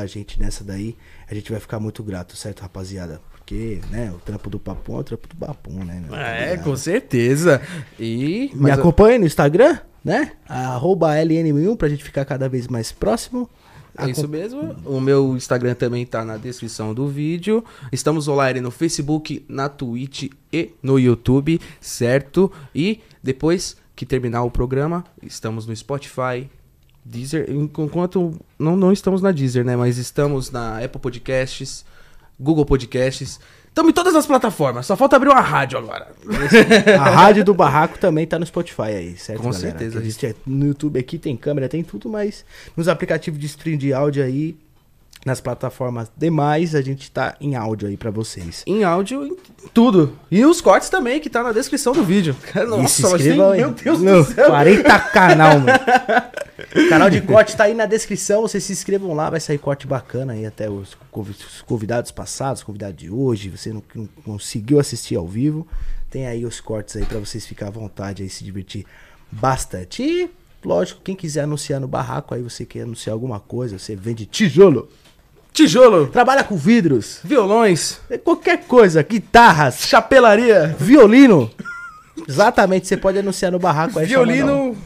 a gente nessa daí, a gente vai ficar muito grato, certo, rapaziada? Porque, né, o trampo do Papum é o trampo do Papum, né? meu? É, com certeza. E. Me mas- acompanha no Instagram, né? Arroba LN1 pra gente ficar cada vez mais próximo. É isso mesmo. O meu Instagram também tá na descrição do vídeo. Estamos online no Facebook, na Twitch e no YouTube, certo? E depois que terminar o programa, estamos no Spotify, Deezer. Enquanto não, não estamos na Deezer, né? Mas estamos na Apple Podcasts, Google Podcasts. Estamos em todas as plataformas. Só falta abrir uma rádio agora. A rádio do Barraco também tá no Spotify aí, certo, Com galera? certeza. É, no YouTube aqui tem câmera, tem tudo, mas nos aplicativos de stream de áudio aí, nas plataformas demais, a gente tá em áudio aí pra vocês. Em áudio, em tudo. E os cortes também, que tá na descrição do vídeo. se mas tem- aí. Meu Deus Não, do céu. 40 canal, mano. canal de corte tá aí na descrição. Vocês se inscrevam lá, vai sair corte bacana aí. Até os convi- os convidados passados, convidados de hoje. Você não, não conseguiu assistir ao vivo. Tem aí os cortes aí pra vocês ficar à vontade aí, se divertir bastante. E, lógico, quem quiser anunciar no barraco aí, você quer anunciar alguma coisa, você vende tijolo, Tijolo, trabalha com vidros, violões, qualquer coisa, guitarras, chapelaria, violino. Exatamente, você pode anunciar no barraco aí. violino.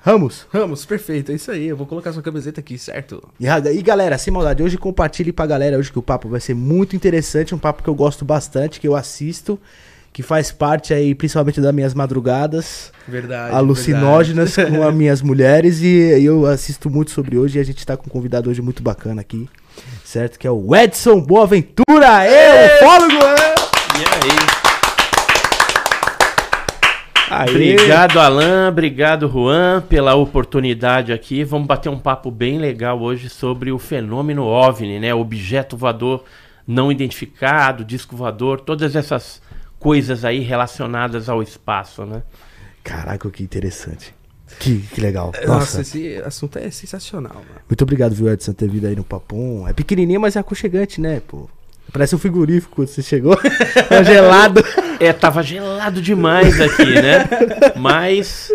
Ramos. Ramos, perfeito, é isso aí. Eu vou colocar sua camiseta aqui, certo? E, e galera, sem maldade, hoje compartilhe pra galera hoje que o papo vai ser muito interessante, um papo que eu gosto bastante, que eu assisto, que faz parte aí principalmente das minhas madrugadas Verdade. alucinógenas com as minhas mulheres e eu assisto muito sobre hoje e a gente tá com um convidado hoje muito bacana aqui, certo? Que é o Edson Boaventura, eu, ufólogo! é! E aí? Obrigado, Alan. Obrigado, Juan, pela oportunidade aqui. Vamos bater um papo bem legal hoje sobre o fenômeno OVNI, né? Objeto voador não identificado, disco voador, todas essas coisas aí relacionadas ao espaço, né? Caraca, que interessante. Que, que legal. Nossa, Nossa, esse assunto é sensacional, mano. muito obrigado, viu, Edson, ter vindo aí no Papum. É pequenininho, mas é aconchegante, né, pô? Parece um frigorífico quando você chegou. Tá gelado. É, tava gelado demais aqui, né? Mas,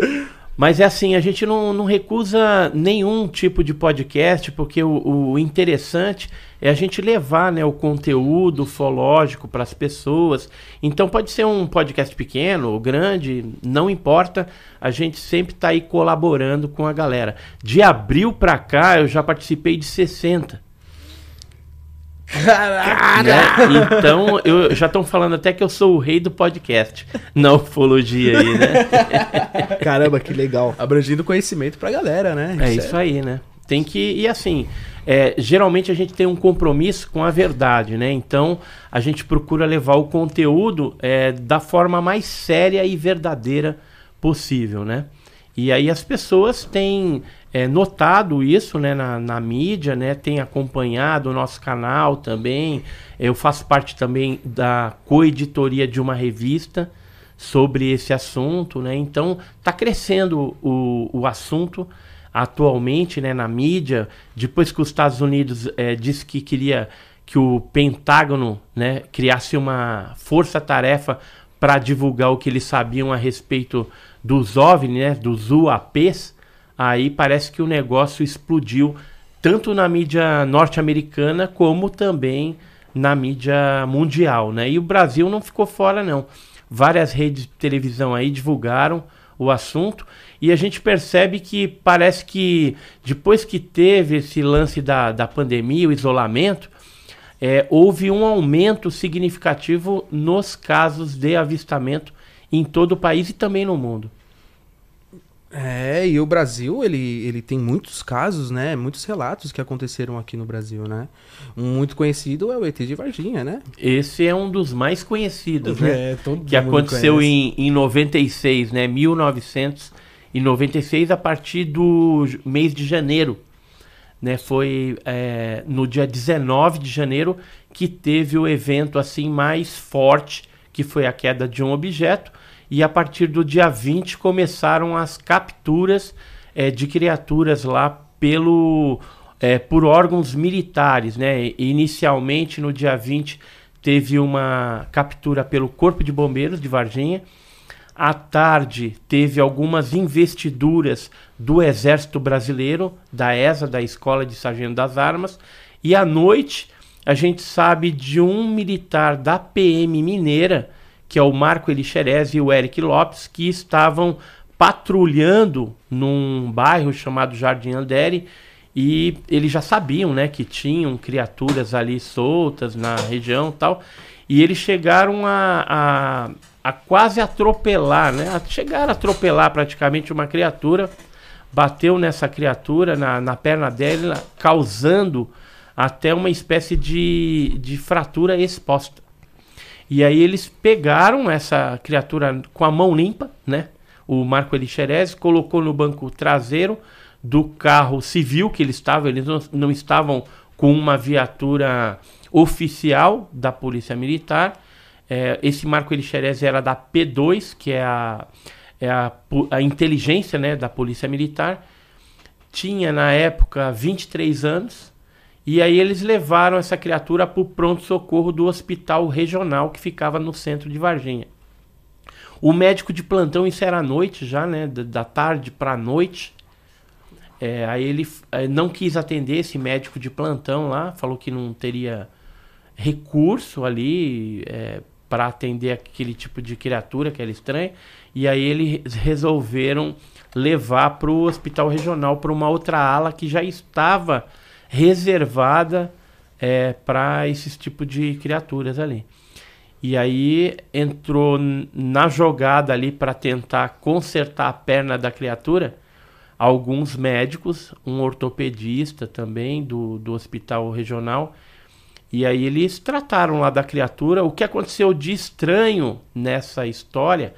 mas é assim, a gente não, não recusa nenhum tipo de podcast, porque o, o interessante é a gente levar né, o conteúdo ufológico para as pessoas. Então pode ser um podcast pequeno ou grande, não importa, a gente sempre está aí colaborando com a galera. De abril para cá, eu já participei de 60. Caraca! né? Então, eu, já estão falando até que eu sou o rei do podcast na ufologia aí, né? Caramba, que legal. Abrangindo conhecimento pra galera, né? É isso aí, né? Tem que. E assim, é, geralmente a gente tem um compromisso com a verdade, né? Então a gente procura levar o conteúdo é, da forma mais séria e verdadeira possível, né? E aí as pessoas têm é, notado isso né, na, na mídia, né? Tem acompanhado o nosso canal também. Eu faço parte também da coeditoria de uma revista sobre esse assunto, né? Então está crescendo o, o assunto atualmente, né, na mídia. Depois que os Estados Unidos eh, disse que queria que o Pentágono, né, criasse uma força-tarefa para divulgar o que eles sabiam a respeito dos OVNI, né, dos UAPs, aí parece que o negócio explodiu tanto na mídia norte-americana como também na mídia mundial, né? E o Brasil não ficou fora não. Várias redes de televisão aí divulgaram o assunto e a gente percebe que parece que depois que teve esse lance da, da pandemia, o isolamento, é, houve um aumento significativo nos casos de avistamento em todo o país e também no mundo. É, e o Brasil, ele, ele tem muitos casos, né? Muitos relatos que aconteceram aqui no Brasil, né? Um muito conhecido é o ET de Varginha, né? Esse é um dos mais conhecidos, né? É, todo que aconteceu em, em 96, né? 1996, a partir do mês de janeiro. Né? Foi é, no dia 19 de janeiro que teve o evento assim mais forte, que foi a queda de um objeto. E a partir do dia 20 começaram as capturas é, de criaturas lá pelo é, por órgãos militares, né? Inicialmente no dia 20 teve uma captura pelo Corpo de Bombeiros de Varginha. À tarde teve algumas investiduras do Exército Brasileiro, da ESA, da Escola de Sargento das Armas, E à noite, a gente sabe de um militar da PM Mineira, que é o Marco Elixerez e o Eric Lopes, que estavam patrulhando num bairro chamado Jardim Andere e eles já sabiam, né, que tinham criaturas ali soltas na região tal. E eles chegaram a, a, a quase atropelar, né? A, chegaram a atropelar praticamente uma criatura. Bateu nessa criatura, na, na perna dela, causando até uma espécie de, de fratura exposta. E aí eles pegaram essa criatura com a mão limpa, né? O Marco Elixerez colocou no banco traseiro do carro civil que eles estavam, eles não, não estavam com uma viatura oficial da Polícia Militar. É, esse Marco Elixerez era da P2, que é a, é a, a inteligência né, da Polícia Militar. Tinha na época 23 anos. E aí eles levaram essa criatura para o pronto-socorro do hospital regional que ficava no centro de Varginha. O médico de plantão, isso era à noite já, né? Da, tarde para a noite. É, aí ele é, não quis atender esse médico de plantão lá, falou que não teria recurso ali é, para atender aquele tipo de criatura que era estranha. E aí eles resolveram levar para o hospital regional, para uma outra ala que já estava reservada é, para esses tipos de criaturas ali. E aí entrou na jogada ali para tentar consertar a perna da criatura alguns médicos, um ortopedista também do, do hospital regional. E aí eles trataram lá da criatura. O que aconteceu de estranho nessa história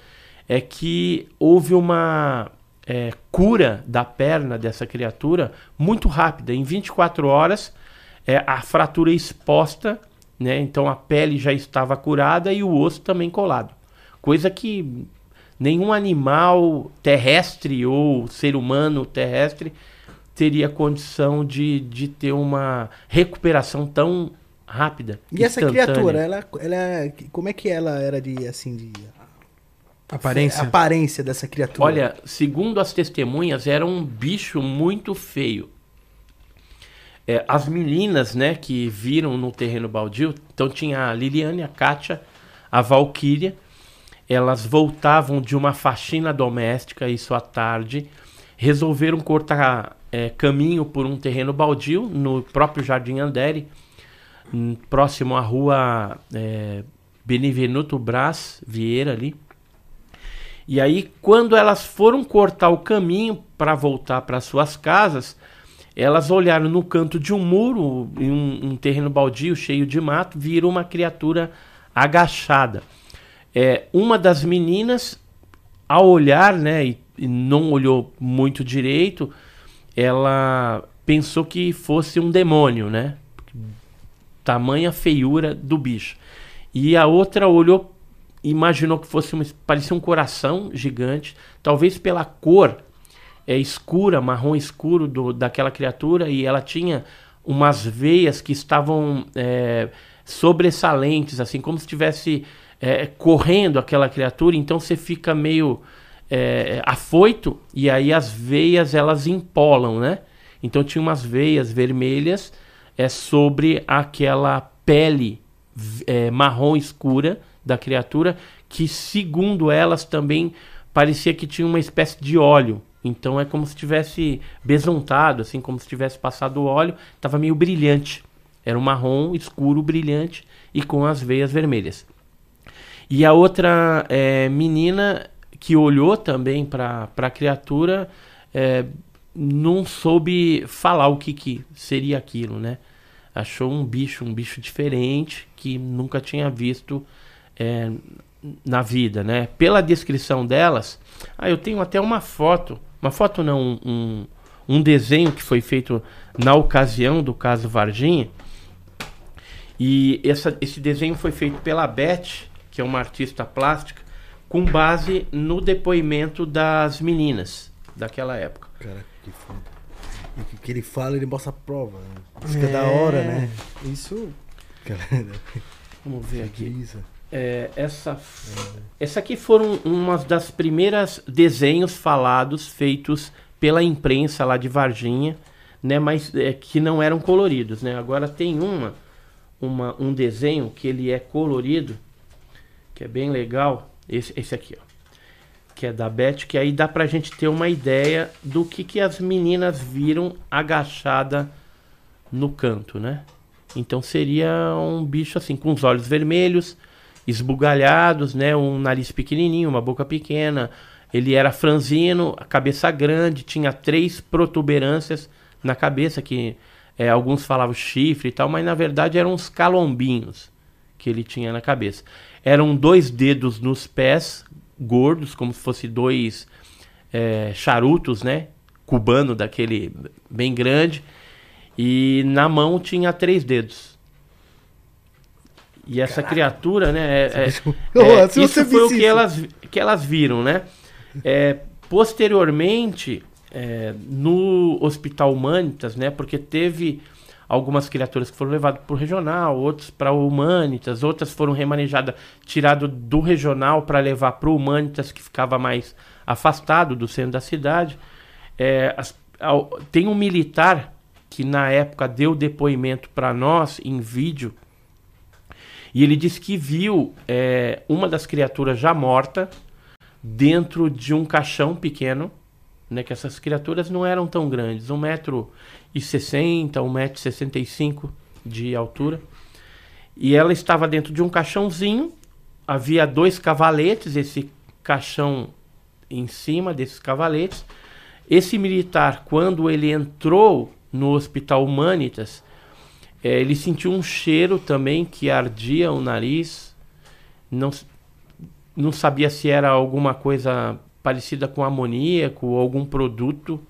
é que houve uma é, cura da perna dessa criatura muito rápida. Em 24 horas, é, a fratura exposta, né? então a pele já estava curada e o osso também colado. Coisa que nenhum animal terrestre ou ser humano terrestre teria condição de, de ter uma recuperação tão rápida. E essa criatura, ela, ela, como é que ela era de assim de aparência? A aparência dessa criatura. Olha, segundo as testemunhas, era um bicho muito feio. É, as meninas, né, que viram no terreno baldio, então tinha a Liliane, a Kátia, a Valquíria, elas voltavam de uma faxina doméstica, isso à tarde, resolveram cortar é, caminho por um terreno baldio no próprio Jardim Andere, próximo à rua é, Benevenuto Brás Vieira ali. E aí, quando elas foram cortar o caminho para voltar para suas casas, elas olharam no canto de um muro, em um, um terreno baldio cheio de mato, viram uma criatura agachada. É, uma das meninas, ao olhar, né, e, e não olhou muito direito, ela pensou que fosse um demônio, né? Tamanha feiura do bicho. E a outra olhou, imaginou que fosse uma, parecia um coração gigante, talvez pela cor é, escura, marrom escuro do, daquela criatura, e ela tinha umas veias que estavam é, sobressalentes, assim, como se tivesse é, correndo aquela criatura, então você fica meio é, afoito e aí as veias elas empolam, né? Então tinha umas veias vermelhas é, sobre aquela pele é, marrom escura da criatura, que segundo elas também parecia que tinha uma espécie de óleo. Então é como se tivesse besuntado, assim, como se tivesse passado óleo, estava meio brilhante. Era um marrom escuro, brilhante e com as veias vermelhas. E a outra é, menina que olhou também para a criatura é, não soube falar o que, que seria aquilo, né? Achou um bicho, um bicho diferente que nunca tinha visto é, na vida, né? Pela descrição delas, ah, eu tenho até uma foto, uma foto não, um, um desenho que foi feito na ocasião do caso Varginha. E essa, esse desenho foi feito pela Beth, que é uma artista plástica, com base no depoimento das meninas daquela época. Cara, que foda. E o que ele fala, ele mostra a prova. Né? Isso é, que é da hora, né? Isso. Vamos ver aqui. É, essa, essa aqui foram umas das primeiras desenhos falados feitos pela imprensa lá de Varginha né, mas é, que não eram coloridos, né? Agora tem uma, uma um desenho que ele é colorido, que é bem legal, esse, esse aqui, ó, que é da Beth, que aí dá pra gente ter uma ideia do que que as meninas viram agachada no canto, né? Então seria um bicho assim com os olhos vermelhos, esbugalhados, né, um nariz pequenininho, uma boca pequena. Ele era franzino, a cabeça grande, tinha três protuberâncias na cabeça que é, alguns falavam chifre e tal, mas na verdade eram uns calombinhos que ele tinha na cabeça. Eram dois dedos nos pés, gordos, como se fosse dois é, charutos, né? Cubano daquele bem grande. E na mão tinha três dedos. E essa Caraca. criatura, né? É, é, é, isso foi o que elas, que elas viram, né? É, posteriormente, é, no Hospital Humanitas, né? Porque teve algumas criaturas que foram levadas para o regional, outros para o Humanitas, outras foram remanejadas, tirado do regional para levar para o Humanitas, que ficava mais afastado do centro da cidade. É, as, ao, tem um militar que na época deu depoimento para nós em vídeo e ele disse que viu é, uma das criaturas já morta dentro de um caixão pequeno né, que essas criaturas não eram tão grandes, 1,60m, 1,65m de altura. E ela estava dentro de um caixãozinho, havia dois cavaletes, esse caixão em cima desses cavaletes. Esse militar, quando ele entrou no Hospital Humanitas, é, ele sentiu um cheiro também que ardia o nariz, não, não sabia se era alguma coisa parecida com amoníaco ou algum produto,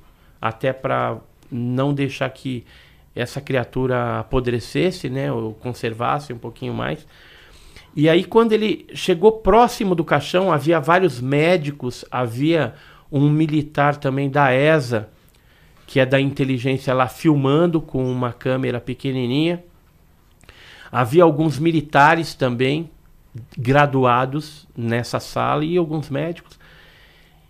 até para não deixar que essa criatura apodrecesse, né, ou conservasse um pouquinho mais. E aí quando ele chegou próximo do caixão, havia vários médicos, havia um militar também da ESA, que é da inteligência lá filmando com uma câmera pequenininha. Havia alguns militares também graduados nessa sala e alguns médicos.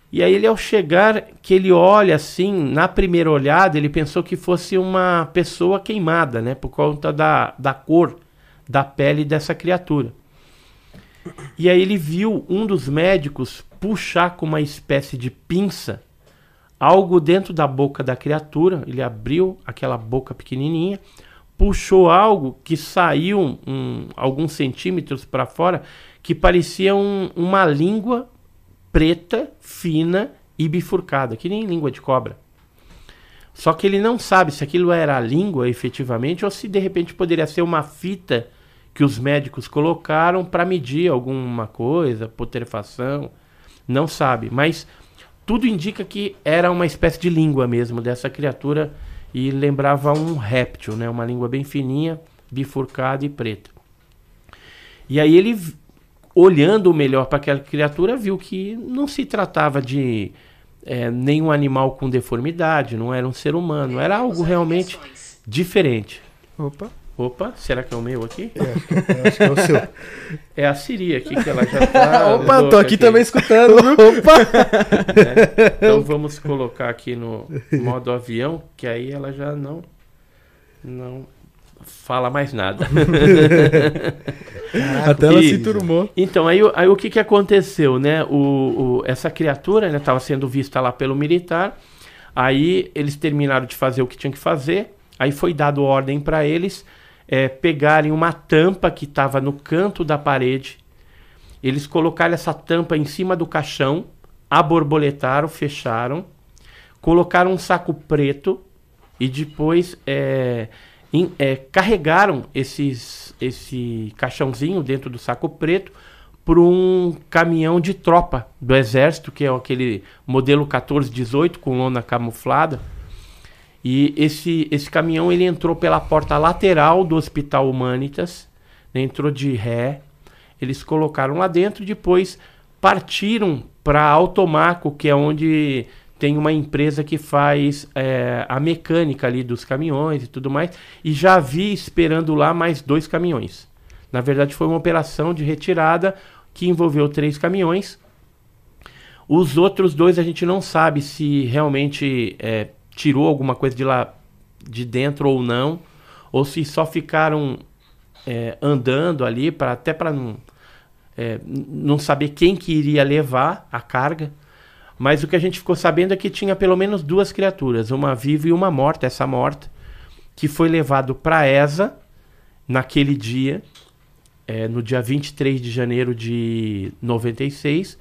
E aí ele ao chegar, que ele olha assim, na primeira olhada, ele pensou que fosse uma pessoa queimada, né? Por conta da, da cor da pele dessa criatura. E aí ele viu um dos médicos puxar com uma espécie de pinça algo dentro da boca da criatura. Ele abriu aquela boca pequenininha, puxou algo que saiu um, alguns centímetros para fora, que parecia um, uma língua preta, fina e bifurcada, que nem língua de cobra. Só que ele não sabe se aquilo era a língua efetivamente ou se de repente poderia ser uma fita que os médicos colocaram para medir alguma coisa, putrefação. Não sabe, mas tudo indica que era uma espécie de língua mesmo dessa criatura e lembrava um réptil, né? Uma língua bem fininha, bifurcada e preta. E aí ele olhando melhor para aquela criatura, viu que não se tratava de é, nenhum animal com deformidade, não era um ser humano, era algo realmente diferente. Opa. Opa, será que é o meu aqui? É, acho que é o seu. É a Siri aqui que ela já tá. Opa, tô aqui, aqui, também escutando, viu? Opa! É, então vamos colocar aqui no modo avião, que aí ela já não. Não fala mais nada. Caraca, a tela e, se turmou. Então, aí, aí o que, que aconteceu, né? O, o essa criatura estava né, sendo vista lá pelo militar. Aí eles terminaram de fazer o que tinham que fazer. Aí foi dado ordem para eles é, pegarem uma tampa que estava no canto da parede. Eles colocaram essa tampa em cima do caixão, aborboletaram, fecharam, colocaram um saco preto e depois é, em, é, carregaram esses, esse caixãozinho dentro do saco preto para um caminhão de tropa do exército, que é aquele modelo 1418 com lona camuflada. E esse, esse caminhão ele entrou pela porta lateral do Hospital Humanitas, né, entrou de ré. Eles colocaram lá dentro, depois partiram para Automaco, que é onde tem uma empresa que faz é, a mecânica ali dos caminhões e tudo mais, e já vi esperando lá mais dois caminhões. Na verdade, foi uma operação de retirada que envolveu três caminhões. Os outros dois a gente não sabe se realmente é, tirou alguma coisa de lá de dentro ou não, ou se só ficaram é, andando ali para até para não é, não saber quem que iria levar a carga. Mas o que a gente ficou sabendo é que tinha pelo menos duas criaturas, uma viva e uma morta, essa morta, que foi levado para ESA naquele dia, é, no dia 23 de janeiro de 96.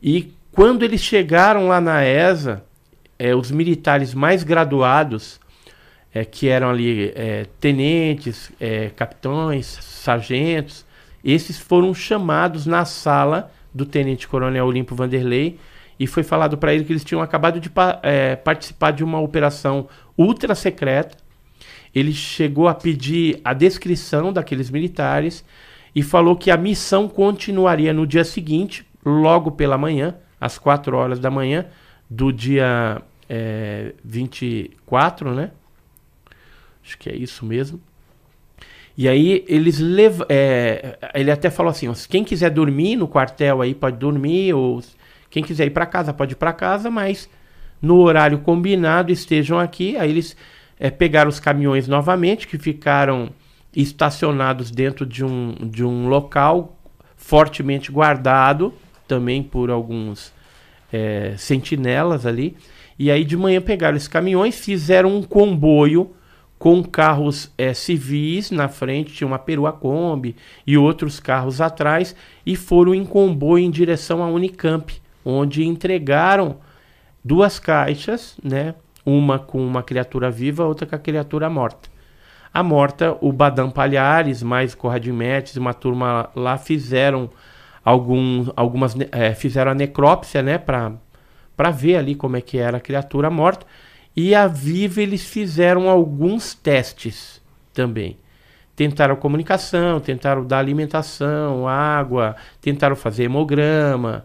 E quando eles chegaram lá na ESA, é, os militares mais graduados, é, que eram ali é, tenentes, é, capitães, sargentos, esses foram chamados na sala do tenente coronel Olimpo Vanderlei e foi falado para eles que eles tinham acabado de é, participar de uma operação ultra secreta. Ele chegou a pedir a descrição daqueles militares e falou que a missão continuaria no dia seguinte, logo pela manhã, às 4 horas da manhã do dia é, 24, né? Acho que é isso mesmo. E aí eles levam. É, ele até falou assim: ó, quem quiser dormir no quartel aí pode dormir, ou quem quiser ir para casa, pode ir para casa, mas no horário combinado estejam aqui. Aí eles é, pegaram os caminhões novamente, que ficaram estacionados dentro de um, de um local fortemente guardado, também por alguns é, sentinelas ali. E aí de manhã pegaram esses caminhões, fizeram um comboio com carros é, civis na frente, tinha uma perua Kombi e outros carros atrás, e foram em comboio em direção à Unicamp, onde entregaram duas caixas, né? Uma com uma criatura viva, outra com a criatura morta. A morta, o Badam Palhares, mais Corradimetes, uma turma lá fizeram algum, algumas é, fizeram a necrópsia, né, para para ver ali como é que era a criatura morta. E a Viva eles fizeram alguns testes também. Tentaram comunicação, tentaram dar alimentação, água, tentaram fazer hemograma,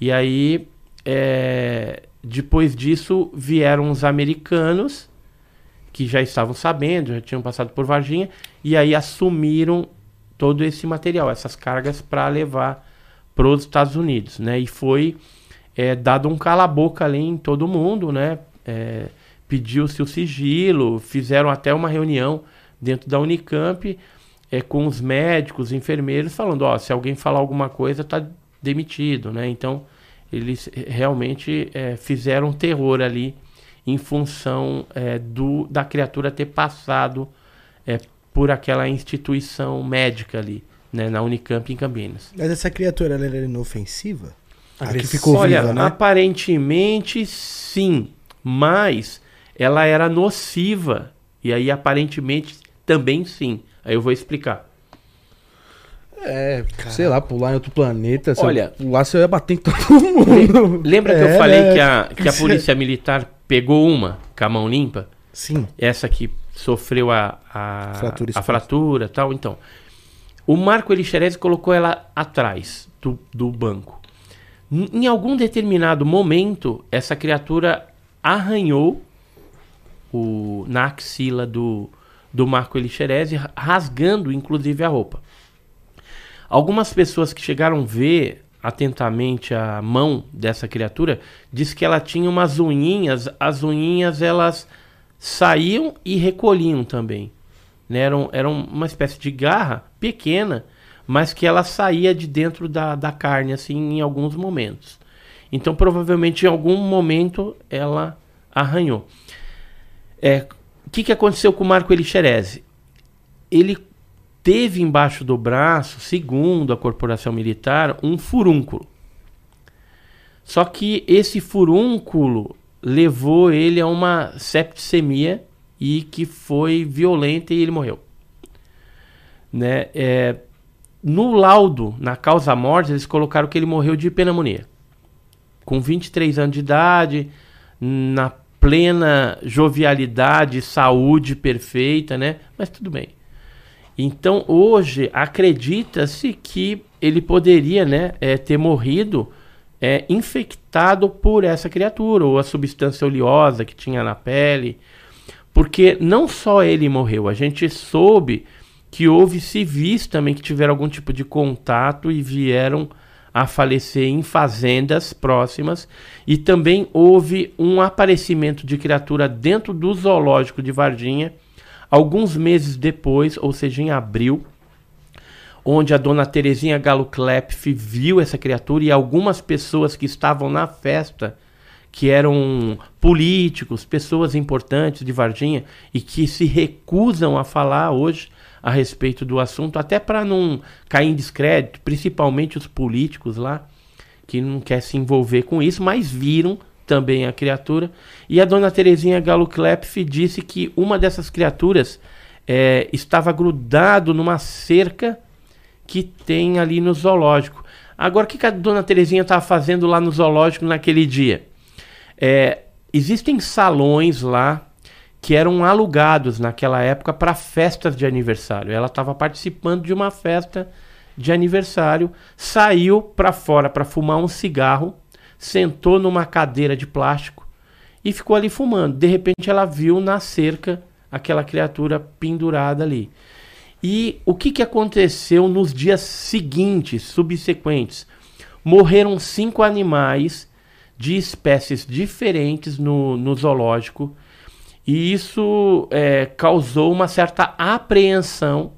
e aí, é, depois disso, vieram os americanos, que já estavam sabendo, já tinham passado por Varginha, e aí assumiram todo esse material, essas cargas, para levar para os Estados Unidos, né? E foi é, dado um cala-boca ali em todo mundo, né? É, Pediu-se o sigilo, fizeram até uma reunião dentro da Unicamp é, com os médicos, enfermeiros, falando, ó, se alguém falar alguma coisa, tá demitido, né? Então, eles realmente é, fizeram terror ali em função é, do, da criatura ter passado é, por aquela instituição médica ali, né, na Unicamp em Campinas. Mas essa criatura ela era inofensiva? A que ficou Olha, viva, né? aparentemente sim, mas ela era nociva e aí aparentemente também sim. Aí eu vou explicar. É, sei lá, pular em outro planeta. Olha, pular você ia bater em todo mundo. Lembra que eu é, falei que a, que a polícia militar pegou uma com a mão limpa? Sim. Essa que sofreu a, a fratura, a fratura tal. Então, o Marco Elixerez colocou ela atrás do, do banco. Em algum determinado momento, essa criatura arranhou o, na axila do, do Marco Elixerez, rasgando inclusive a roupa. Algumas pessoas que chegaram a ver atentamente a mão dessa criatura diz que ela tinha umas unhinhas, as unhinhas elas saíam e recolhiam também. Né? Eram, eram uma espécie de garra pequena, mas que ela saía de dentro da, da carne assim em alguns momentos. Então provavelmente em algum momento ela arranhou. É, o que, que aconteceu com o Marco Elixerese? Ele teve embaixo do braço, segundo a corporação militar, um furúnculo. Só que esse furúnculo levou ele a uma septicemia e que foi violenta e ele morreu. Né? É, no laudo, na causa morte, eles colocaram que ele morreu de pneumonia. Com 23 anos de idade, na plena jovialidade, saúde perfeita, né? Mas tudo bem. Então hoje acredita-se que ele poderia né, é, ter morrido é, infectado por essa criatura, ou a substância oleosa que tinha na pele. Porque não só ele morreu, a gente soube que houve civis também que tiveram algum tipo de contato e vieram a falecer em fazendas próximas. E também houve um aparecimento de criatura dentro do zoológico de Varginha alguns meses depois, ou seja, em abril, onde a dona Terezinha Galo Klepf viu essa criatura e algumas pessoas que estavam na festa, que eram políticos, pessoas importantes de Varginha e que se recusam a falar hoje a respeito do assunto, até para não cair em descrédito, principalmente os políticos lá, que não quer se envolver com isso, mas viram também a criatura. E a dona Terezinha Galo Klepf disse que uma dessas criaturas é, estava grudado numa cerca que tem ali no zoológico. Agora, o que, que a dona Terezinha estava fazendo lá no zoológico naquele dia? É, existem salões lá que eram alugados naquela época para festas de aniversário. Ela estava participando de uma festa de aniversário, saiu para fora para fumar um cigarro, sentou numa cadeira de plástico e ficou ali fumando. De repente ela viu na cerca aquela criatura pendurada ali. E o que, que aconteceu nos dias seguintes, subsequentes? Morreram cinco animais de espécies diferentes no, no zoológico e isso é, causou uma certa apreensão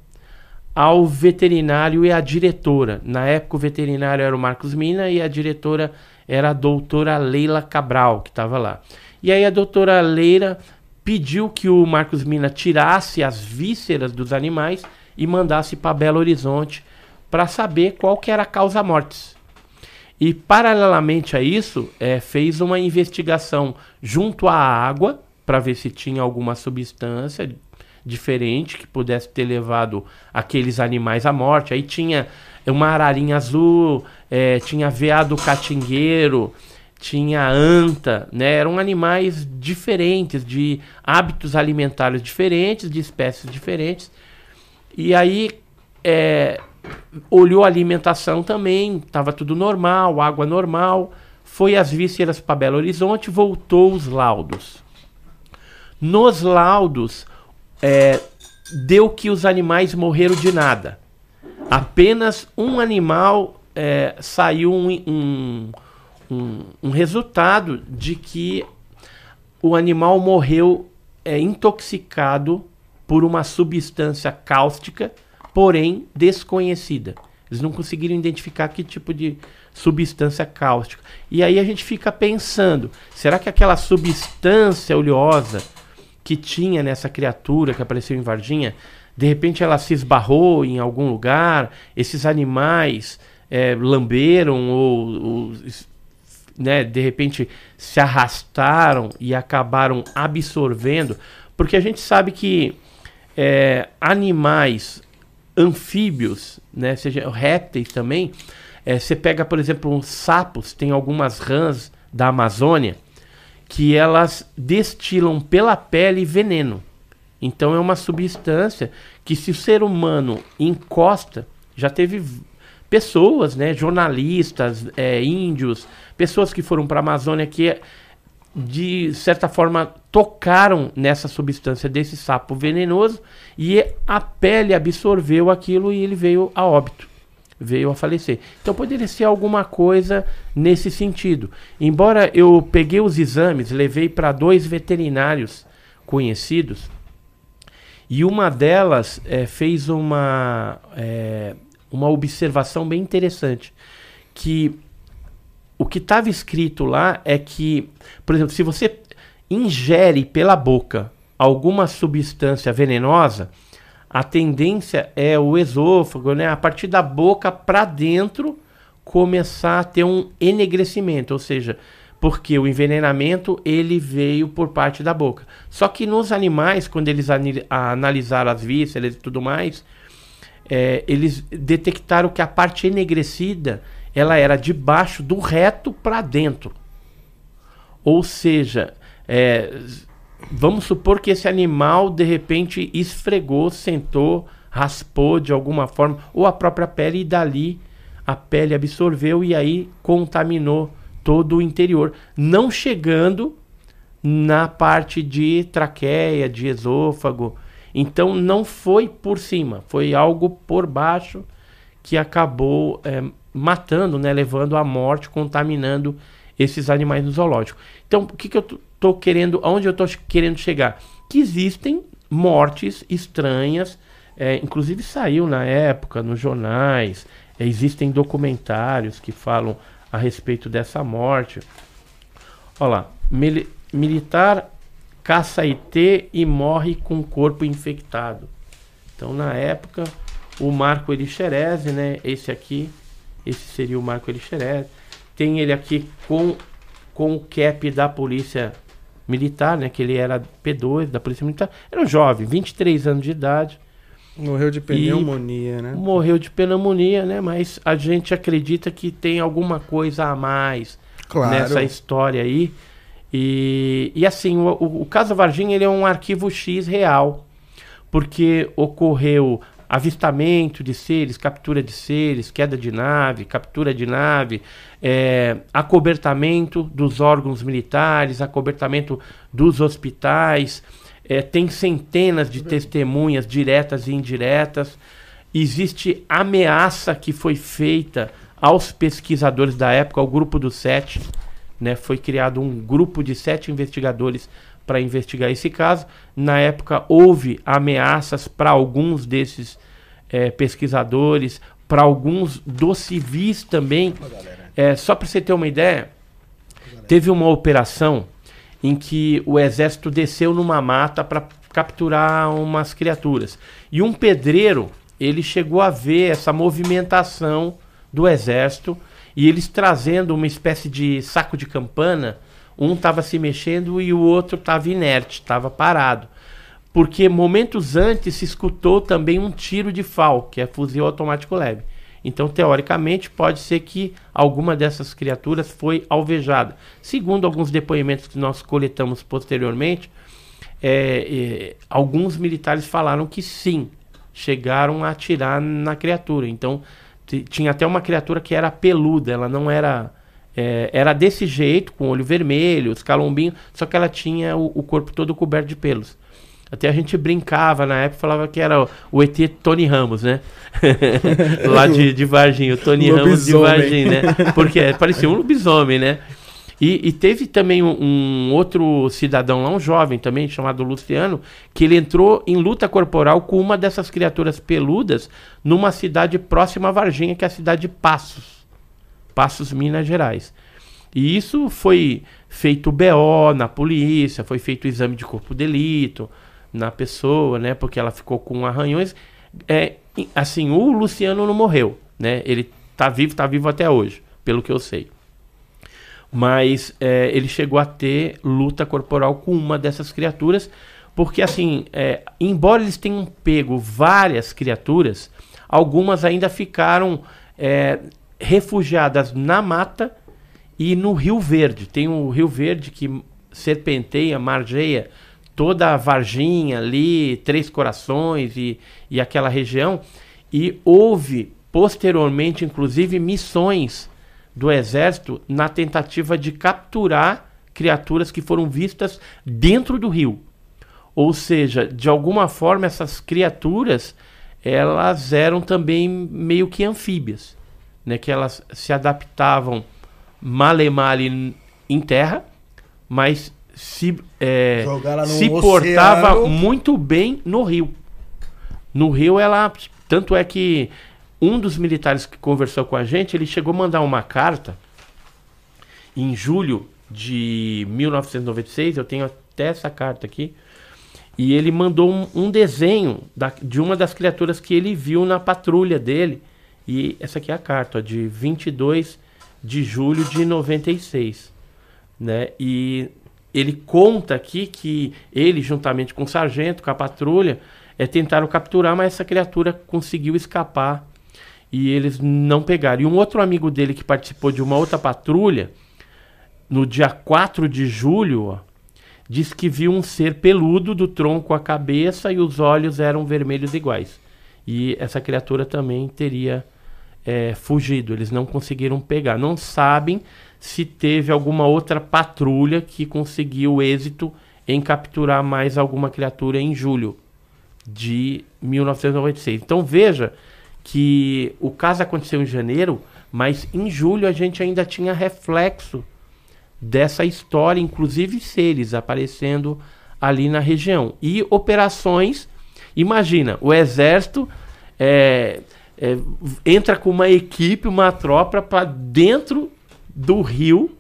ao veterinário e à diretora. Na época, o veterinário era o Marcos Mina e a diretora era a doutora Leila Cabral, que estava lá. E aí a doutora Leila pediu que o Marcos Mina tirasse as vísceras dos animais e mandasse para Belo Horizonte para saber qual que era a causa mortes. E paralelamente a isso, é, fez uma investigação junto à água para ver se tinha alguma substância diferente que pudesse ter levado aqueles animais à morte. Aí tinha uma ararinha azul, é, tinha veado catingueiro, tinha anta, né? Eram animais diferentes, de hábitos alimentares diferentes, de espécies diferentes. E aí é, olhou a alimentação também, estava tudo normal, água normal. Foi as vísceras para Belo Horizonte, voltou os laudos. Nos laudos, é, deu que os animais morreram de nada. Apenas um animal é, saiu um, um, um, um, resultado de que o animal morreu é, intoxicado por uma substância cáustica, porém desconhecida. Eles não conseguiram identificar que tipo de substância cáustica. E aí a gente fica pensando: será que aquela substância oleosa que tinha nessa criatura que apareceu em Varginha, de repente ela se esbarrou em algum lugar, esses animais é, lamberam ou, ou né, de repente se arrastaram e acabaram absorvendo, porque a gente sabe que é, animais anfíbios, né, seja répteis também, é, você pega, por exemplo, uns sapos, tem algumas rãs da Amazônia, que elas destilam pela pele veneno. Então é uma substância que se o ser humano encosta, já teve pessoas, né, jornalistas, é, índios, pessoas que foram para a Amazônia que de certa forma tocaram nessa substância desse sapo venenoso e a pele absorveu aquilo e ele veio a óbito veio a falecer. Então poderia ser alguma coisa nesse sentido. Embora eu peguei os exames, levei para dois veterinários conhecidos e uma delas é, fez uma, é, uma observação bem interessante que o que estava escrito lá é que, por exemplo, se você ingere pela boca alguma substância venenosa, a tendência é o esôfago, né, a partir da boca para dentro, começar a ter um enegrecimento, ou seja, porque o envenenamento ele veio por parte da boca. Só que nos animais, quando eles analisaram as vísceras e tudo mais, é, eles detectaram que a parte enegrecida ela era de baixo do reto para dentro. Ou seja, é, vamos supor que esse animal de repente esfregou, sentou, raspou de alguma forma, ou a própria pele, e dali a pele absorveu e aí contaminou todo o interior, não chegando na parte de traqueia, de esôfago. Então não foi por cima, foi algo por baixo que acabou é, matando, né, levando à morte, contaminando esses animais no zoológico. Então, o que, que eu estou querendo, aonde eu estou querendo chegar? Que existem mortes estranhas, é, inclusive saiu na época nos jornais, é, existem documentários que falam a respeito dessa morte. Olha lá, mili militar caça IT e morre com corpo infectado. Então, na época, o Marco Elixerese, né? Esse aqui, esse seria o Marco Elixerese. Tem ele aqui com, com o cap da polícia militar, né? Que ele era P2 da polícia militar. Era um jovem, 23 anos de idade. Morreu de pneumonia, né? Morreu de pneumonia, né? Mas a gente acredita que tem alguma coisa a mais claro. nessa história aí. E, e assim, o, o, o caso Varginha ele é um arquivo X real, porque ocorreu avistamento de seres, captura de seres, queda de nave, captura de nave, é, acobertamento dos órgãos militares, acobertamento dos hospitais, é, tem centenas de testemunhas diretas e indiretas. Existe ameaça que foi feita aos pesquisadores da época, ao grupo dos sete. Né, foi criado um grupo de sete investigadores para investigar esse caso. Na época, houve ameaças para alguns desses é, pesquisadores, para alguns dos civis também. É, só para você ter uma ideia, teve uma operação em que o exército desceu numa mata para capturar umas criaturas. E um pedreiro, ele chegou a ver essa movimentação do exército e eles trazendo uma espécie de saco de campana, um estava se mexendo e o outro estava inerte, estava parado. Porque momentos antes se escutou também um tiro de FAL, que é fuzil automático leve. Então, teoricamente, pode ser que alguma dessas criaturas foi alvejada. Segundo alguns depoimentos que nós coletamos posteriormente, é, é, alguns militares falaram que sim, chegaram a atirar na criatura. Então, tinha até uma criatura que era peluda, ela não era. É, era desse jeito, com olho vermelho, os calombinhos, só que ela tinha o, o corpo todo coberto de pelos. Até a gente brincava na época, falava que era o ET Tony Ramos, né? Lá de, de Varginha, o Tony Ramos de Varginha, né? Porque é, parecia um lobisomem, né? E, e teve também um, um, outro cidadão lá, um jovem também, chamado Luciano, que ele entrou em luta corporal com uma dessas criaturas peludas numa cidade próxima a Varginha, que é a cidade de Passos. Passos, Minas Gerais. E isso foi feito BO na polícia, foi feito exame de corpo de delito, na pessoa, né? Porque ela ficou com arranhões. É, assim, o Luciano não morreu, né? Ele tá vivo, tá vivo até hoje, pelo que eu sei. Mas é, ele chegou a ter luta corporal com uma dessas criaturas, porque assim, é, embora eles tenham pego várias criaturas, algumas ainda ficaram é, refugiadas na mata e no Rio Verde. Tem o Rio Verde que serpenteia, margeia toda a Varginha ali, Três Corações e, e aquela região. E houve, posteriormente, inclusive, missões do Exército na tentativa de capturar criaturas que foram vistas dentro do rio. Ou seja, de alguma forma, essas criaturas elas eram também meio que anfíbias, né? que elas se adaptavam male male em terra, mas se, é, se portava muito bem no Rio. No Rio, ela. Tanto é que um dos militares que conversou com a gente, ele chegou a mandar uma carta em julho de 1996. Eu tenho até essa carta aqui. E ele mandou um, um desenho da, de uma das criaturas que ele viu na patrulha dele. E essa aqui é a carta, ó, de 22 de julho de 96. Né? E ele conta aqui que ele, juntamente com o sargento, com a patrulha, é, tentaram capturar, mas essa criatura conseguiu escapar e eles não pegaram. E um outro amigo dele que participou de uma outra patrulha, no dia 4 de julho, ó, que viu um ser peludo do tronco à cabeça e os olhos eram vermelhos iguais. E essa criatura também teria é, fugido, eles não conseguiram pegar. Não sabem se teve alguma outra patrulha que conseguiu êxito em capturar mais alguma criatura em julho de 1996. Então veja que o caso aconteceu em janeiro, Mas em julho a gente ainda tinha reflexo dessa história, inclusive seres aparecendo ali na região. E operações, imagina, o exército é, é, entra com uma equipe, uma tropa para dentro do rio,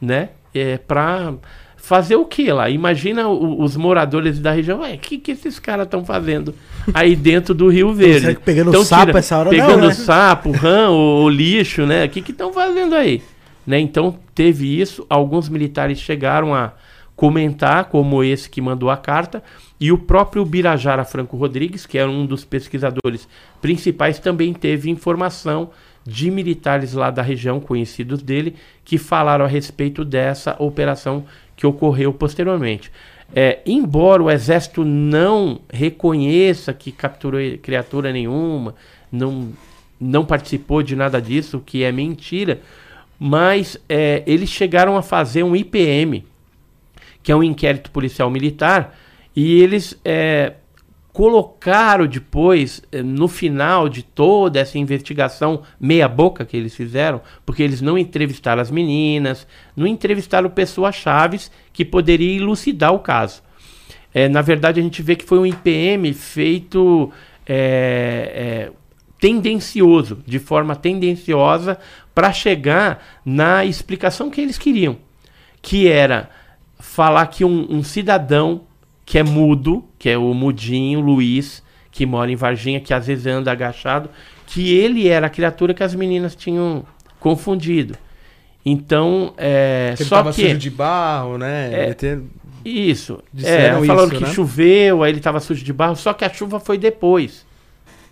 né? É, para fazer o que lá? Imagina o, os moradores da região, o que, que esses caras estão fazendo aí dentro do Rio Verde? pegando tão sapo tira, essa hora Pegando não, né? sapo, rã, o, o lixo, né? O que estão fazendo aí? Né? Então teve isso, alguns militares chegaram a comentar, como esse que mandou a carta, e o próprio Birajara Franco Rodrigues, que era um dos pesquisadores principais, também teve informação de militares lá da região, conhecidos dele, que falaram a respeito dessa operação que ocorreu posteriormente. É, embora o exército não reconheça que capturou criatura nenhuma, não, não participou de nada disso, que é mentira, mas é, eles chegaram a fazer um IPM, que é um inquérito policial militar, e eles é, colocaram depois, é, no final de toda essa investigação meia-boca que eles fizeram, porque eles não entrevistaram as meninas, não entrevistaram pessoas chaves que poderia elucidar o caso. É, na verdade, a gente vê que foi um IPM feito é, é, tendencioso, de forma tendenciosa, para chegar na explicação que eles queriam, que era falar que um, um, cidadão que é mudo, que é o mudinho Luiz, que mora em Varginha, que às vezes anda agachado, que ele era a criatura que as meninas tinham confundido. Então, é, ele só tava que sujo de barro, né? É, ter... Isso. É, falando isso, que né? choveu, aí ele estava sujo de barro, só que a chuva foi depois.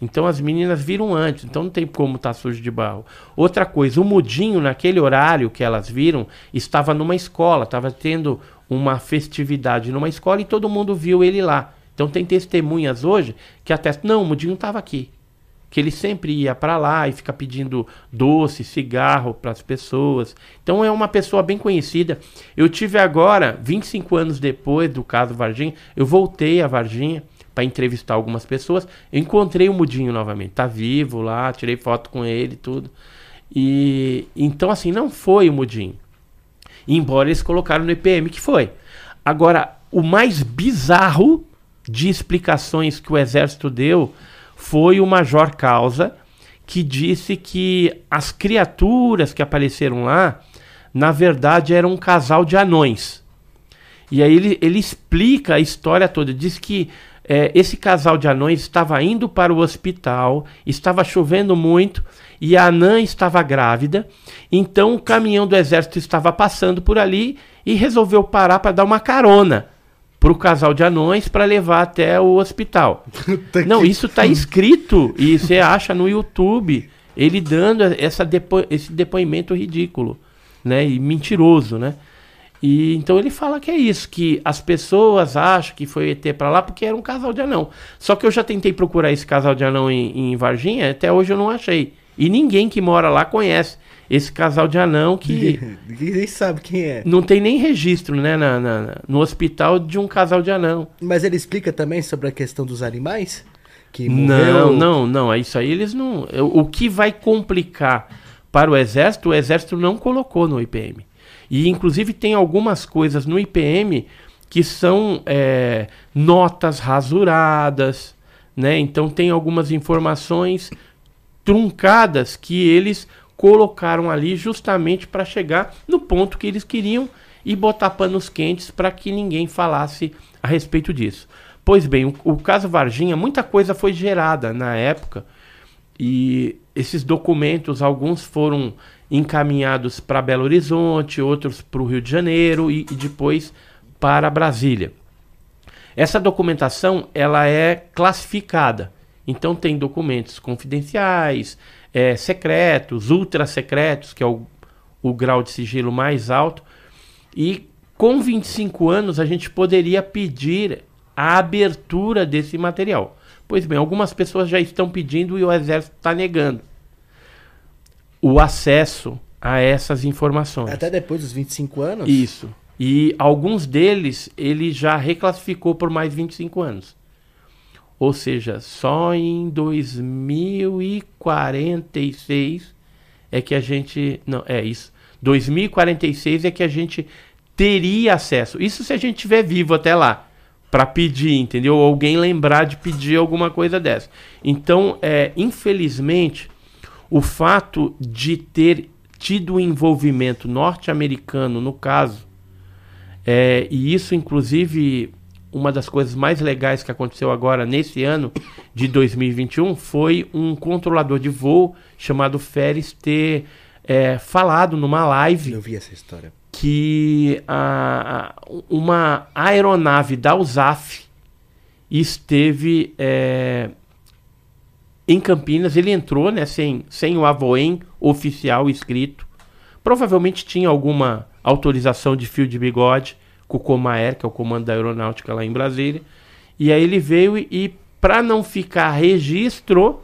Então as meninas viram antes, então não tem como estar tá sujo de barro. Outra coisa, o mudinho naquele horário que elas viram estava numa escola, estava tendo uma festividade numa escola e todo mundo viu ele lá. Então tem testemunhas hoje que atestam, não, o mudinho estava aqui. Que ele sempre ia para lá e fica pedindo doce, cigarro para as pessoas. Então é uma pessoa bem conhecida. Eu tive agora, 25 anos depois do caso Varginha, eu voltei a Varginha para entrevistar algumas pessoas. Eu encontrei o Mudinho novamente, tá vivo lá, tirei foto com ele, tudo. E então assim, não foi o Mudinho. Embora eles colocaram no EPM que foi. Agora, o mais bizarro de explicações que o exército deu foi o Major Causa, que disse que as criaturas que apareceram lá, na verdade, eram um casal de anões. E aí ele, ele explica a história toda. Diz que é, esse casal de anões estava indo para o hospital, estava chovendo muito e a anã estava grávida. Então o caminhão do exército estava passando por ali e resolveu parar para dar uma carona para o casal de anões para levar até o hospital. Não, isso está escrito e você acha no YouTube ele dando essa depo esse depoimento ridículo, né, e mentiroso, né? E então ele fala que é isso, que as pessoas acham que foi ET para lá porque era um casal de anão. Só que eu já tentei procurar esse casal de anão em, em Varginha, até hoje eu não achei. E ninguém que mora lá conhece esse casal de anão que. Ninguém sabe quem é. Não tem nem registro, né, na, na, no hospital de um casal de anão. Mas ele explica também sobre a questão dos animais? Que morreu... Não, não, não. Isso aí eles não. O que vai complicar para o exército, o exército não colocou no IPM. E inclusive tem algumas coisas no IPM que são é, notas rasuradas, né? Então tem algumas informações truncadas que eles colocaram ali justamente para chegar no ponto que eles queriam e botar panos quentes para que ninguém falasse a respeito disso. Pois bem, o, o, caso Varginha, muita coisa foi gerada na época e esses documentos, alguns foram encaminhados para Belo Horizonte, outros para o Rio de Janeiro e, e depois para Brasília. Essa documentação ela é classificada, então tem documentos confidenciais, é, secretos, ultra secretos, que é o, o grau de sigilo mais alto, e com 25 anos a gente poderia pedir a abertura desse material. Pois bem, algumas pessoas já estão pedindo e o Exército está negando o acesso a essas informações. Até depois dos 25 anos? Isso. E alguns deles ele já reclassificou por mais 25 anos. Ou seja, só em 2046 é que a gente. Não, é isso. 2046 é que a gente teria acesso. Isso se a gente estiver vivo até lá. Para pedir, entendeu? Alguém lembrar de pedir alguma coisa dessa. Então, é, infelizmente, o fato de ter tido envolvimento norte-americano no caso, é, e isso, inclusive, uma das coisas mais legais que aconteceu agora nesse ano de 2021 foi um controlador de voo chamado Férez ter é, falado numa live. Eu vi essa história. Que a, uma aeronave da USAF esteve é, em Campinas. Ele entrou né, sem, sem o avoem oficial escrito. Provavelmente tinha alguma autorização de fio de bigode com o Comaer, que é o comando da aeronáutica lá em Brasília. E aí ele veio e, e para não ficar registro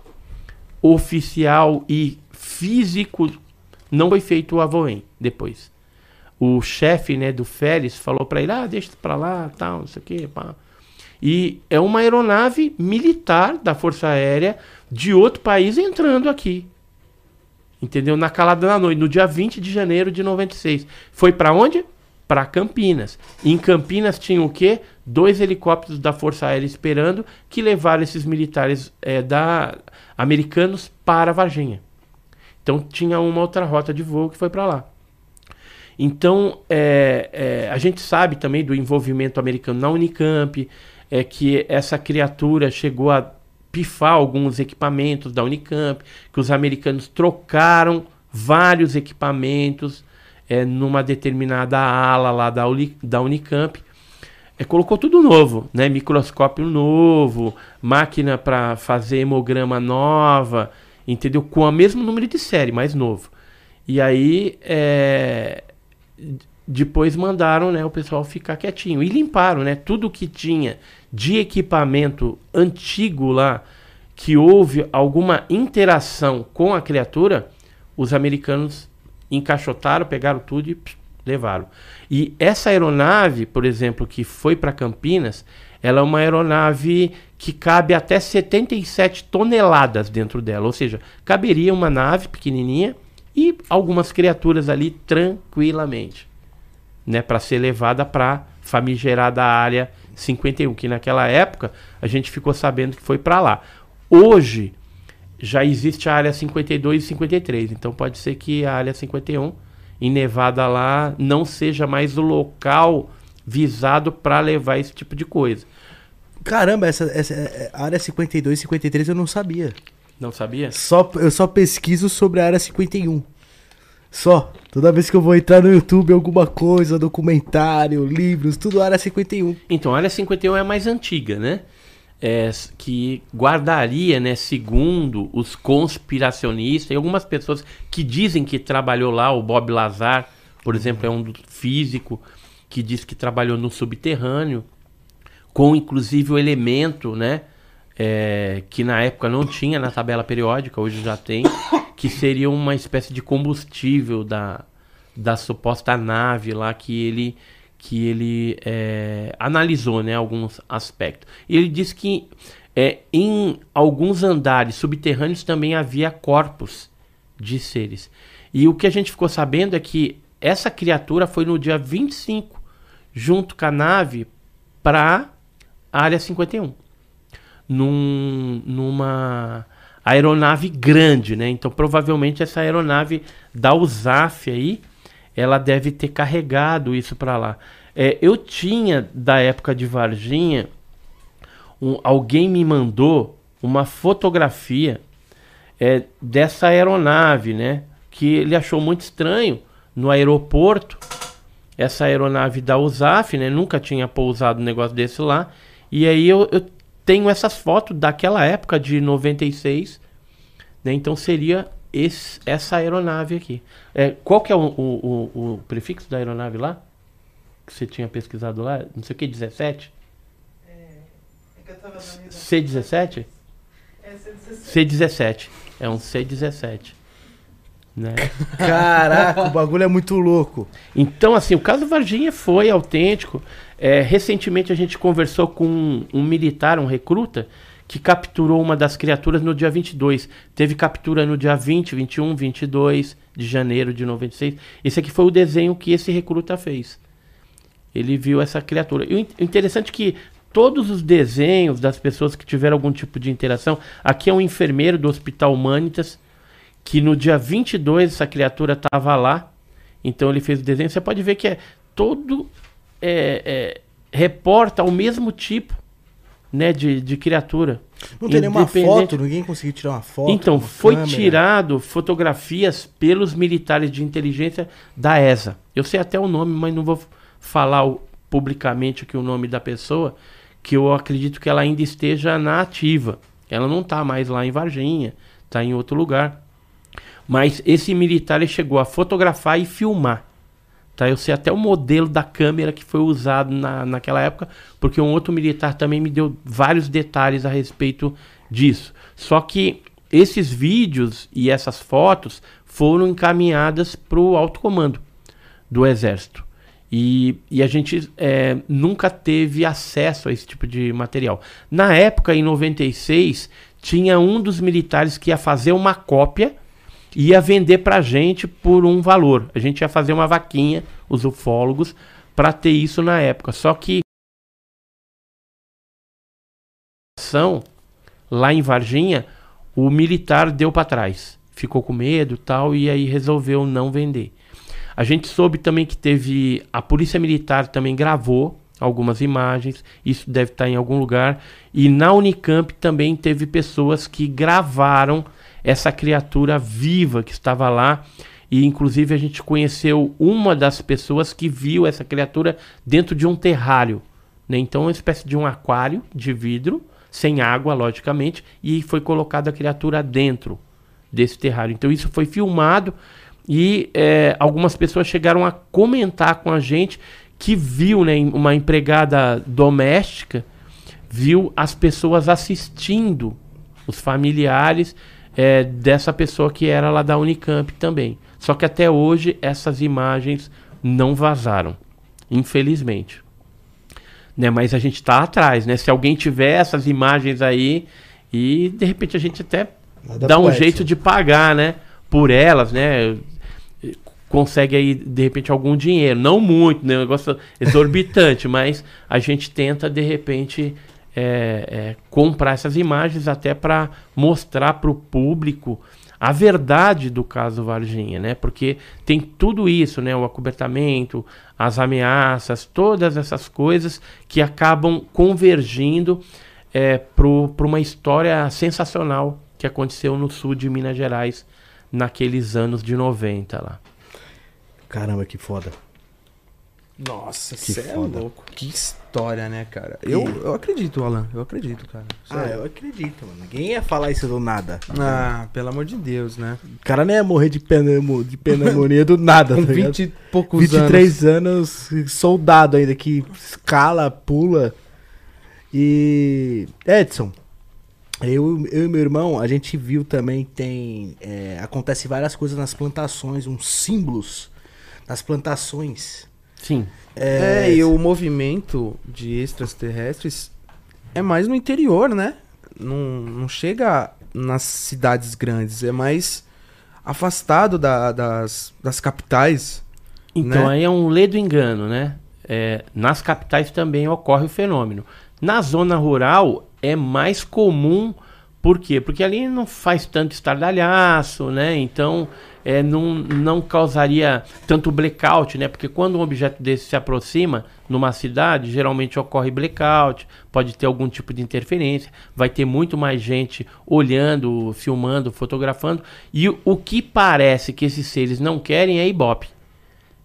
oficial e físico, não foi feito o avoem depois. O chefe né, do Félix falou para ele: ah, deixa para lá, tal, não sei o quê. Pá. E é uma aeronave militar da Força Aérea de outro país entrando aqui. Entendeu? Na calada da noite, no dia 20 de janeiro de 96. Foi para onde? Para Campinas. em Campinas tinha o quê? Dois helicópteros da Força Aérea esperando que levaram esses militares é, da americanos para Varginha. Então tinha uma outra rota de voo que foi para lá. Então é, é, a gente sabe também do envolvimento americano na Unicamp, é que essa criatura chegou a pifar alguns equipamentos da Unicamp, que os americanos trocaram vários equipamentos é, numa determinada ala lá da, Uni, da Unicamp. É, colocou tudo novo, né? Microscópio novo, máquina para fazer hemograma nova, entendeu? Com o mesmo número de série, mais novo. E aí, é, depois mandaram né, o pessoal ficar quietinho. E limparam, né? Tudo que tinha de equipamento antigo lá, que houve alguma interação com a criatura, os americanos encaixotaram, pegaram tudo e pss, levaram. E essa aeronave, por exemplo, que foi para Campinas, ela é uma aeronave que cabe até 77 toneladas dentro dela, ou seja, caberia uma nave pequenininha e algumas criaturas ali tranquilamente, né, para ser levada para famigerada área 51, que naquela época a gente ficou sabendo que foi para lá. Hoje já existe a área 52 e 53, então pode ser que a área 51 em Nevada lá não seja mais o local visado para levar esse tipo de coisa. Caramba, essa, essa é, área 52 e 53 eu não sabia. Não sabia? Só, eu só pesquiso sobre a área 51. Só. Toda vez que eu vou entrar no YouTube, alguma coisa, documentário, livros, tudo área 51. Então, a área 51 é a mais antiga, né? É, que guardaria, né, segundo os conspiracionistas e algumas pessoas que dizem que trabalhou lá, o Bob Lazar, por exemplo, é um físico que diz que trabalhou no subterrâneo, com inclusive o elemento, né, é, que na época não tinha na tabela periódica, hoje já tem, que seria uma espécie de combustível da, da suposta nave lá que ele que ele é, analisou né, alguns aspectos. E ele disse que é, em alguns andares subterrâneos também havia corpos de seres. E o que a gente ficou sabendo é que essa criatura foi no dia 25, junto com a nave, para a área 51. Num, numa aeronave grande, né? Então provavelmente essa aeronave da USAF aí, ela deve ter carregado isso para lá. É, eu tinha da época de Varginha, um, alguém me mandou uma fotografia é, dessa aeronave, né? Que ele achou muito estranho no aeroporto. Essa aeronave da USAF, né? Nunca tinha pousado um negócio desse lá. E aí eu, eu tenho essas fotos daquela época de 96, né? Então seria esse, essa aeronave aqui. É, qual que é o, o, o, o, prefixo da aeronave lá? Que você tinha pesquisado lá? Não sei o que, 17? É, é que eu tava C17? É C17. C17. É um C17. Né? Caraca, o bagulho é muito louco. Então, assim, o caso Varginha foi autêntico. É, recentemente a gente conversou com um, um, militar, um recruta, que capturou uma das criaturas no dia 22. Teve captura no dia 20, 21, 22 de janeiro de 96. Esse aqui foi o desenho que esse recruta fez. Ele viu essa criatura. E o interessante é que todos os desenhos das pessoas que tiveram algum tipo de interação. Aqui é um enfermeiro do Hospital Humanitas, que no dia 22 essa criatura estava lá. Então ele fez o desenho. Você pode ver que é todo. É, é, reporta o mesmo tipo né, de, de criatura. Não tem nenhuma foto, ninguém conseguiu tirar uma foto. Então, uma foi câmera. tirado fotografias pelos militares de inteligência da ESA. Eu sei até o nome, mas não vou falar o, publicamente aqui o nome da pessoa, que eu acredito que ela ainda esteja na ativa. Ela não está mais lá em Varginha, está em outro lugar. Mas esse militar chegou a fotografar e filmar. Tá? Eu sei até o modelo da câmera que foi usado na, naquela época, porque um outro militar também me deu vários detalhes a respeito disso. Só que esses vídeos e essas fotos foram encaminhadas para o alto comando do Exército. E, e a gente é, nunca teve acesso a esse tipo de material. Na época, em 96, tinha um dos militares que ia fazer uma cópia ia vender para gente por um valor. A gente ia fazer uma vaquinha, os ufólogos, para ter isso na época. Só que lá em Varginha, o militar deu para trás. Ficou com medo tal, e aí resolveu não vender. A gente soube também que teve. A Polícia Militar também gravou algumas imagens, isso deve estar em algum lugar. E na Unicamp também teve pessoas que gravaram essa criatura viva que estava lá. E inclusive a gente conheceu uma das pessoas que viu essa criatura dentro de um terrário. Né? Então, uma espécie de um aquário de vidro, sem água, logicamente, e foi colocada a criatura dentro desse terrário. Então, isso foi filmado e é, algumas pessoas chegaram a comentar com a gente que viu né, uma empregada doméstica, viu as pessoas assistindo, os familiares é, dessa pessoa que era lá da Unicamp também. Só que até hoje essas imagens não vazaram, infelizmente. Né, mas a gente está atrás, né? Se alguém tiver essas imagens aí e de repente a gente até Nada dá um jeito de pagar, né? Por elas, né? consegue aí, de repente, algum dinheiro. Não muito, né? Um negócio exorbitante, mas a gente tenta, de repente, é, é, comprar essas imagens até para mostrar para o público a verdade do caso Varginha, né? Porque tem tudo isso, né? O acobertamento, as ameaças, todas essas coisas que acabam convergindo é, para uma história sensacional que aconteceu no sul de Minas Gerais naqueles anos de 90 lá. Caramba, que foda. Nossa, que é louco. Que história, né, cara? Eu, eu acredito, Alan. Eu acredito, cara. Sério. Ah, eu acredito, mano. Ninguém ia falar isso do nada. Ah, pelo amor de Deus, né? O cara nem ia morrer de, de pneumonia do nada, Com tá 20 e poucos 23 anos. anos, soldado ainda, que escala, pula. E. Edson, eu, eu e meu irmão, a gente viu também tem. É, acontece várias coisas nas plantações, uns símbolos nas plantações. Sim. É, é, e o movimento de extraterrestres é mais no interior, né? Não, não chega nas cidades grandes, é mais afastado da, das, das capitais. Então né? aí é um ledo engano, né? É, nas capitais também ocorre o fenômeno. Na zona rural é mais comum, por quê? Porque ali não faz tanto estardalhaço, né? Então é, não, não causaria tanto blackout, né? Porque quando um objeto desse se aproxima numa cidade, geralmente ocorre blackout, pode ter algum tipo de interferência, vai ter muito mais gente olhando, filmando, fotografando. E o que parece que esses seres não querem é ibope.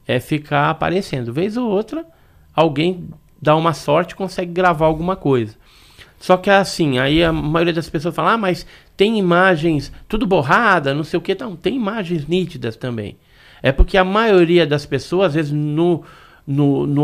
É ficar aparecendo. Vez ou outra, alguém dá uma sorte consegue gravar alguma coisa. Só que assim, aí a maioria das pessoas fala, ah, mas tem imagens tudo borrada, não sei o que. Não, tem imagens nítidas também. É porque a maioria das pessoas, às vezes, no, no, no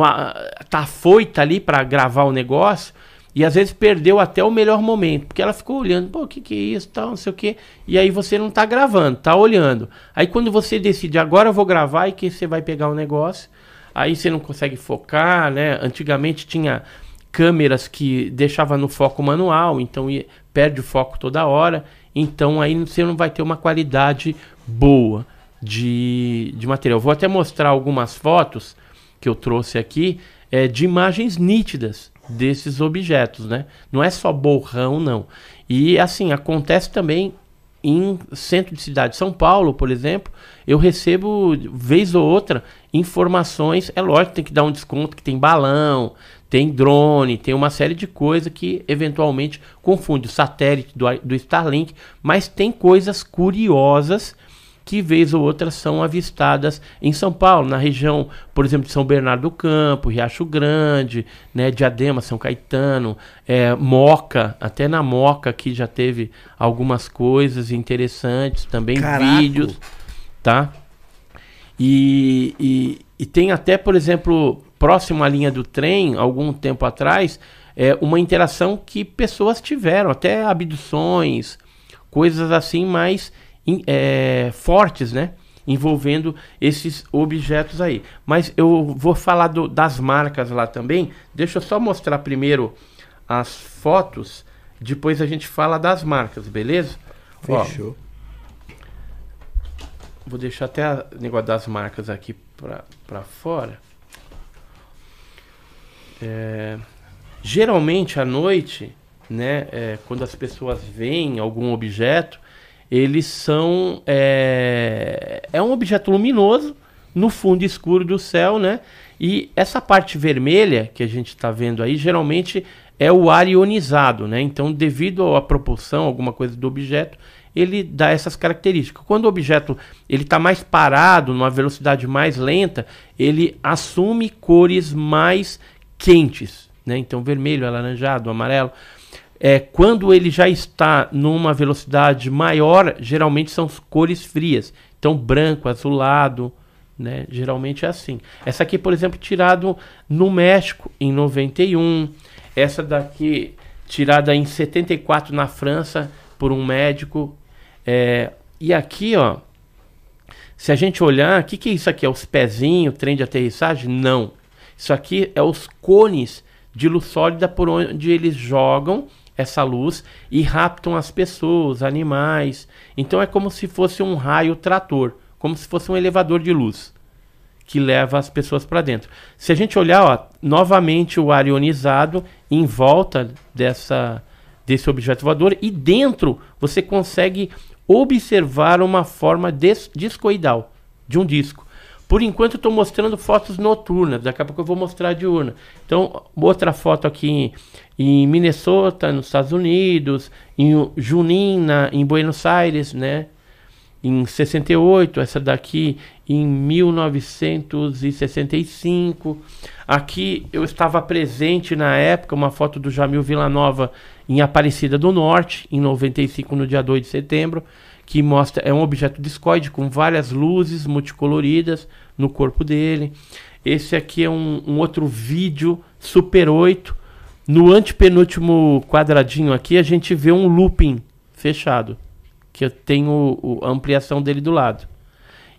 tá foita ali para gravar o negócio e às vezes perdeu até o melhor momento, porque ela ficou olhando, pô, o que, que é isso, tal, não sei o que, e aí você não tá gravando, tá olhando. Aí quando você decide, agora eu vou gravar e que você vai pegar o negócio, aí você não consegue focar, né? Antigamente tinha câmeras que deixava no foco manual, então ia, perde o foco toda hora, então aí você não vai ter uma qualidade boa de, de material. Vou até mostrar algumas fotos que eu trouxe aqui é, de imagens nítidas desses objetos, né? Não é só borrão, não. E assim, acontece também em centro de cidade, São Paulo, por exemplo, eu recebo vez ou outra informações, é lógico, tem que dar um desconto que tem balão, tem drone, tem uma série de coisas que eventualmente confunde o satélite do, do Starlink, mas tem coisas curiosas que vez ou outra são avistadas em São Paulo, na região, por exemplo, de São Bernardo do Campo, Riacho Grande, né, Diadema, São Caetano, é, Moca, até na Moca aqui já teve algumas coisas interessantes, também Caraca. vídeos, tá? E, e, e, tem até, por exemplo, próximo à linha do trem, algum tempo atrás, é, uma interação que pessoas tiveram, até abduções, coisas assim mais é, fortes, né? Envolvendo esses objetos aí. Mas eu vou falar do, das marcas lá também. Deixa eu só mostrar primeiro as fotos. Depois a gente fala das marcas, beleza? Fechou. Ó, vou deixar até o negócio das marcas aqui para fora. É, geralmente à noite, né, é, quando as pessoas veem algum objeto, eles são. É, é um objeto luminoso no fundo escuro do céu, né? E essa parte vermelha que a gente está vendo aí, geralmente é o ar ionizado, né? Então, devido à propulsão, alguma coisa do objeto, ele dá essas características. Quando o objeto ele está mais parado, numa velocidade mais lenta, ele assume cores mais quentes, né? Então, vermelho, alaranjado, amarelo. É, quando ele já está numa velocidade maior, geralmente são cores frias. Então, branco, azulado, né? Geralmente é assim. Essa aqui, por exemplo, tirado no México em 91. Essa daqui tirada em 74 na França por um médico. É, e aqui, ó, se a gente olhar, o que, que é isso aqui? É os pezinhos, trem de aterrissagem? Não. Isso aqui é os cones de luz sólida por onde eles jogam essa luz e raptam as pessoas, animais. Então é como se fosse um raio trator, como se fosse um elevador de luz que leva as pessoas para dentro. Se a gente olhar, ó, novamente o ar ionizado em volta dessa desse objeto voador e dentro você consegue observar uma forma discoidal de um disco. Por enquanto estou mostrando fotos noturnas, daqui a pouco eu vou mostrar a diurna. Então, outra foto aqui em, Minnesota, nos Estados Unidos, em Junín, na, em Buenos Aires, né? Em 68, essa daqui em 1965. Aqui eu estava presente na época, uma foto do Jamil Villanova em Aparecida do Norte, em 95, no dia 2 de setembro que mostra é um objeto discoide com várias luzes multicoloridas no corpo dele. Esse aqui é um, um outro vídeo Super 8. No antepenúltimo quadradinho aqui a gente vê um looping fechado, que eu tenho a ampliação dele do lado.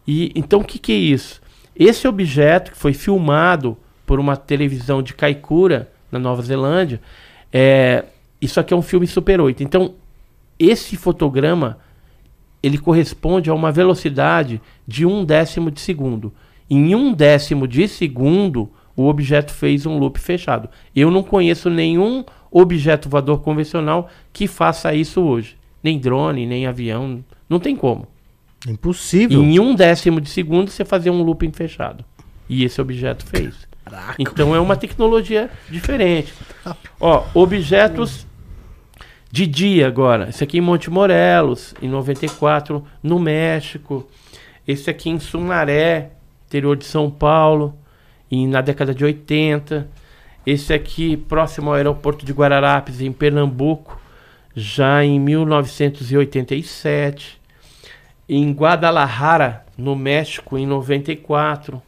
E então o que, que é isso? Esse objeto que foi filmado por uma televisão de Kaikoura na Nova Zelândia, é, isso aqui é um filme Super 8. Então esse fotograma ele corresponde a uma velocidade de um décimo de segundo. Em um décimo de segundo, o objeto fez um loop fechado. Eu não conheço nenhum objeto voador convencional que faça isso hoje. Nem drone, nem avião. Não tem como. Impossível. Em um décimo de segundo, você fazer um looping fechado. E esse objeto fez. Caraca. Então é uma tecnologia diferente. Ó, objetos de dia agora. Esse aqui em Monte Morelos, em 94, no México. Esse aqui em Sumaré, interior de São Paulo, em, na década de 80. Esse aqui próximo ao aeroporto de Guararapes, em Pernambuco, já em 1987. Em Guadalajara, no México, em 94.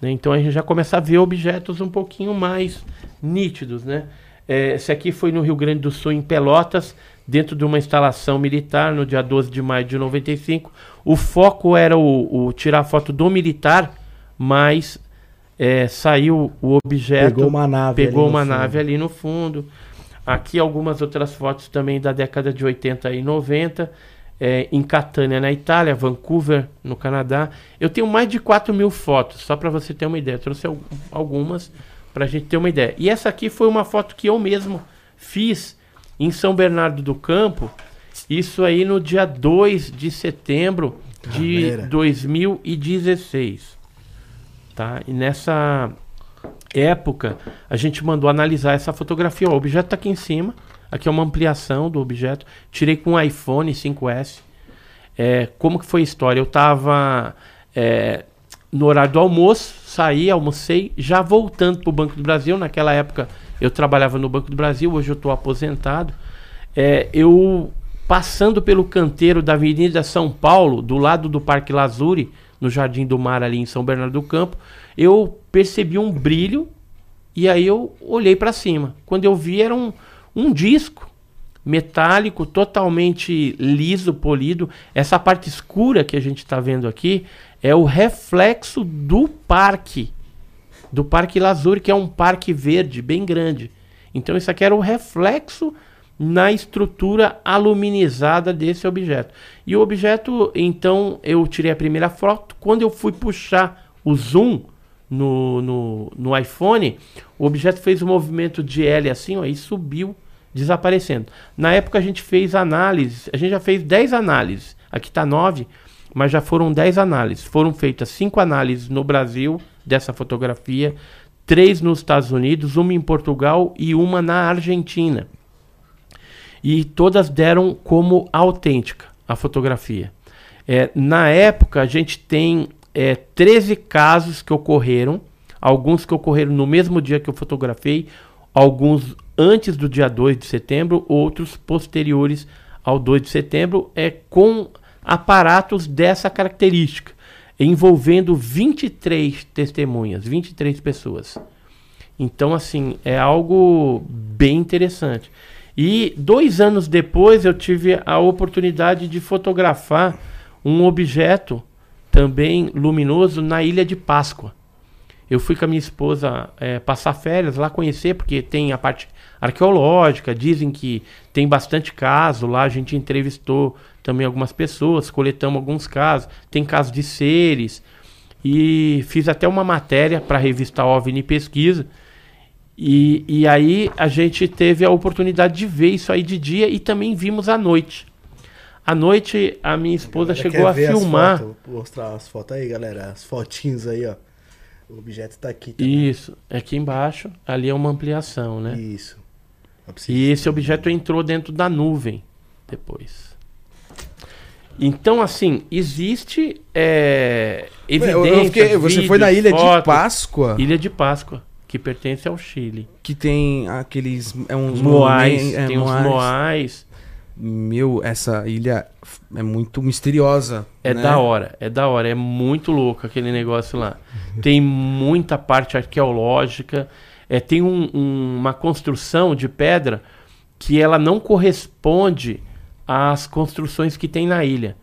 Né, então a gente já começa a ver objetos um pouquinho mais nítidos, né? É, esse aqui foi no Rio Grande do Sul, em Pelotas, dentro de uma instalação militar, no dia 12 de maio de 95. O foco era o, o tirar foto do militar, mas é, saiu o objeto. Pegou uma nave Pegou ali no uma fundo. nave ali no fundo. Aqui algumas outras fotos também da década de 80 e 90. é, em Catânia, na Itália, Vancouver, no Canadá. Eu tenho mais de 4 mil fotos, só para você ter uma ideia. Eu trouxe al- algumas para a gente ter uma ideia. E essa aqui foi uma foto que eu mesmo fiz em São Bernardo do Campo. Isso aí no dia 2 de setembro de Galera. 2016. Tá? E nessa época, a gente mandou analisar essa fotografia. Ó, o objeto está aqui em cima. Aqui é uma ampliação do objeto. Tirei com um iPhone 5S. É, como que foi a história? Eu estava no horário do almoço, saí, almocei, já voltando para o Banco do Brasil. Naquela época eu trabalhava no Banco do Brasil, hoje eu estou aposentado. É, eu passando pelo canteiro da Avenida São Paulo, do lado do Parque Lazuri, no Jardim do Mar, ali em São Bernardo do Campo, eu percebi um brilho e aí eu olhei para cima. Quando eu vi, era um, um disco metálico, totalmente liso, polido. Essa parte escura que a gente está vendo aqui é o reflexo do parque, do Parque Lazuri, que é um parque verde bem grande. Então, isso aqui era o reflexo na estrutura aluminizada desse objeto. E o objeto, então, eu tirei a primeira foto. Quando eu fui puxar o zoom no, no, no iPhone, o objeto fez um movimento de L assim, ó, e subiu, desaparecendo. Na época a gente fez análises, a gente já fez 10 análises. Aqui está 9, mas já foram 10 análises. Foram feitas 5 análises no Brasil dessa fotografia, 3 nos Estados Unidos, uma em Portugal e uma na Argentina e todas deram como autêntica a fotografia. É, na época, a gente tem é, 13 casos que ocorreram, alguns que ocorreram no mesmo dia que eu fotografei, alguns antes do dia 2 de setembro, outros posteriores ao 2 de setembro, é, com aparatos dessa característica, envolvendo 23 testemunhas, 23 pessoas. Então, assim, é algo bem interessante. E dois anos depois eu tive a oportunidade de fotografar um objeto também luminoso na Ilha de Páscoa. Eu fui com a minha esposa eh, passar férias lá conhecer, porque tem a parte arqueológica, dizem que tem bastante caso lá, a gente entrevistou também algumas pessoas, coletamos alguns casos, tem casos de seres, e fiz até uma matéria para a revista OVNI Pesquisa, e, e aí a gente teve a oportunidade de ver isso aí de dia e também vimos à noite. À noite a minha esposa Galera chegou a as filmar. fotos? Vou mostrar as fotos aí, galera. As fotinhos aí, ó. O objeto tá aqui. também. Isso, aqui embaixo, ali é uma ampliação, né? Isso. E esse objeto entrou dentro da nuvem depois. Então, assim, existe é, evidência. você foi na Ilha de Páscoa, Ilha de Páscoa, que pertence ao Chile. que tem aqueles. É uns Moais, é, tem os Moais. Meu, essa ilha é muito misteriosa. É né? da hora, é da hora, é muito louco aquele negócio lá. Tem muita parte arqueológica, é, tem um- um- uma construção de pedra que ela não corresponde às construções que tem na ilha.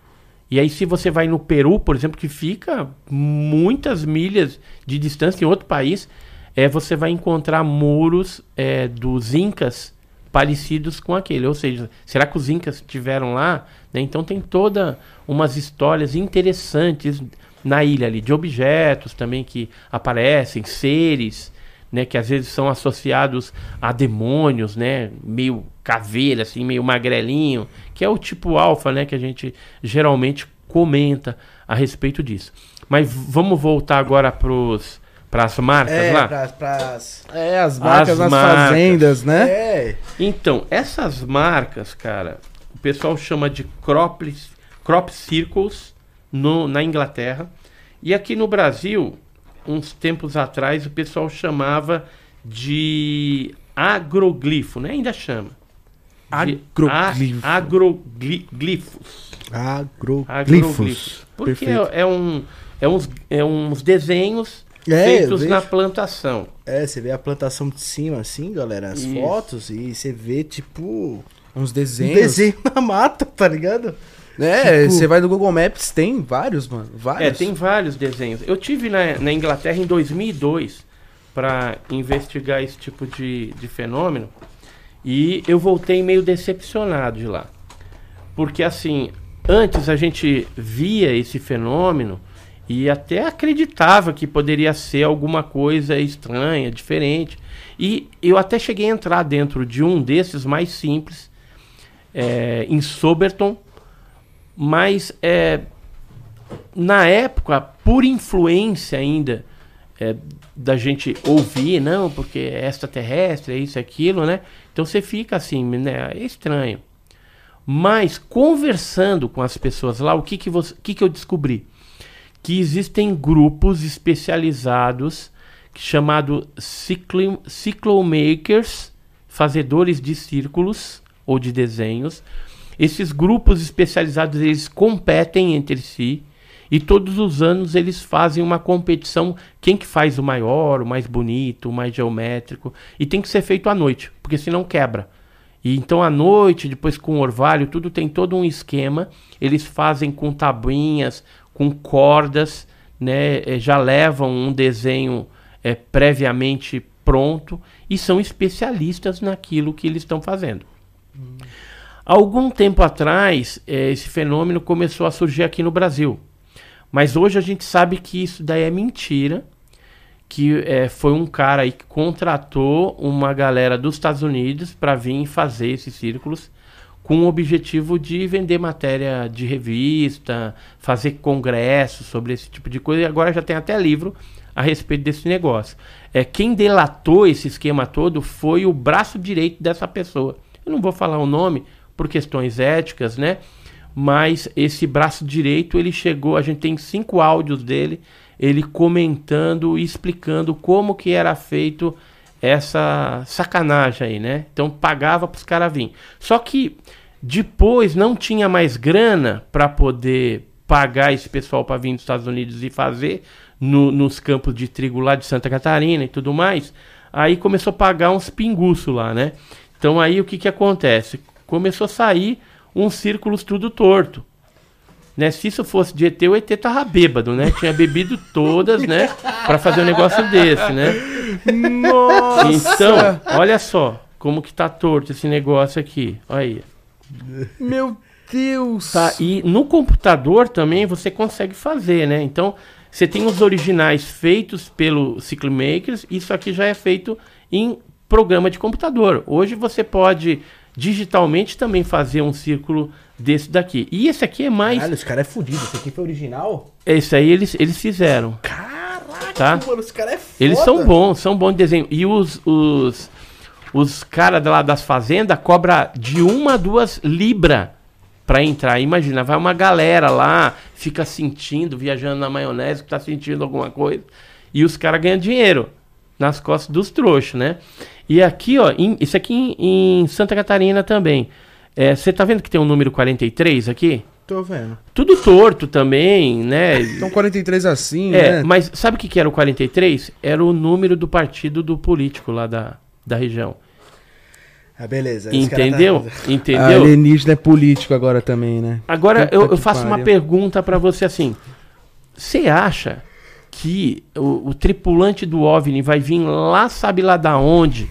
E aí, se você vai no Peru, por exemplo, que fica muitas milhas de distância em outro país, é, você vai encontrar muros é, dos Incas parecidos com aquele. Ou seja, será que os Incas estiveram lá? Né? Então tem toda umas histórias interessantes na ilha ali, de objetos também que aparecem, seres, né, que às vezes são associados a demônios, né, meio caveira, assim, meio magrelinho, que é o tipo alfa, né, que a gente geralmente comenta a respeito disso. Mas vamos voltar agora pros para as marcas É, lá. pras, pras... É, as marcas As nas marcas. fazendas, né? É. Então, essas marcas, cara, o pessoal chama de crop, crop circles no, na Inglaterra. E aqui no Brasil, uns tempos atrás, o pessoal chamava de agroglifo, né? Ainda chama. Agroglifo. a- agroglifos. Agroglifos. Agroglifos. Porque é, é um, é, uns, é uns desenhos É, feitos na plantação. É, você vê a plantação de cima, assim, galera, as Isso. fotos, e você vê, tipo, Uns um desenhos. desenho na mata, tá ligado? É, Tipo- você vai no Google Maps, tem vários, mano. É, Vários. tem vários desenhos. Eu tive na, na Inglaterra em 2002 para investigar esse tipo de, de fenômeno e eu voltei meio decepcionado de lá. Porque assim, antes a gente via esse fenômeno e até acreditava que poderia ser alguma coisa estranha, diferente. E eu até cheguei a entrar dentro de um desses mais simples, é, em Soberton, mas é, na época, por influência ainda é, da gente ouvir, não, porque é extraterrestre, é isso, é aquilo, né? Então você fica assim, né? É estranho. Mas conversando com as pessoas lá, o que que, você, que, que eu descobri? Que existem grupos especializados chamado ciclo, ciclomakers, fazedores de círculos ou de desenhos. Esses grupos especializados eles competem entre si e todos os anos eles fazem uma competição quem que faz o maior, o mais bonito, o mais geométrico e tem que ser feito à noite porque senão quebra. E então à noite, depois com orvalho, tudo tem todo um esquema. Eles fazem com tabuinhas, com cordas, né? eh, Já levam um desenho eh, previamente pronto e são especialistas naquilo que eles estão fazendo. Algum tempo atrás, eh, esse fenômeno começou a surgir aqui no Brasil. Mas hoje a gente sabe que isso daí é mentira. Que eh, foi um cara aí que contratou uma galera dos Estados Unidos para vir fazer esses círculos com o objetivo de vender matéria de revista, fazer congressos sobre esse tipo de coisa. E agora já tem até livro a respeito desse negócio. É, quem delatou esse esquema todo foi o braço direito dessa pessoa. Eu não vou falar o nome por questões éticas, né? Mas esse braço direito, ele chegou, a gente tem cinco áudios dele, ele comentando e explicando como que era feito essa sacanagem aí, né? Então pagava para os caras virem. Só que depois não tinha mais grana para poder pagar esse pessoal para vir dos Estados Unidos e fazer no- nos campos de trigo lá de Santa Catarina e tudo mais. Aí começou a pagar uns pinguços lá, né? Então aí o que que acontece? Começou a sair uns círculos tudo torto. Né? Se isso fosse de ET, o ET tava bêbado, né? Tinha bebido todas, né? Pra fazer um negócio desse, né? Nossa! Então, olha só como que tá torto esse negócio aqui. Olha aí. Meu Deus! Tá, e no computador também você consegue fazer, né? Então, você tem os originais feitos pelo Ciclomakers, isso aqui já é feito em programa de computador. Hoje você pode digitalmente também fazer um círculo desse daqui. E esse aqui é mais. Caralho, esse cara é fudido. Esse aqui foi original? Esse aí eles, eles fizeram. Caraca, Tá. mano, esse cara é foda. Eles são bons, são bons de desenho. E os, os, os caras lá das fazendas cobra de uma a duas libras pra entrar. Imagina, vai uma galera lá, fica sentindo, viajando na maionese, que tá sentindo alguma coisa. E os caras ganham dinheiro nas costas dos trouxas, né? E aqui, ó, em- isso aqui em, em Santa Catarina também. É, Você tá vendo que tem um número 43 aqui? Tô vendo. Tudo torto também, né? Então 43 assim, É, né? mas sabe o que, que era o 43? Era o número do partido do político lá da, da região. Ah, beleza. Entendeu? tá- Entendeu? Alienígena é político agora também, né? Agora Puta eu, eu faço uma pariu. pergunta pra você assim. Você acha que o, o tripulante do OVNI vai vir lá, sabe lá da onde,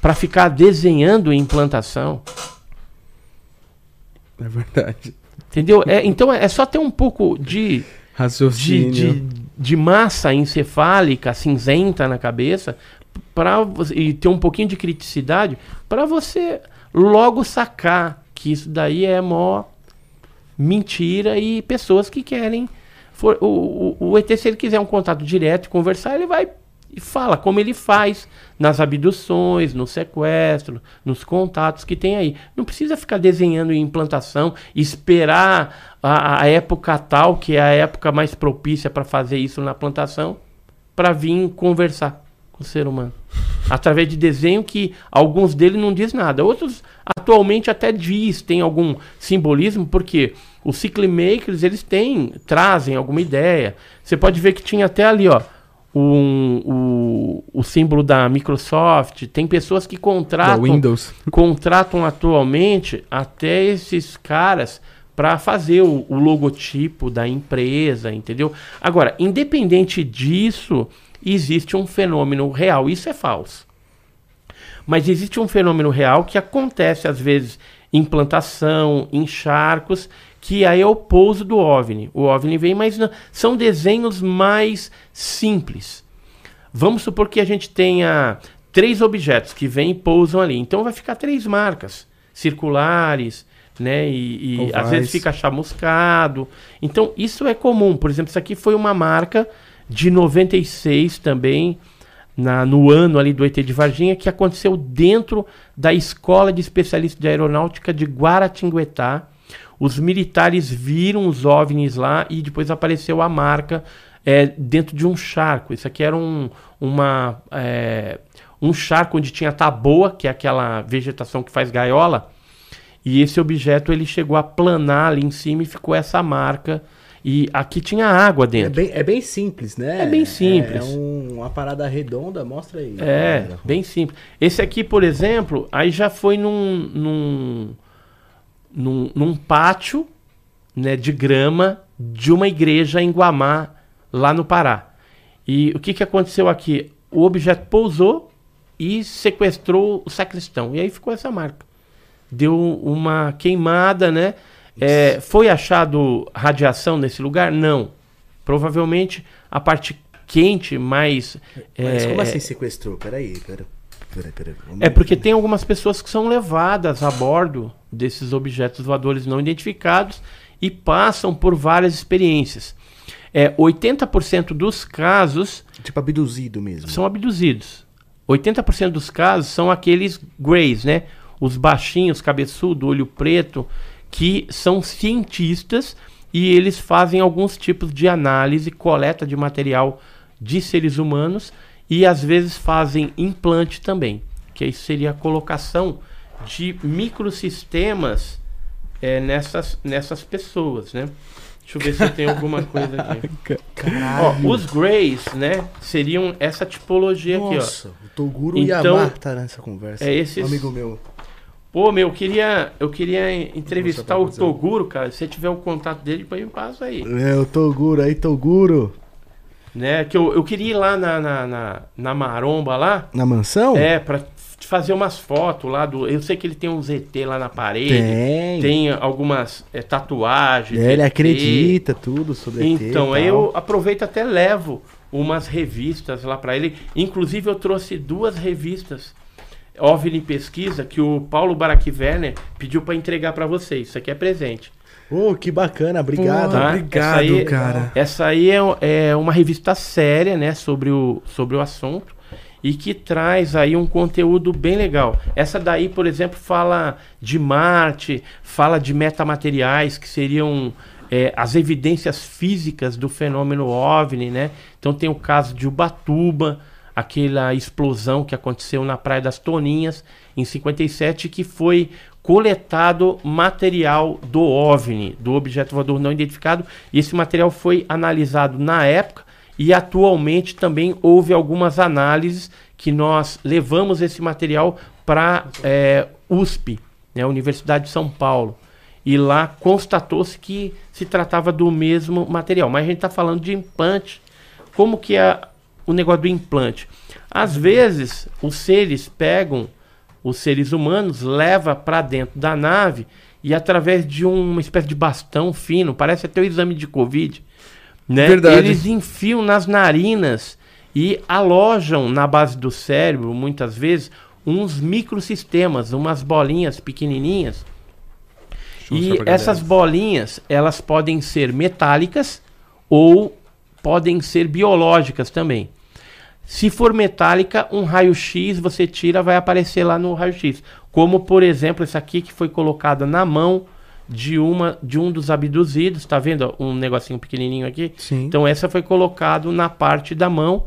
pra ficar desenhando implantação? É verdade. Entendeu? É, então é só ter um pouco de, de, Raciocínio. de, de massa encefálica cinzenta na cabeça para e ter um pouquinho de criticidade para você logo sacar que isso daí é mó mentira e pessoas que querem for- o, o, o ET se ele quiser um contato direto conversar ele vai e fala como ele faz nas abduções, no sequestro, nos contatos que tem aí. Não precisa ficar desenhando em implantação, esperar a, a época tal, que é a época mais propícia para fazer isso na plantação, para vir conversar com o ser humano. Através de desenho que alguns dele não diz nada. Outros atualmente até diz, tem algum simbolismo, porque os Cyclemakers, eles têm, trazem alguma ideia. Você pode ver que tinha até ali, ó, um, o, o símbolo da Microsoft. Tem pessoas que Da contratam Windows. contratam atualmente até esses caras para fazer o, o, logotipo da empresa, entendeu? Agora, independente disso, existe um fenômeno real. Isso é falso. Mas existe um fenômeno real que acontece às vezes em plantação, em charcos, que aí é o pouso do OVNI. O OVNI vem, mas não, são desenhos mais simples. Vamos supor que a gente tenha três objetos que vêm e pousam ali. Então vai ficar três marcas circulares, né? E, e às vezes fica chamuscado. Então isso é comum. Por exemplo, isso aqui foi uma marca de 96 também, na, no ano ali do ET de Varginha, que aconteceu dentro da Escola de Especialistas de Aeronáutica de Guaratinguetá. Os militares viram os OVNIs lá e depois apareceu a marca é, dentro de um charco. Isso aqui era um, uma, é, um charco onde tinha taboa, que é aquela vegetação que faz gaiola, e esse objeto ele chegou a planar ali em cima e ficou essa marca. E aqui tinha água dentro. É bem, é bem simples, né? É bem simples. É, é um, uma parada redonda, mostra aí. É, bem simples. Esse aqui, por exemplo, aí já foi num, num, num, num pátio né, de grama de uma igreja em Guamá, lá no Pará. E o que, que aconteceu aqui? O objeto pousou e sequestrou o sacristão. E aí ficou essa marca. Deu uma queimada, né? É, foi achado radiação nesse lugar? Não. Provavelmente a parte quente mais. Mas é, como assim sequestrou? Peraí, peraí. Peraí, peraí. É porque tem algumas pessoas que são levadas a bordo desses objetos voadores não identificados e passam por várias experiências é, 80% dos casos. Tipo abduzido mesmo. São abduzidos. 80% dos casos são aqueles greys, né? Os baixinhos, cabeçudo, olho preto, que são cientistas e eles fazem alguns tipos de análise, coleta de material de seres humanos e às vezes fazem implante também, que aí seria a colocação de microsistemas é, nessas, nessas pessoas, né? Deixa eu ver se tem alguma coisa aqui. Ó, os Greys, né? Seriam essa tipologia Nossa, aqui, ó. Nossa, o Toguro então, Yamar tá nessa conversa. É esse amigo meu. Pô, meu, eu queria, eu queria entrevistar o Toguro, cara. Se você tiver o contato dele, depois me passa aí. É, o Toguro, aí, Toguro. Né, que eu, eu queria ir lá na, na, na, na Maromba lá. Na mansão? É, pra fazer umas fotos lá do. Eu sei que ele tem um ZT lá na parede. Tem. Tem algumas é, tatuagens. É, ele acredita tudo sobre Então, aí eu aproveito até levo umas revistas lá para ele. Inclusive, eu trouxe duas revistas. OVNI Pesquisa, que o Paulo Baraki Werner pediu para entregar para vocês. Isso aqui é presente. Oh, que bacana, obrigado. Tá? Obrigado, essa aí, cara. Essa aí é, é, uma revista séria, né, sobre o, sobre o assunto e que traz aí um conteúdo bem legal. Essa daí, por exemplo, fala de Marte, fala de metamateriais que seriam é, as evidências físicas do fenômeno OVNI, né? Então tem o caso de Ubatuba, aquela explosão que aconteceu na Praia das Toninhas em 57 que foi coletado material do OVNI, do objeto voador não identificado, e esse material foi analisado na época e atualmente também houve algumas análises que nós levamos esse material para é, USP, né, Universidade de São Paulo. E lá constatou-se que se tratava do mesmo material. Mas a gente está falando de implante. Como que é o negócio do implante? Às vezes, os seres pegam os seres humanos, leva para dentro da nave e através de uma espécie de bastão fino, parece até o exame de Covid, né? Verdade. Eles enfiam nas narinas e alojam na base do cérebro, muitas vezes, uns microsistemas, umas bolinhas pequenininhas. E essas bolinhas, elas podem ser metálicas ou podem ser biológicas também. Se for metálica, um raio-x você tira, vai aparecer lá no raio-x. Como, por exemplo, essa aqui que foi colocada na mão de uma de um dos abduzidos, tá vendo um negocinho pequenininho aqui? Sim. Então essa foi colocado na parte da mão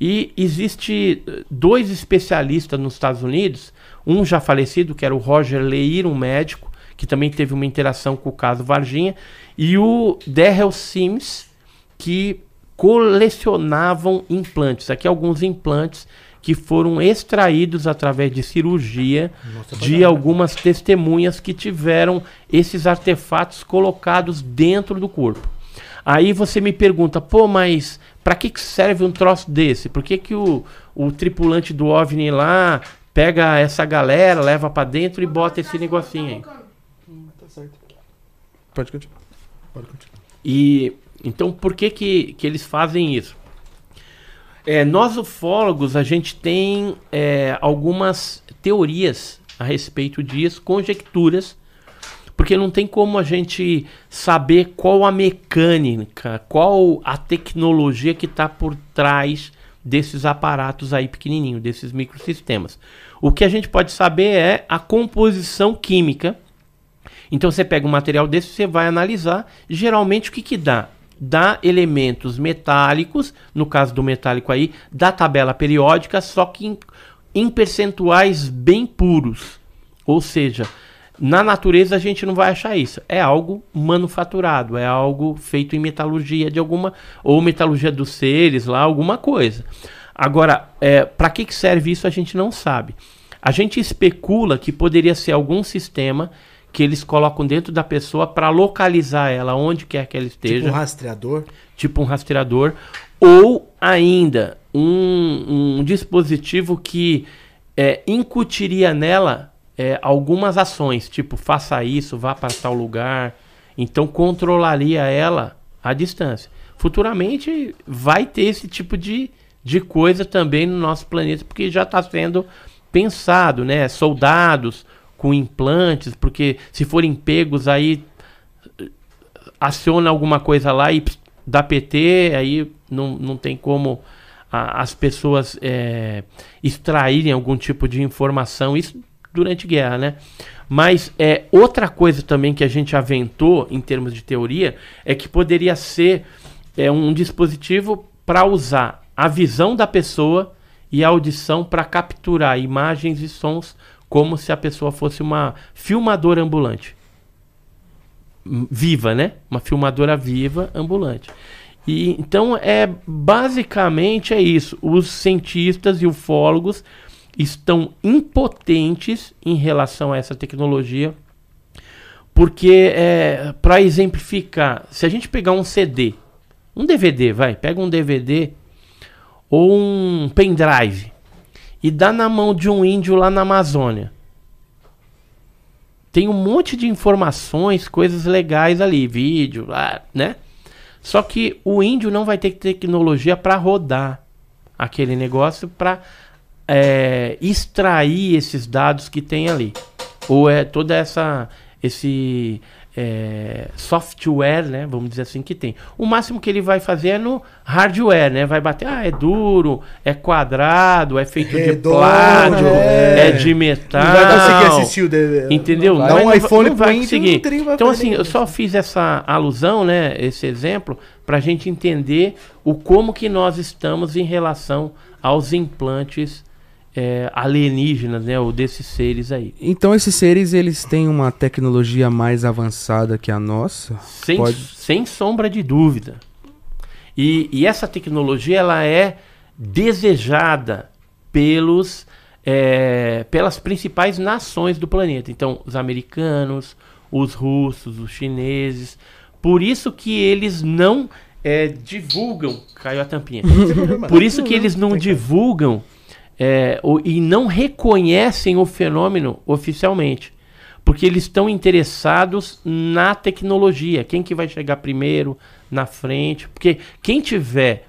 e existe eh, dois especialistas nos Estados Unidos, um já falecido que era o Roger Leir, um médico que também teve uma interação com o caso Varginha, e o Darrell Sims que colecionavam implantes. Aqui alguns implantes que foram extraídos através de cirurgia Nossa, de algumas testemunhas que tiveram esses artefatos colocados dentro do corpo. Aí você me pergunta, pô, mas para que, que serve um troço desse? Por que, que o, o tripulante do OVNI lá pega essa galera, leva para dentro e bota esse negocinho aí? Tá certo. Pode continuar. Pode continuar. E então por que, que, que eles fazem isso? É, nós ufólogos a gente tem é, algumas teorias a respeito disso, conjecturas, porque não tem como a gente saber qual a mecânica, qual a tecnologia que está por trás desses aparatos aí pequenininhos, desses microsistemas. O que a gente pode saber é a composição química. Então você pega um material desse, você vai analisar, geralmente o que que dá? Dá elementos metálicos, no caso do metálico aí, da tabela periódica, só que em, em percentuais bem puros. Ou seja, na natureza a gente não vai achar isso. É algo manufaturado, é algo feito em metalurgia de alguma ou metalurgia dos seres lá, alguma coisa. Agora, é, para que, que serve isso a gente não sabe. A gente especula que poderia ser algum sistema que eles colocam dentro da pessoa para localizar ela onde quer que ela esteja, Tipo um rastreador. tipo um rastreador, ou ainda um, um dispositivo que é, incutiria nela é, algumas ações, tipo faça isso, vá para tal lugar. Então controlaria ela à distância. Futuramente vai ter esse tipo de, de coisa também no nosso planeta, porque já está sendo pensado, né? Soldados com implantes, porque se forem pegos aí aciona alguma coisa lá e dá PT, aí não, não tem como a- as pessoas é, extraírem algum tipo de informação, isso durante guerra, né? Mas é, outra coisa também que a gente aventou em termos de teoria é que poderia ser é, um dispositivo para usar a visão da pessoa e a audição para capturar imagens e sons como se a pessoa fosse uma filmadora ambulante. Viva, né? Uma filmadora viva ambulante. E então é basicamente é isso. Os cientistas e ufólogos estão impotentes em relação a essa tecnologia, porque é, para exemplificar, se a gente pegar um CD, um DVD, vai, pega um DVD ou um pendrive e dá na mão de um índio lá na Amazônia. Tem um monte de informações, coisas legais ali, vídeo, né? Só que o índio não vai ter tecnologia para rodar aquele negócio para extrair esses dados que tem ali. Ou é toda essa esse é, software, né? Vamos dizer assim que tem. O máximo que ele vai fazer é no hardware, né? Vai bater, ah, é duro, é quadrado, é feito de Redondo, plástico, é. é, de metal. Não vai conseguir assistir o DVD. Entendeu? Um não vai- iPhone não vai conseguir. Então, assim, eu só fiz essa alusão, né? Esse exemplo, pra gente entender o como que nós estamos em relação aos implantes é, alienígenas, né? Ou desses seres aí. Então esses seres, eles têm uma tecnologia mais avançada que a nossa? Sem, Pode- sem sombra de dúvida. E, e essa tecnologia ela é desejada pelos, é, pelas principais nações do planeta. Então, os americanos, os russos, os chineses. Por isso que eles não é, divulgam. Caiu a tampinha. Por isso que eles não divulgam é, o- e não reconhecem o fenômeno oficialmente. Porque eles estão interessados na tecnologia. Quem que vai chegar primeiro, na frente. Porque quem tiver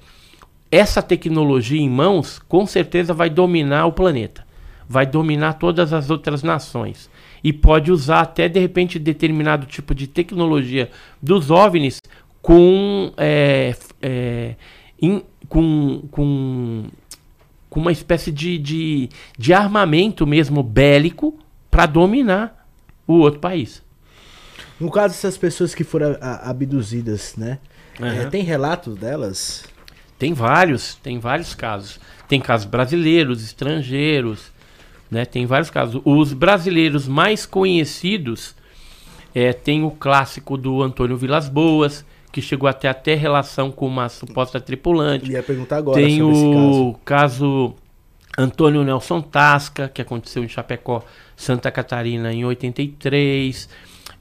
essa tecnologia em mãos, com certeza vai dominar o planeta. Vai dominar todas as outras nações. E pode usar até, de repente, determinado tipo de tecnologia dos OVNIs com, é, é, em- com, com, com uma espécie de, de, de armamento mesmo bélico para dominar o outro país. No caso dessas pessoas que foram a- abduzidas, né? Aham. É, tem relatos delas? Tem vários, tem vários casos. Tem casos brasileiros, estrangeiros, né? Tem vários casos. Os brasileiros mais conhecidos é, tem o clássico do Antônio Vilas Boas, que chegou até até relação com uma suposta tripulante. Eu ia perguntar agora Tem esse caso. o caso Antônio Nelson Tasca, que aconteceu em Chapecó, Santa Catarina, em 83.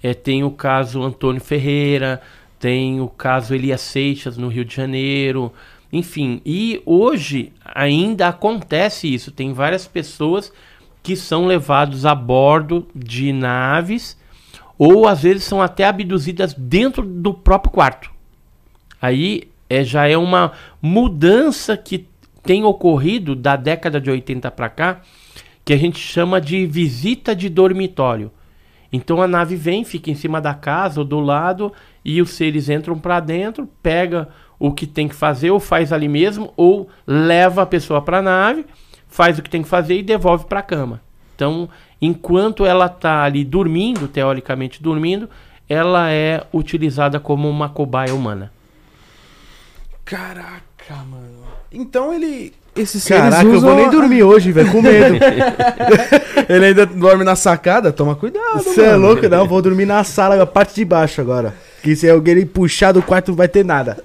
É, tem o caso Antônio Ferreira, tem o caso Elias Seixas, no Rio de Janeiro. Enfim, e hoje ainda acontece isso. Tem várias pessoas que são levados a bordo de naves ou às vezes são até abduzidas dentro do próprio quarto. Aí é, já é uma mudança que tem ocorrido da década de 80 para cá, que a gente chama de visita de dormitório. Então a nave vem, fica em cima da casa ou do lado e os seres entram para dentro, pega o que tem que fazer ou faz ali mesmo ou leva a pessoa para a nave, faz o que tem que fazer e devolve para a cama. Então, enquanto ela está ali dormindo, teoricamente dormindo, ela é utilizada como uma cobaia humana. Caraca, mano. Então ele. Esses Caraca, eu vou nem dormir hoje, velho, com medo. ele ainda dorme na sacada? Toma cuidado. Você é louco? Não, vou dormir na sala, a parte de baixo agora. Que se alguém puxar do quarto não vai ter nada.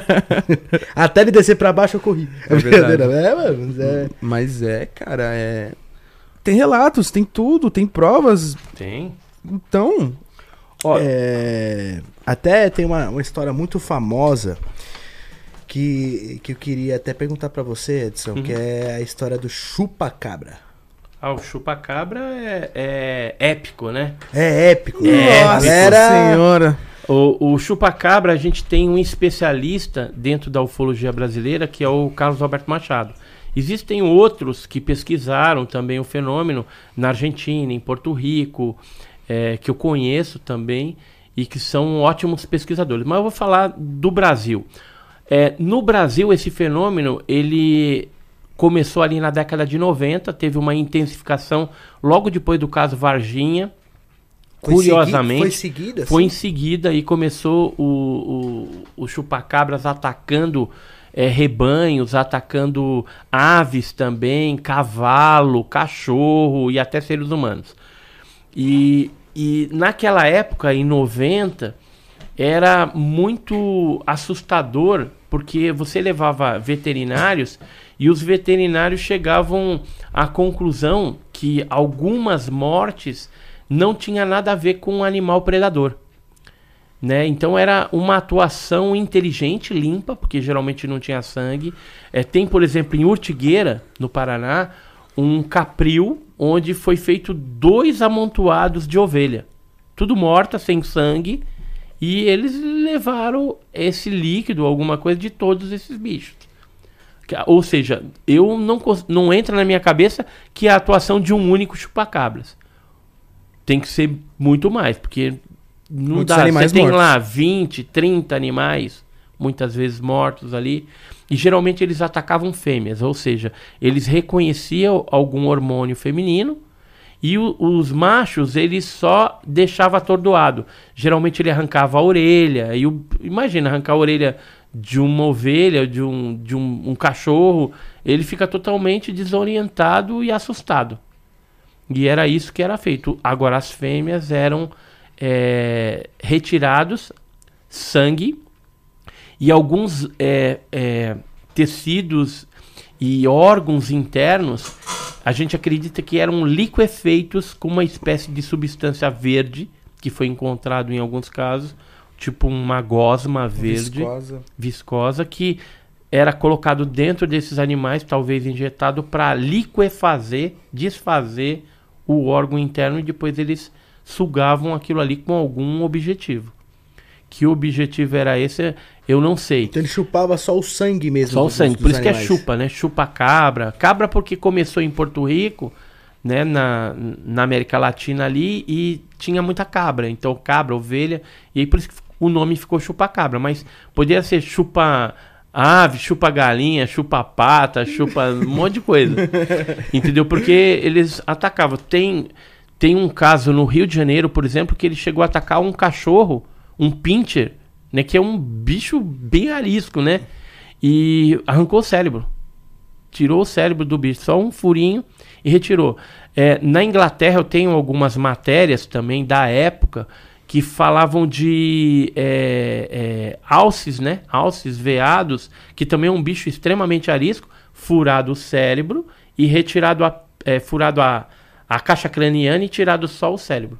Até ele descer pra baixo eu corri. É verdade. É, mano. É... Mas é, cara, é. Tem relatos, tem tudo, tem provas. Tem. Então. Ó, é... Até tem uma, uma história muito famosa que, que eu queria até perguntar pra você, Edson, Uhum. que é a história do chupa-cabra. Ah, o chupa-cabra é, é épico, né? É épico. É, Nossa galera... senhora. O, o chupa-cabra, a gente tem um especialista dentro da ufologia brasileira, que é o Carlos Alberto Machado. Existem outros que pesquisaram também o fenômeno na Argentina, em Porto Rico, é, que eu conheço também e que são ótimos pesquisadores. Mas eu vou falar do Brasil. É, no Brasil, esse fenômeno ele começou ali na década de 90, teve uma intensificação logo depois do caso Varginha. Foi Curiosamente, segui- Foi seguida? foi em seguida e começou o, o, o chupacabras atacando eh, rebanhos, atacando aves também, cavalo, cachorro e até seres humanos. E, e naquela época, em 90, era muito assustador porque você levava veterinários e os veterinários chegavam à conclusão que algumas mortes não tinha nada a ver com um animal predador. Né? Então era uma atuação inteligente, limpa, porque geralmente não tinha sangue. É, tem, por exemplo, em Urtigueira, no Paraná, um capril onde foi feito dois amontoados de ovelha. Tudo morta, sem sangue. E eles levaram esse líquido, alguma coisa, de todos esses bichos. Ou seja, eu não, não entra na minha cabeça que é a atuação de um único chupacabras. Tem que ser muito mais, porque não Muitos dá. Você tem mortos. lá 20, 30 animais, muitas vezes mortos ali. E geralmente eles atacavam fêmeas, ou seja, eles reconheciam algum hormônio feminino e o- os machos eles só deixavam atordoado. Geralmente ele arrancava a orelha. E o, imagina arrancar a orelha de uma ovelha, de um, de um, um cachorro, ele fica totalmente desorientado e assustado. E era isso que era feito. Agora as fêmeas eram é, retirados sangue e alguns é, é, tecidos e órgãos internos, a gente acredita que eram liquefeitos com uma espécie de substância verde que foi encontrado em alguns casos, tipo uma gosma verde Viscosa. viscosa que era colocado dentro desses animais, talvez injetado para liquefazer, desfazer o órgão interno e depois eles sugavam aquilo ali com algum objetivo. Que objetivo era esse, eu não sei. Então ele chupava só o sangue mesmo. Só o sangue, por isso que é animais. chupa, né? Chupa cabra. Cabra porque começou em Porto Rico, né? Na, na América Latina ali e tinha muita cabra. Então cabra, ovelha, e aí por isso que o nome ficou chupa cabra. Mas poderia ser chupa ave, chupa galinha, chupa pata, chupa um monte de coisa. Entendeu? Porque eles atacavam. Tem, tem um caso no Rio de Janeiro, por exemplo, que ele chegou a atacar um cachorro, um pincher, né? Que é um bicho bem arisco, né? E arrancou o cérebro. Tirou o cérebro do bicho, só um furinho e retirou. É, na Inglaterra eu tenho algumas matérias também da época que falavam de é, é, alces, né? Alces, veados, que também é um bicho extremamente arisco, furado o cérebro e retirado a, é, furado a, a caixa craniana e tirado só o cérebro.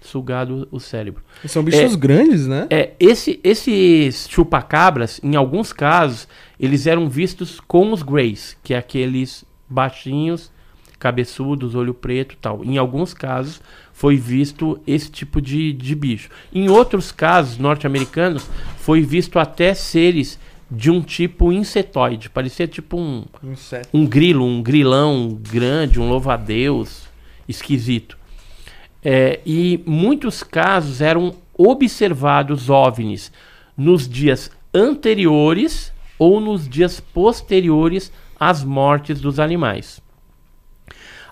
Sugado o cérebro. São bichos É. grandes, né? É, esse, esses chupacabras, em alguns casos, eles eram vistos com os greys, que é aqueles baixinhos, cabeçudos, olho preto e tal. Em alguns casos, foi visto esse tipo de, de bicho. Em outros casos norte-americanos, foi visto até seres de um tipo insetoide. Parecia tipo um, Inseto. um grilo, um grilão grande, um louva-a-Deus esquisito. É, e muitos casos eram observados OVNIs nos dias anteriores ou nos dias posteriores às mortes dos animais.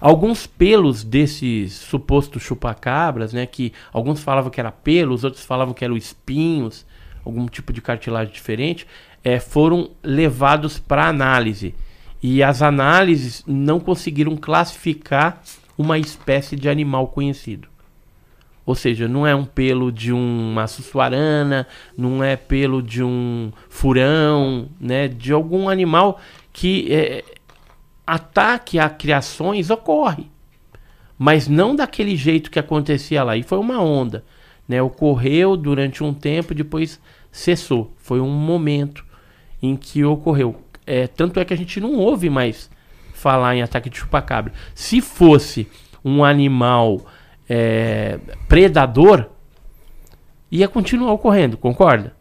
Alguns pelos desses supostos chupacabras, né, que alguns falavam que era pelos, outros falavam que eram espinhos, algum tipo de cartilagem diferente, eh, foram levados para análise. E as análises não conseguiram classificar uma espécie de animal conhecido. Ou seja, não é um pelo de uma sussuarana, não é pelo de um furão, né, de algum animal que eh, ataque a criações ocorre, mas não daquele jeito que acontecia lá. E foi uma onda, né? Ocorreu durante um tempo, depois cessou. Foi um momento em que ocorreu. É, tanto é que a gente não ouve mais falar em ataque de chupacabra. Se fosse um animal é, predador, ia continuar ocorrendo, concorda?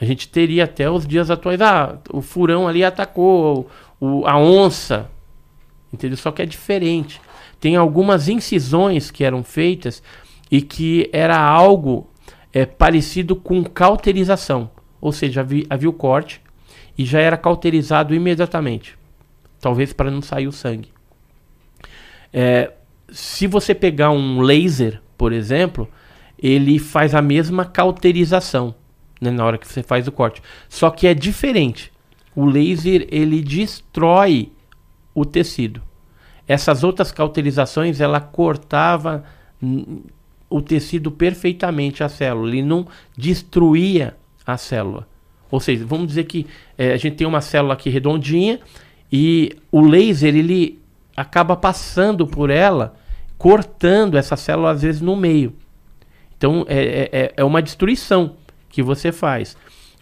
A gente teria até os dias atuais. Ah, o furão ali atacou o, a onça. Entendeu? Só que é diferente. Tem algumas incisões que eram feitas e que era algo é, parecido com cauterização. Ou seja, havia, havia o corte e já era cauterizado imediatamente. Talvez para não sair o sangue. É, se você pegar um laser, por exemplo, ele faz a mesma cauterização né, na hora que você faz o corte. Só que é diferente. O laser ele destrói o tecido. Essas outras cauterizações ela cortava o tecido perfeitamente a célula. Ele não destruía a célula. Ou seja, vamos dizer que eh, a gente tem uma célula aqui redondinha e o laser ele acaba passando por ela, cortando essa célula às vezes no meio. Então é, é, é uma destruição que você faz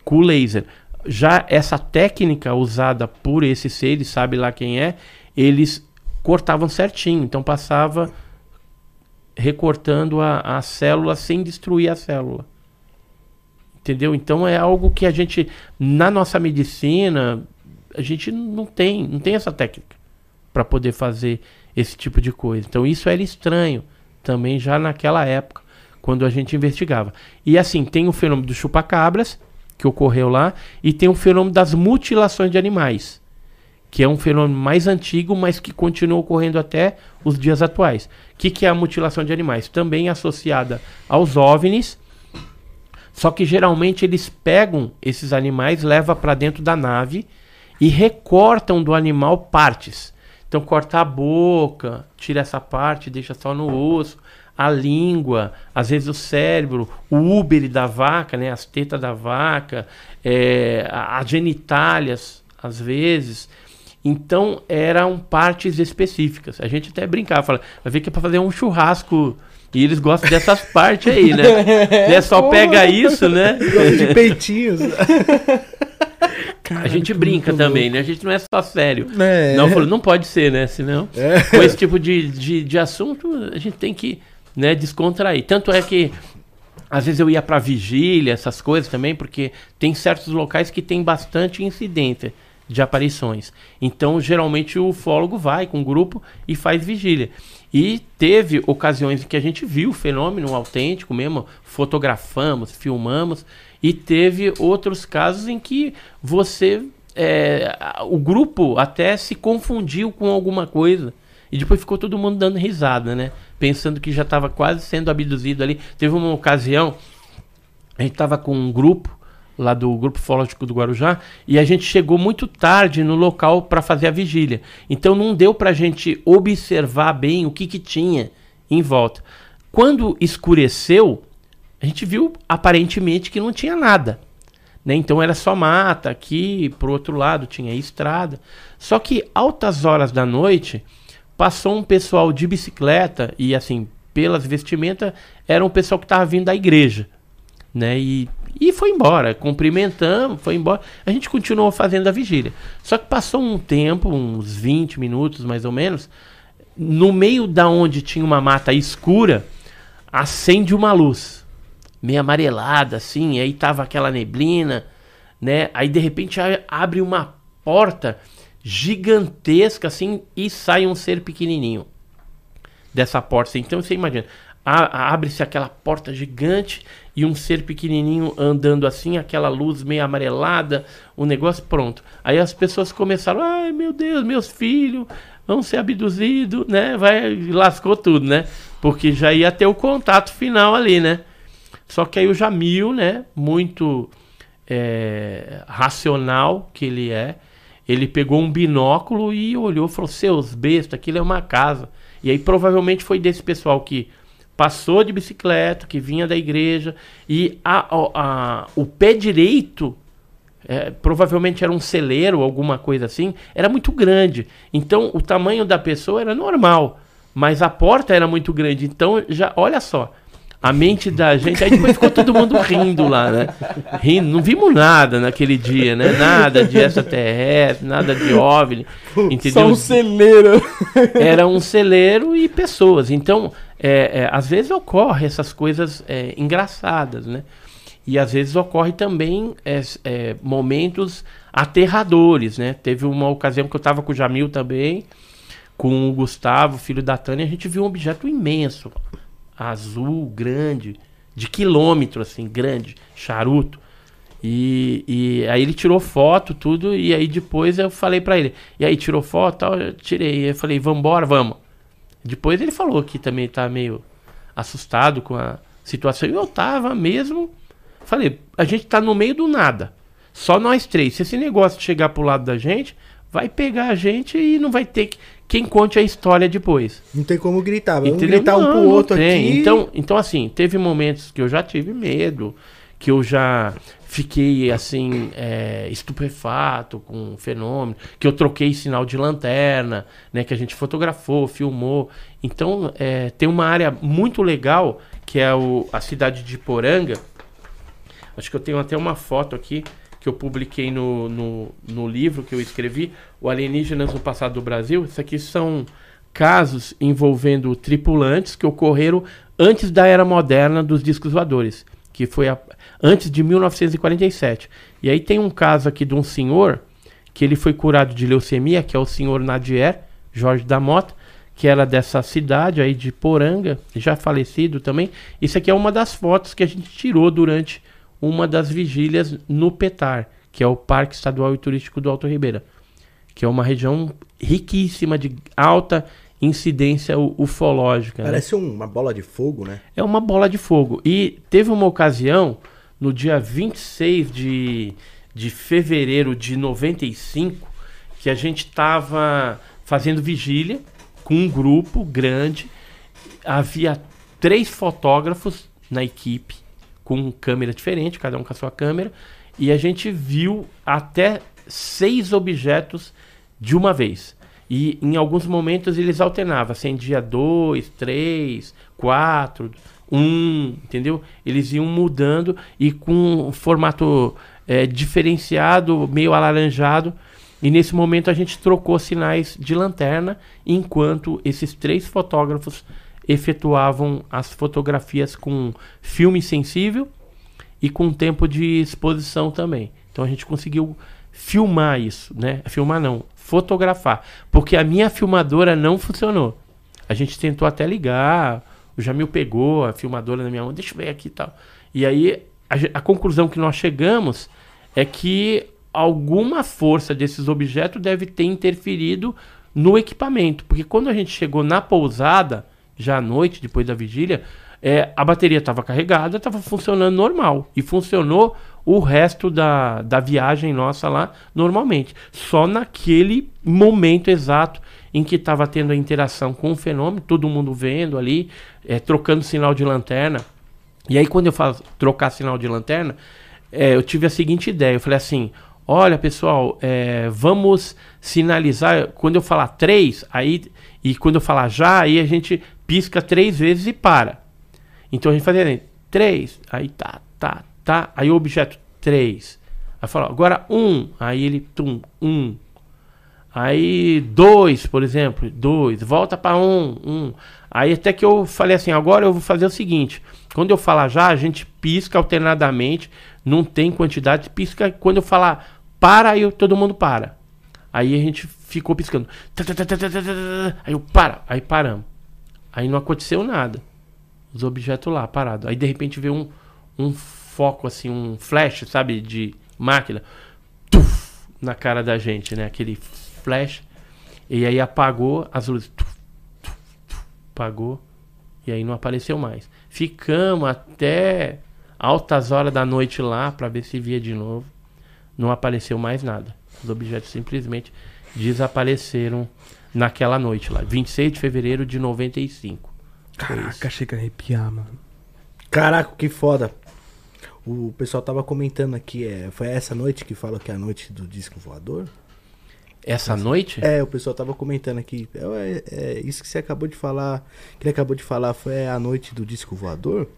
com o laser. Já essa técnica usada por esses seres, sabe lá quem é, eles cortavam certinho. Então passava recortando a, a célula sem destruir a célula. Entendeu? Então é algo que a gente, na nossa medicina, a gente não tem, não tem essa técnica para poder fazer esse tipo de coisa. Então isso era estranho também já naquela época, quando a gente investigava. E assim, tem o fenômeno dos chupacabras, que ocorreu lá, e tem o fenômeno das mutilações de animais, que é um fenômeno mais antigo, mas que continua ocorrendo até os dias atuais. O que, que é a mutilação de animais? Também associada aos OVNIs, só que geralmente eles pegam esses animais, levam para dentro da nave e recortam do animal partes. Então corta a boca, tira essa parte, deixa só no osso, a língua, às vezes o cérebro, o úbere da vaca, né, as tetas da vaca, é, as genitálias, às vezes. Então eram partes específicas. A gente até brincava, fala, vai ver que é para fazer um churrasco e eles gostam dessas partes aí, né? é só pega isso, né? De peitinhos. A gente brinca também, né? A gente não é só sério. É. Não, falou, não pode ser, né? Senão, com esse tipo de, de, de assunto, a gente tem que né, descontrair. Tanto é que, às vezes eu ia pra vigília, essas coisas também, porque tem certos locais que tem bastante incidência de aparições. Então, geralmente, o ufólogo vai com o grupo e faz vigília. E teve ocasiões em que a gente viu o fenômeno autêntico mesmo, fotografamos, filmamos, e teve outros casos em que você. é, o grupo até se confundiu com alguma coisa. E depois ficou todo mundo dando risada, né? Pensando que já estava quase sendo abduzido ali. Teve uma ocasião, a gente estava com um grupo lá do grupo ufológico do Guarujá e a gente chegou muito tarde no local para fazer a vigília. Então não deu para a gente observar bem o que, que tinha em volta. Quando escureceu, a gente viu aparentemente que não tinha nada. Né? Então era só mata, aqui pro outro lado tinha estrada. Só que altas horas da noite passou um pessoal de bicicleta e assim, pelas vestimentas, era um pessoal que estava vindo da igreja, né? E, e foi embora, cumprimentamos, foi embora. A gente continuou fazendo a vigília. Só que passou um tempo, uns 20 minutos mais ou menos, no meio da onde tinha uma mata escura, acende uma luz meio amarelada, assim, aí tava aquela neblina, né? Aí de repente abre uma porta gigantesca, assim, e sai um ser pequenininho dessa porta. Então você imagina, abre-se aquela porta gigante e um ser pequenininho andando assim, aquela luz meio amarelada, o negócio pronto. Aí as pessoas começaram, ai meu Deus, meus filhos vão ser abduzidos, né? Vai, lascou tudo, né? Porque já ia ter o contato final ali, né? Só que aí o Jamil, né, muito é, racional que ele é, ele pegou um binóculo e olhou e falou: Seus bestas, aquilo é uma casa. E aí provavelmente foi desse pessoal que passou de bicicleta, que vinha da igreja, e a, a, a o pé direito, é, provavelmente era um celeiro, alguma coisa assim, era muito grande. Então o tamanho da pessoa era normal, mas a porta era muito grande. Então, já olha só, a mente da gente. Aí depois ficou todo mundo rindo lá, né? Rindo. Não vimos nada naquele dia, né? Nada de extraterrestre, nada de OVNI. Entendeu? Só um celeiro. Era um celeiro e pessoas. Então, é, é, às vezes ocorre essas coisas é, engraçadas, né? E às vezes ocorre também é, é, momentos aterradores, né? Teve uma ocasião que eu estava com o Jamil também, com o Gustavo, filho da Tânia, a gente viu um objeto imenso azul, grande, de quilômetro, assim, grande, charuto. E, e aí ele tirou foto, tudo, e aí depois eu falei para ele, e aí tirou foto, tal, eu tirei, eu falei, vambora, vamos. Depois ele falou que também tá meio assustado com a situação, e eu tava mesmo, falei, a gente tá no meio do nada, só nós três, se esse negócio chegar pro lado da gente, vai pegar a gente e não vai ter que quem conte a história depois. Não tem como gritar, vamos Entendeu? gritar não, um pro outro tem. aqui. Então, então, assim, teve momentos que eu já tive medo, que eu já fiquei, assim, é, estupefato com o fenômeno, que eu troquei sinal de lanterna, né, que a gente fotografou, filmou. Então, é, tem uma área muito legal, que é o, a cidade de Poranga. Acho que eu tenho até uma foto aqui que eu publiquei no, no, no livro que eu escrevi, O Alienígenas no Passado do Brasil. Isso aqui são casos envolvendo tripulantes que ocorreram antes da era moderna dos discos voadores, que foi a, antes de 1947. E aí tem um caso aqui de um senhor que ele foi curado de leucemia, que é o senhor Nadier, Jorge da Mota, que era dessa cidade aí de Poranga, já falecido também. Isso aqui é uma das fotos que a gente tirou durante uma das vigílias no Petar, que é o Parque Estadual e Turístico do Alto Ribeira, que é uma região riquíssima de alta incidência ufológica. Né? Parece né? uma bola de fogo, né? É uma bola de fogo. E teve uma ocasião, no dia 26 de, de fevereiro de 95, que a gente estava fazendo vigília com um grupo grande. Havia três fotógrafos na equipe com câmera diferente, cada um com a sua câmera, e a gente viu até seis objetos de uma vez. E em alguns momentos eles alternavam, acendia dois, três, quatro, um, entendeu? Eles iam mudando e com um formato é, diferenciado, meio alaranjado. E nesse momento a gente trocou sinais de lanterna, enquanto esses três fotógrafos efetuavam as fotografias com filme sensível e com tempo de exposição também. Então a gente conseguiu filmar isso, né? Filmar não, fotografar, porque a minha filmadora não funcionou. A gente tentou até ligar, o Jamil pegou a filmadora na minha mão, deixa eu ver aqui e tal. E aí a, a conclusão que nós chegamos é que alguma força desses objetos deve ter interferido no equipamento, porque quando a gente chegou na pousada, já à noite, depois da vigília, é, a bateria estava carregada, estava funcionando normal. E funcionou o resto da, da viagem nossa lá normalmente. Só naquele momento exato em que estava tendo a interação com o fenômeno, todo mundo vendo ali, é, trocando sinal de lanterna. E aí, quando eu falo trocar sinal de lanterna, é, eu tive a seguinte ideia. Eu falei assim: olha, pessoal, é, vamos sinalizar. Quando eu falar três, aí. E quando eu falar já, aí a gente pisca três vezes e para. Então a gente fazia assim, três, aí tá, tá, tá. Aí o objeto três. Aí fala, agora um. Aí ele, tum, um. Aí dois, por exemplo, dois. Volta para um, um. Aí até que eu falei assim, agora eu vou fazer o seguinte. Quando eu falar já, a gente pisca alternadamente. Não tem quantidade, pisca. Quando eu falar para, aí todo mundo para. Aí a gente ficou piscando. Aí eu para, aí paramos. Aí não aconteceu nada. Os objetos lá, parados. Aí de repente veio um, um foco, assim, um flash, sabe, de máquina. Tuf, na cara da gente, né? Aquele flash. E aí apagou as luzes. Tuf, tuf, tuf, apagou. E aí não apareceu mais. Ficamos até altas horas da noite lá para ver se via de novo. Não apareceu mais nada. Os objetos simplesmente desapareceram naquela noite lá. 26 de fevereiro de 95. Caraca, chega a arrepiar, mano. Caraca, que foda. O pessoal tava comentando aqui, é, foi essa noite que fala que é a noite do disco voador? Essa noite? É, o pessoal tava comentando aqui. É, é, é, isso que você acabou de falar, que ele acabou de falar, foi a noite do disco voador?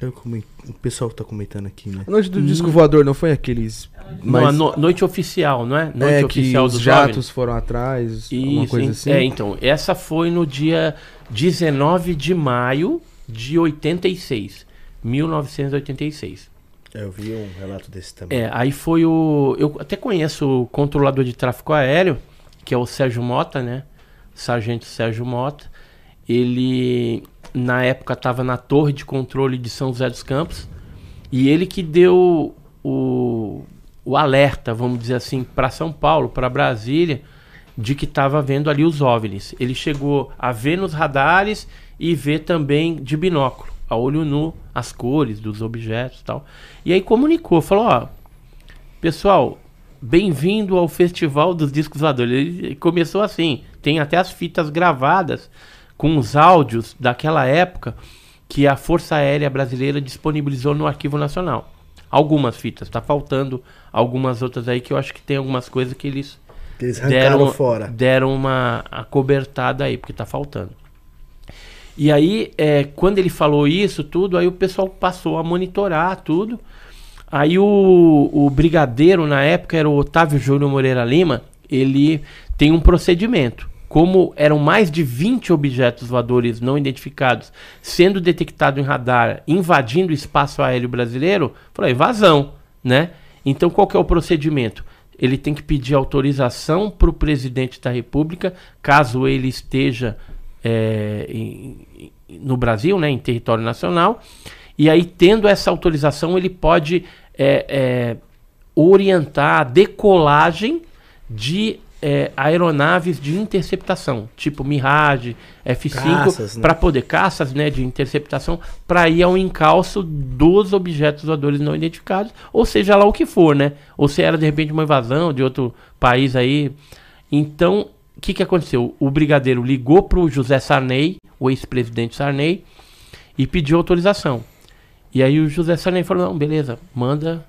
Eu coment... O pessoal tá comentando aqui, né? A noite do disco voador não foi aqueles. Não, a no- noite oficial, não é? Noite é, que oficial os dos jatos OVNIs. foram atrás, alguma Isso, coisa hein? assim. É, então, essa foi no dia 19 de maio de 86. 1986. É, eu vi um relato desse também. É, aí foi o. Eu até conheço o controlador de tráfego aéreo, que é o Sérgio Mota, né? Sargento Sérgio Mota. Ele, na época, estava na torre de controle de São José dos Campos. E ele que deu o, o alerta, vamos dizer assim, para São Paulo, para Brasília, de que estava vendo ali os OVNIs. Ele chegou a ver nos radares e ver também de binóculo, a olho nu, as cores dos objetos e tal. E aí comunicou, falou, ó, pessoal, bem-vindo ao Festival dos Discos Voadores. Ele começou assim, tem até as fitas gravadas com os áudios daquela época que a Força Aérea Brasileira disponibilizou no Arquivo Nacional. Algumas fitas, tá faltando algumas outras aí que eu acho que tem algumas coisas que eles Que Eles deram, fora. deram uma acobertada aí, porque tá faltando. E aí, é, quando ele falou isso, tudo, aí o pessoal passou a monitorar tudo. Aí o, o brigadeiro, na época, era o Otávio Júnior Moreira Lima, ele tem um procedimento. Como eram mais de 20 objetos voadores não identificados sendo detectados em radar, invadindo o espaço aéreo brasileiro, falou, invasão, né? Então, qual que é o procedimento? Ele tem que pedir autorização para o presidente da República, caso ele esteja é, em- no Brasil, né, em território nacional. E aí, tendo essa autorização, ele pode é, é, orientar a decolagem de é, aeronaves de interceptação, tipo Mirage, F5, Caças, né? para poder caças, né, de interceptação, para ir ao encalço dos objetos voadores não identificados, ou seja lá o que for, né? Ou se era de repente uma invasão de outro país aí. Então, o que, que aconteceu? O brigadeiro ligou para o José Sarney, o ex-presidente Sarney, e pediu autorização. E aí o José Sarney falou: não, beleza, manda.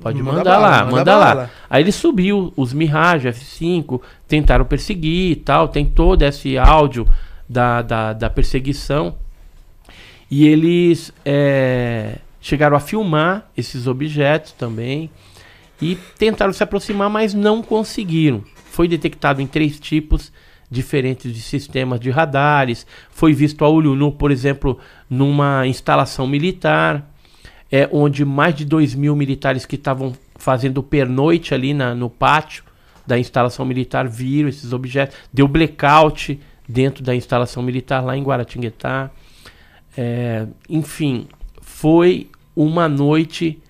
Pode Manda mandar bala, lá, manda manda lá. bala. Aí ele subiu os Mirage F5, tentaram perseguir e tal, tem todo esse áudio da, da, da perseguição. E eles é, chegaram a filmar esses objetos também e tentaram se aproximar, mas não conseguiram. Foi detectado em três tipos diferentes de sistemas de radares. Foi visto a olho nu, por exemplo, numa instalação militar, é, onde mais de 2 mil militares que estavam fazendo pernoite ali na, no pátio da instalação militar viram esses objetos. Deu blackout dentro da instalação militar lá em Guaratinguetá. É, enfim, foi uma noite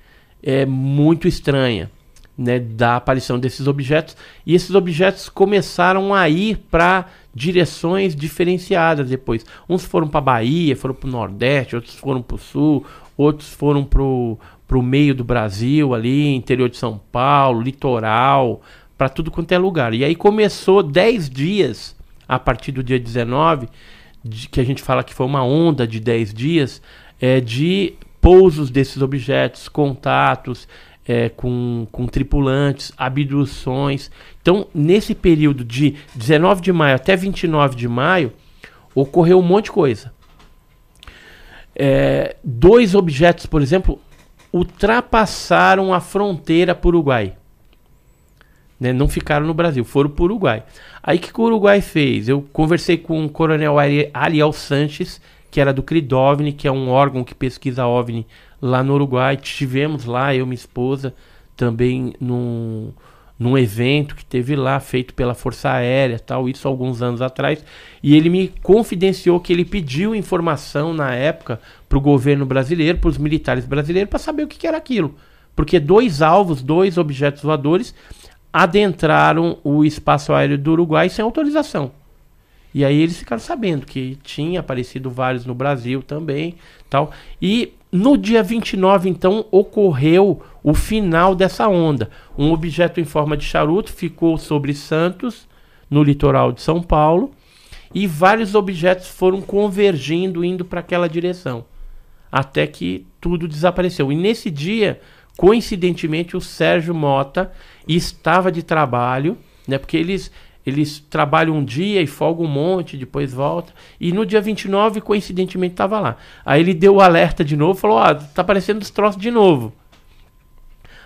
é, muito estranha né, da aparição desses objetos. E esses objetos começaram a ir para direções diferenciadas depois. Uns foram para Bahia, foram para o Nordeste, outros foram para o Sul, outros foram para o meio do Brasil, ali, interior de São Paulo, litoral, para tudo quanto é lugar. E aí começou 10 dias, a partir do dia 19, de- que a gente fala que foi uma onda de 10 dias, é, de pousos desses objetos, contatos é, com, com tripulantes, abduções. Então, nesse período de 19 de maio até 29 de maio, ocorreu um monte de coisa. É, dois objetos, por exemplo, ultrapassaram a fronteira para o Uruguai. Né, não ficaram no Brasil, foram para o Uruguai. Aí que, que o Uruguai fez? Eu conversei com o coronel Ariel Sanches, que era do CRIDOVNI, que é um órgão que pesquisa OVNI lá no Uruguai. Tivemos lá, eu e minha esposa, também num, num evento que teve lá, feito pela Força Aérea, tal, isso alguns anos atrás. E ele me confidenciou que ele pediu informação na época para o governo brasileiro, para os militares brasileiros, para saber o que, que era aquilo. Porque dois alvos, dois objetos voadores, adentraram o espaço aéreo do Uruguai sem autorização. E aí eles ficaram sabendo que tinha aparecido vários no Brasil também, tal. E no dia 29, então, ocorreu o final dessa onda. Um objeto em forma de charuto ficou sobre Santos, no litoral de São Paulo, e vários objetos foram convergindo, indo para aquela direção, até que tudo desapareceu. E nesse dia, coincidentemente, o Sérgio Mota estava de trabalho, né, porque eles eles trabalham um dia e folgam um monte, depois volta. E no dia 29, coincidentemente, estava lá. Aí ele deu o alerta de novo, falou: oh, tá aparecendo os troços de novo.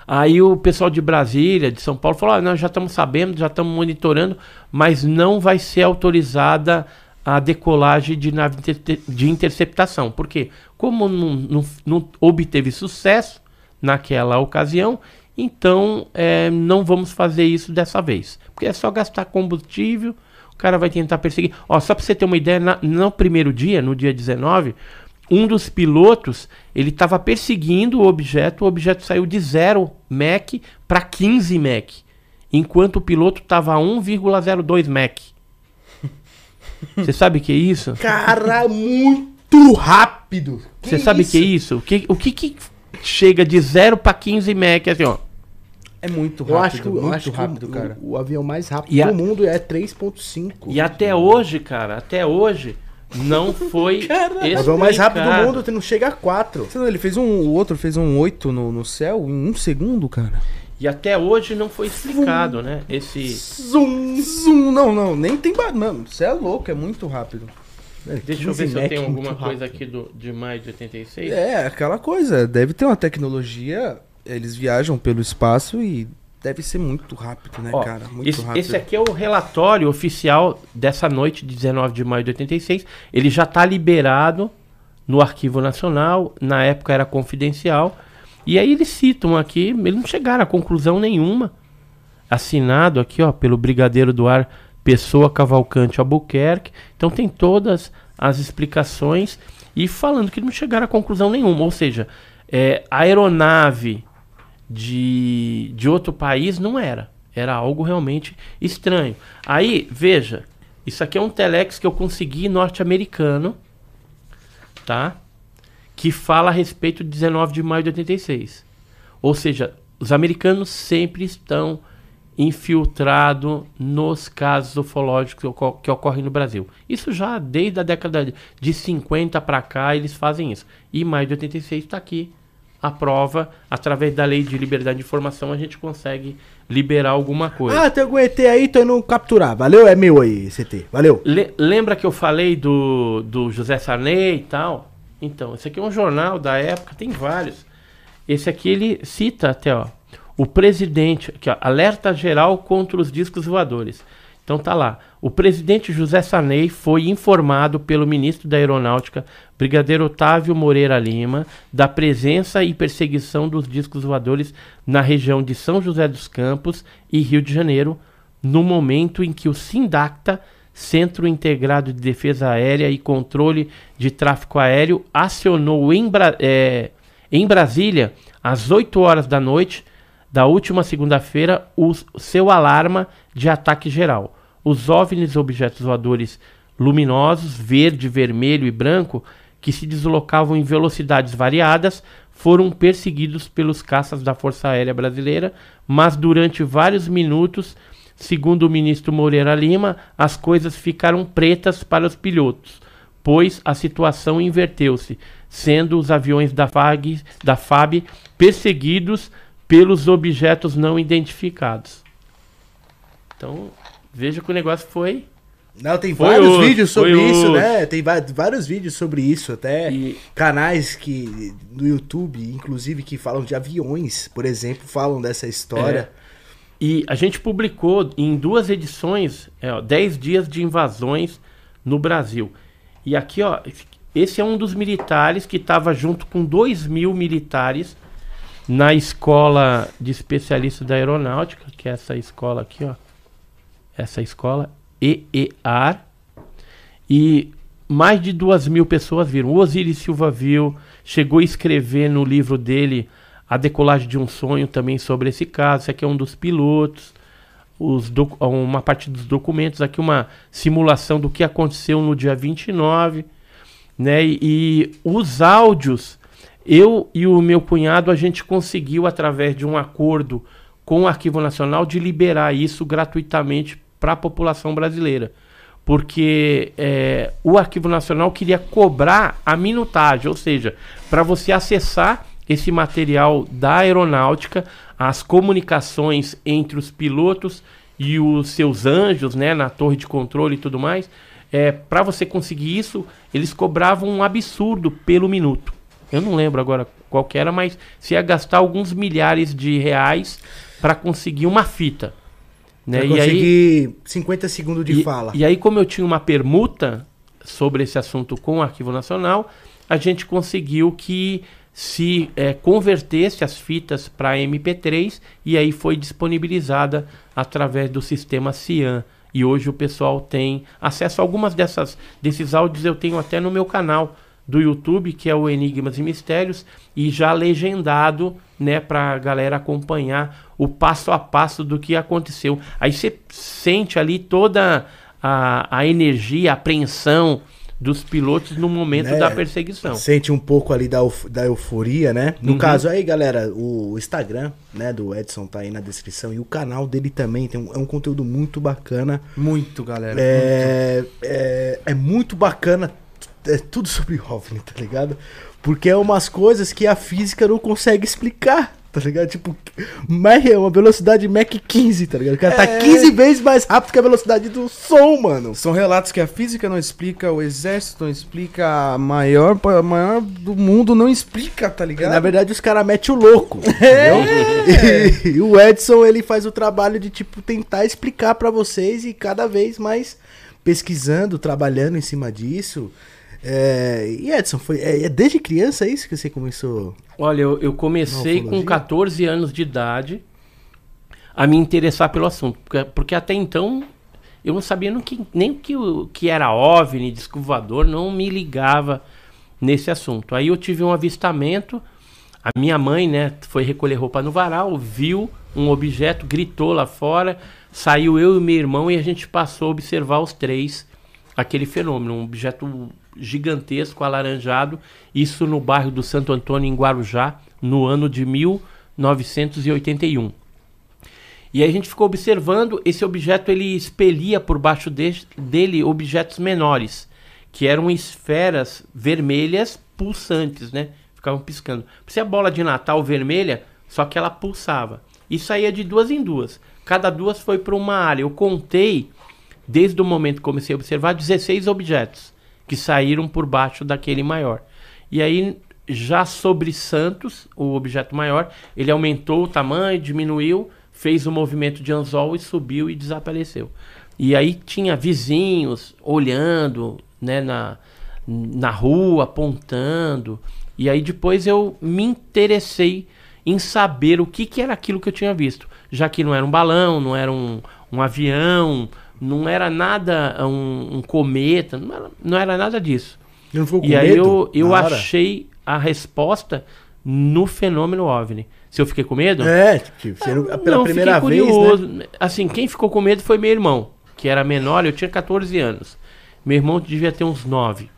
Aí o pessoal de Brasília, de São Paulo, falou: ah, nós já estamos sabendo, já estamos monitorando, mas não vai ser autorizada a decolagem de nave de interceptação. Por quê? Como não, não, não obteve sucesso naquela ocasião, então, é, não vamos fazer isso dessa vez. Porque é só gastar combustível, o cara vai tentar perseguir. Ó, só para você ter uma ideia, na, no primeiro dia, no dia 19, um dos pilotos, ele estava perseguindo o objeto, o objeto saiu de 0 Mach para 15 Mach. Enquanto o piloto estava a 1,02 Mach. Você sabe o que é isso? Cara, muito rápido. Você sabe o que é isso? O que, o que, que chega de 0 para 15 Mach, assim, ó. É muito rápido, eu acho que, muito eu acho rápido, que o, cara. O, o, avião mais rápido e do a... mundo é 3.5. E até hoje, cara, até hoje não foi O avião mais rápido do mundo não chega a 4. Ele fez um, o outro fez um 8 no, no céu em um segundo, cara. E até hoje não foi explicado, né? Esse. Zoom, zoom. Não, não, nem tem. Mano, você é louco, é muito rápido. Deixa eu ver se eu tenho alguma coisa aqui do, de maio de 86. É, aquela coisa. Deve ter uma tecnologia. Eles viajam pelo espaço e deve ser muito rápido, né, Ó, cara? Muito esse, rápido. Esse aqui é o relatório oficial dessa noite de 19 de maio de 86. Ele já está liberado no Arquivo Nacional. Na época era confidencial. E aí eles citam aqui, eles não chegaram a conclusão nenhuma. Assinado aqui, ó, pelo Brigadeiro do Ar Pessoa Cavalcante Albuquerque. Então tem todas as explicações e falando que não chegaram a conclusão nenhuma. Ou seja, é, a aeronave de, de outro país não era. Era algo realmente estranho. Aí, veja, isso aqui é um telex que eu consegui norte-americano, tá? Que fala a respeito de 19 de maio de 86. Ou seja, os americanos sempre estão infiltrado nos casos ufológicos que ocorrem no Brasil. Isso já desde a década de 50 para cá eles fazem isso. E mais de 86 está aqui a prova, através da lei de liberdade de informação, a gente consegue liberar alguma coisa. Ah, tem algum ET aí, tô indo capturar. Valeu, é meu aí, CT. Valeu. Le lembra que eu falei do, do José Sarney e tal? Então, esse aqui é um jornal da época, tem vários. Esse aqui ele cita até, ó o presidente, aqui, ó, alerta geral contra os discos voadores. Então tá lá. O presidente José Sanei foi informado pelo ministro da Aeronáutica, Brigadeiro Otávio Moreira Lima, da presença e perseguição dos discos voadores na região de São José dos Campos e Rio de Janeiro, no momento em que o Sindacta, Centro Integrado de Defesa Aérea e Controle de Tráfego Aéreo, acionou em, Bra é, em Brasília às 8 horas da noite da última segunda-feira o seu alarma de ataque geral. Os OVNIs, objetos voadores luminosos, verde, vermelho e branco, que se deslocavam em velocidades variadas, foram perseguidos pelos caças da Força Aérea Brasileira, mas durante vários minutos, segundo o ministro Moreira Lima, as coisas ficaram pretas para os pilotos, pois a situação inverteu-se sendo os aviões da da FAB perseguidos pelos objetos não identificados. Então, veja que o negócio foi Não, tem Foi vários vídeos sobre isso, né? Tem vários vídeos sobre isso, até E- canais que no YouTube, inclusive, que falam de aviões, por exemplo, falam dessa história. E a gente publicou em duas edições, é, ó, 10 dias de invasões no Brasil. E aqui, ó, esse é um dos militares que estava junto com 2 mil militares na escola de especialistas da aeronáutica, que é essa escola aqui, ó. Essa escola, EEAR. E mais de duas mil pessoas viram. O Osiris Silva viu, chegou a escrever no livro dele A Decolagem de um Sonho também sobre esse caso. Esse aqui é um dos pilotos. Os uma parte dos documentos, aqui uma simulação do que aconteceu no dia 29. Né? E, e os áudios, eu e o meu cunhado, a gente conseguiu, através de um acordo com o Arquivo Nacional, de liberar isso gratuitamente para a população brasileira porque é, o Arquivo Nacional queria cobrar a minutagem, ou seja, para você acessar esse material da aeronáutica, as comunicações entre os pilotos e os seus anjos, né, na torre de controle e tudo mais, é, para você conseguir isso, eles cobravam um absurdo pelo minuto. Eu não lembro agora qual que era, mas você ia gastar alguns milhares de reais para conseguir uma fita. Né? Pra E aí, conseguir 50 segundos de e, fala. e aí, como eu tinha uma permuta sobre esse assunto com o Arquivo Nacional, a gente conseguiu que se eh, convertesse as fitas para MP3 e aí foi disponibilizada através do sistema CIAN. E hoje o pessoal tem acesso a algumas dessas desses áudios eu tenho até no meu canal do YouTube, que é o Enigmas e Mistérios, e já legendado, né, pra galera acompanhar o passo a passo do que aconteceu. Aí você sente ali toda a, a energia, a apreensão dos pilotos no momento Né? da perseguição. Sente um pouco ali da, euf- da euforia, né? No Uhum. caso aí, galera, o Instagram, né, do Edson tá aí na descrição e o canal dele também tem um, é um conteúdo muito bacana. Muito, galera. É, é, é muito bacana, é tudo sobre OVNI, tá ligado? Porque é umas coisas que a física não consegue explicar, tá ligado? Tipo, Mach é uma velocidade Mach 15, tá ligado? O cara tá É. 15 vezes mais rápido que a velocidade do som, mano. São relatos que a física não explica, o exército não explica, a maior, a maior do mundo não explica, tá ligado? Na verdade, os caras metem o louco, entendeu? E, e o Edson, ele faz o trabalho de, tipo, tentar explicar pra vocês e cada vez mais pesquisando, trabalhando em cima disso. É, e Edson, foi, é, é desde criança isso que você começou? Olha, eu, eu comecei com ufologia? 14 anos de idade a me interessar pelo assunto. Porque, porque até então eu não sabia no que, nem o que, o que era OVNI, disco voador, não me ligava nesse assunto. Aí eu tive um avistamento, a minha mãe, né, foi recolher roupa no varal, viu um objeto, gritou lá fora, saiu eu e meu irmão e a gente passou a observar os três aquele fenômeno, um objeto gigantesco, alaranjado, isso no bairro do Santo Antônio, em Guarujá, no ano de 1981. E aí a gente ficou observando, esse objeto ele expelia por baixo de- dele objetos menores, que eram esferas vermelhas pulsantes, né? Ficavam piscando. Parecia a bola de Natal vermelha, só que ela pulsava. E saía de duas em duas. Cada duas foi para uma área. Eu contei, desde o momento que comecei a observar, 16 objetos que saíram por baixo daquele maior. E aí, já sobre Santos, o objeto maior, ele aumentou o tamanho, diminuiu, fez o movimento de anzol e subiu e desapareceu. E aí tinha vizinhos olhando, né, na, na rua, apontando. E aí depois eu me interessei em saber o que, que era aquilo que eu tinha visto. Já que não era um balão, não era um, um avião, não era nada, um, um cometa, não era, não era nada disso. Você não ficou com E aí medo eu, eu hora? achei a resposta no fenômeno OVNI. Se eu fiquei com medo? É, tipo, não- pela Não, primeira fiquei vez, né? Assim, quem ficou com medo foi meu irmão, que era menor, eu tinha 14 anos. Meu irmão devia ter uns 9.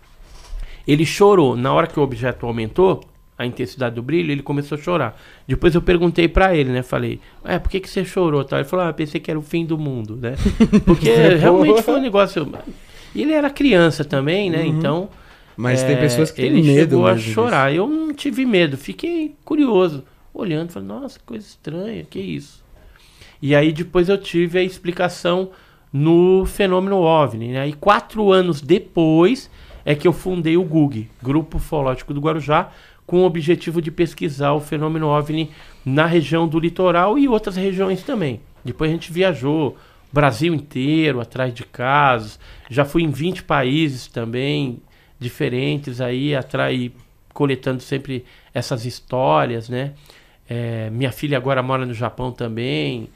Ele chorou. Na hora que o objeto aumentou, a intensidade do brilho, ele começou a chorar. Depois eu perguntei pra ele, né? Falei, é, por que, que você chorou? Tal? Ele falou, ah, pensei que era o fim do mundo, né? Porque realmente foi um negócio. E ele era criança também, né? Então. Mas É, tem pessoas que têm ele medo chegou a chorar. Eu não tive medo, fiquei curioso, olhando, falei, nossa, que coisa estranha, que isso? E aí depois eu tive a explicação no fenômeno OVNI, né? E quatro anos depois é que eu fundei o GUG, Grupo Ufológico do Guarujá, com o objetivo de pesquisar o fenômeno OVNI na região do litoral e outras regiões também. Depois a gente viajou Brasil inteiro atrás de casos, já fui em 20 países também, diferentes aí, atrás, coletando sempre essas histórias, né? É, minha filha agora mora no Japão também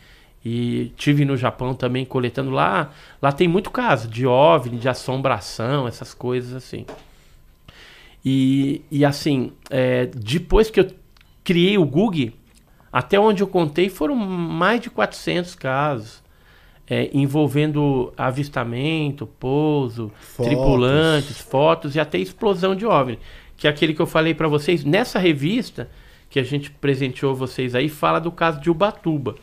e tive no Japão também coletando lá. Lá tem muito caso de OVNI, de assombração, essas coisas assim. E, e assim, é, depois que eu criei o Gug, até onde eu contei foram mais de 400 casos. é, envolvendo avistamento, pouso, Fotos. tripulantes, fotos e até explosão de OVNI. Que é aquele que eu falei para vocês. Nessa revista que a gente presenteou vocês aí, fala do caso de Ubatuba.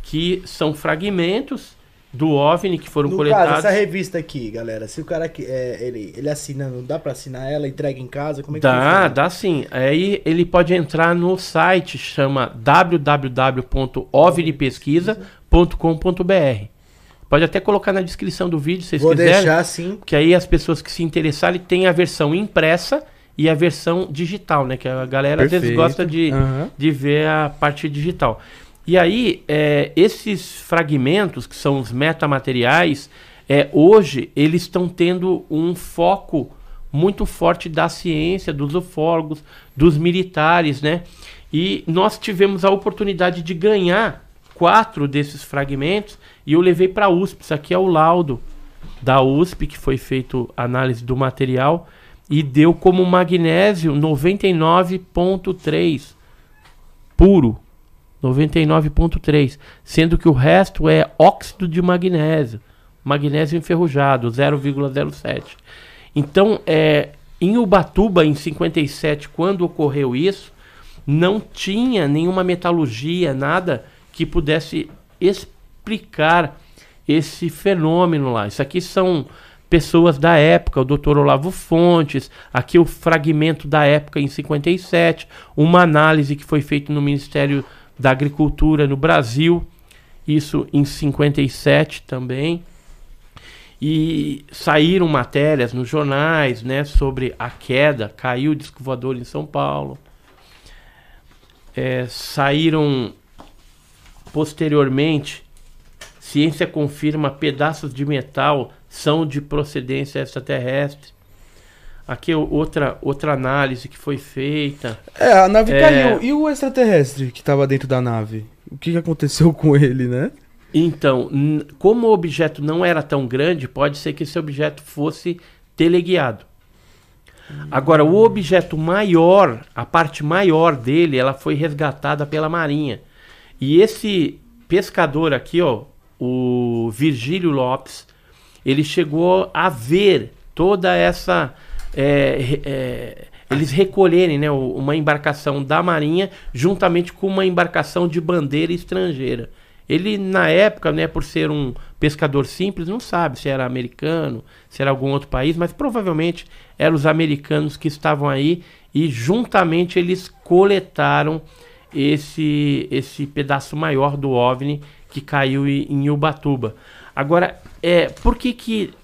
Que são fragmentos do OVNI que foram No coletados. caso, essa revista aqui, galera, se o cara que é, ele, ele assina, não dá pra assinar ela, entrega em casa, como é que Dá, funciona? dá sim. Aí ele pode entrar no site, chama www.ovnipesquisa.com.br. Pode até colocar na descrição do vídeo, se vocês Vou quiserem. deixar assim. Que aí as pessoas que se interessarem têm a versão impressa e a versão digital, né? Que a galera às vezes gosta de, Aham. de ver a parte digital. E aí, é, esses fragmentos, que são os metamateriais, é, hoje eles estão tendo um foco muito forte da ciência, dos ufólogos, dos militares, né? E nós tivemos a oportunidade de ganhar quatro desses fragmentos e eu levei para a USP. Isso aqui é o laudo da USP, que foi feito análise do material e deu como magnésio 99.3 puro. 99.3, sendo que o resto é óxido de magnésio, magnésio enferrujado, 0,07. Então, é, em Ubatuba, em 57, quando ocorreu isso, não tinha nenhuma metalurgia, nada que pudesse explicar esse fenômeno lá. Isso aqui são pessoas da época, o Dr. Olavo Fontes, aqui o fragmento da época em 57, uma análise que foi feita no Ministério da Agricultura no Brasil, isso em 57 também. E saíram matérias nos jornais, né, sobre a queda, caiu o disco voador em São Paulo. É, saíram posteriormente, ciência confirma pedaços de metal são de procedência extraterrestre. Aqui outra, outra análise que foi feita. É, a nave É. caiu. E o extraterrestre que tava dentro da nave? O que, aconteceu com ele, né? Então, como o objeto não era tão grande, pode ser que esse objeto fosse teleguiado. Agora, o objeto maior, a parte maior dele, ela foi resgatada pela Marinha. E esse pescador aqui, ó, o Virgílio Lopes, ele chegou a ver toda essa. É, é, eles recolherem né, uma embarcação da Marinha juntamente com uma embarcação de bandeira estrangeira. Ele, na época, né, por ser um pescador simples, não sabe se era americano, se era algum outro país, mas provavelmente eram os americanos que estavam aí e juntamente eles coletaram esse, esse pedaço maior do OVNI que caiu em, em Ubatuba. Agora, é, por que que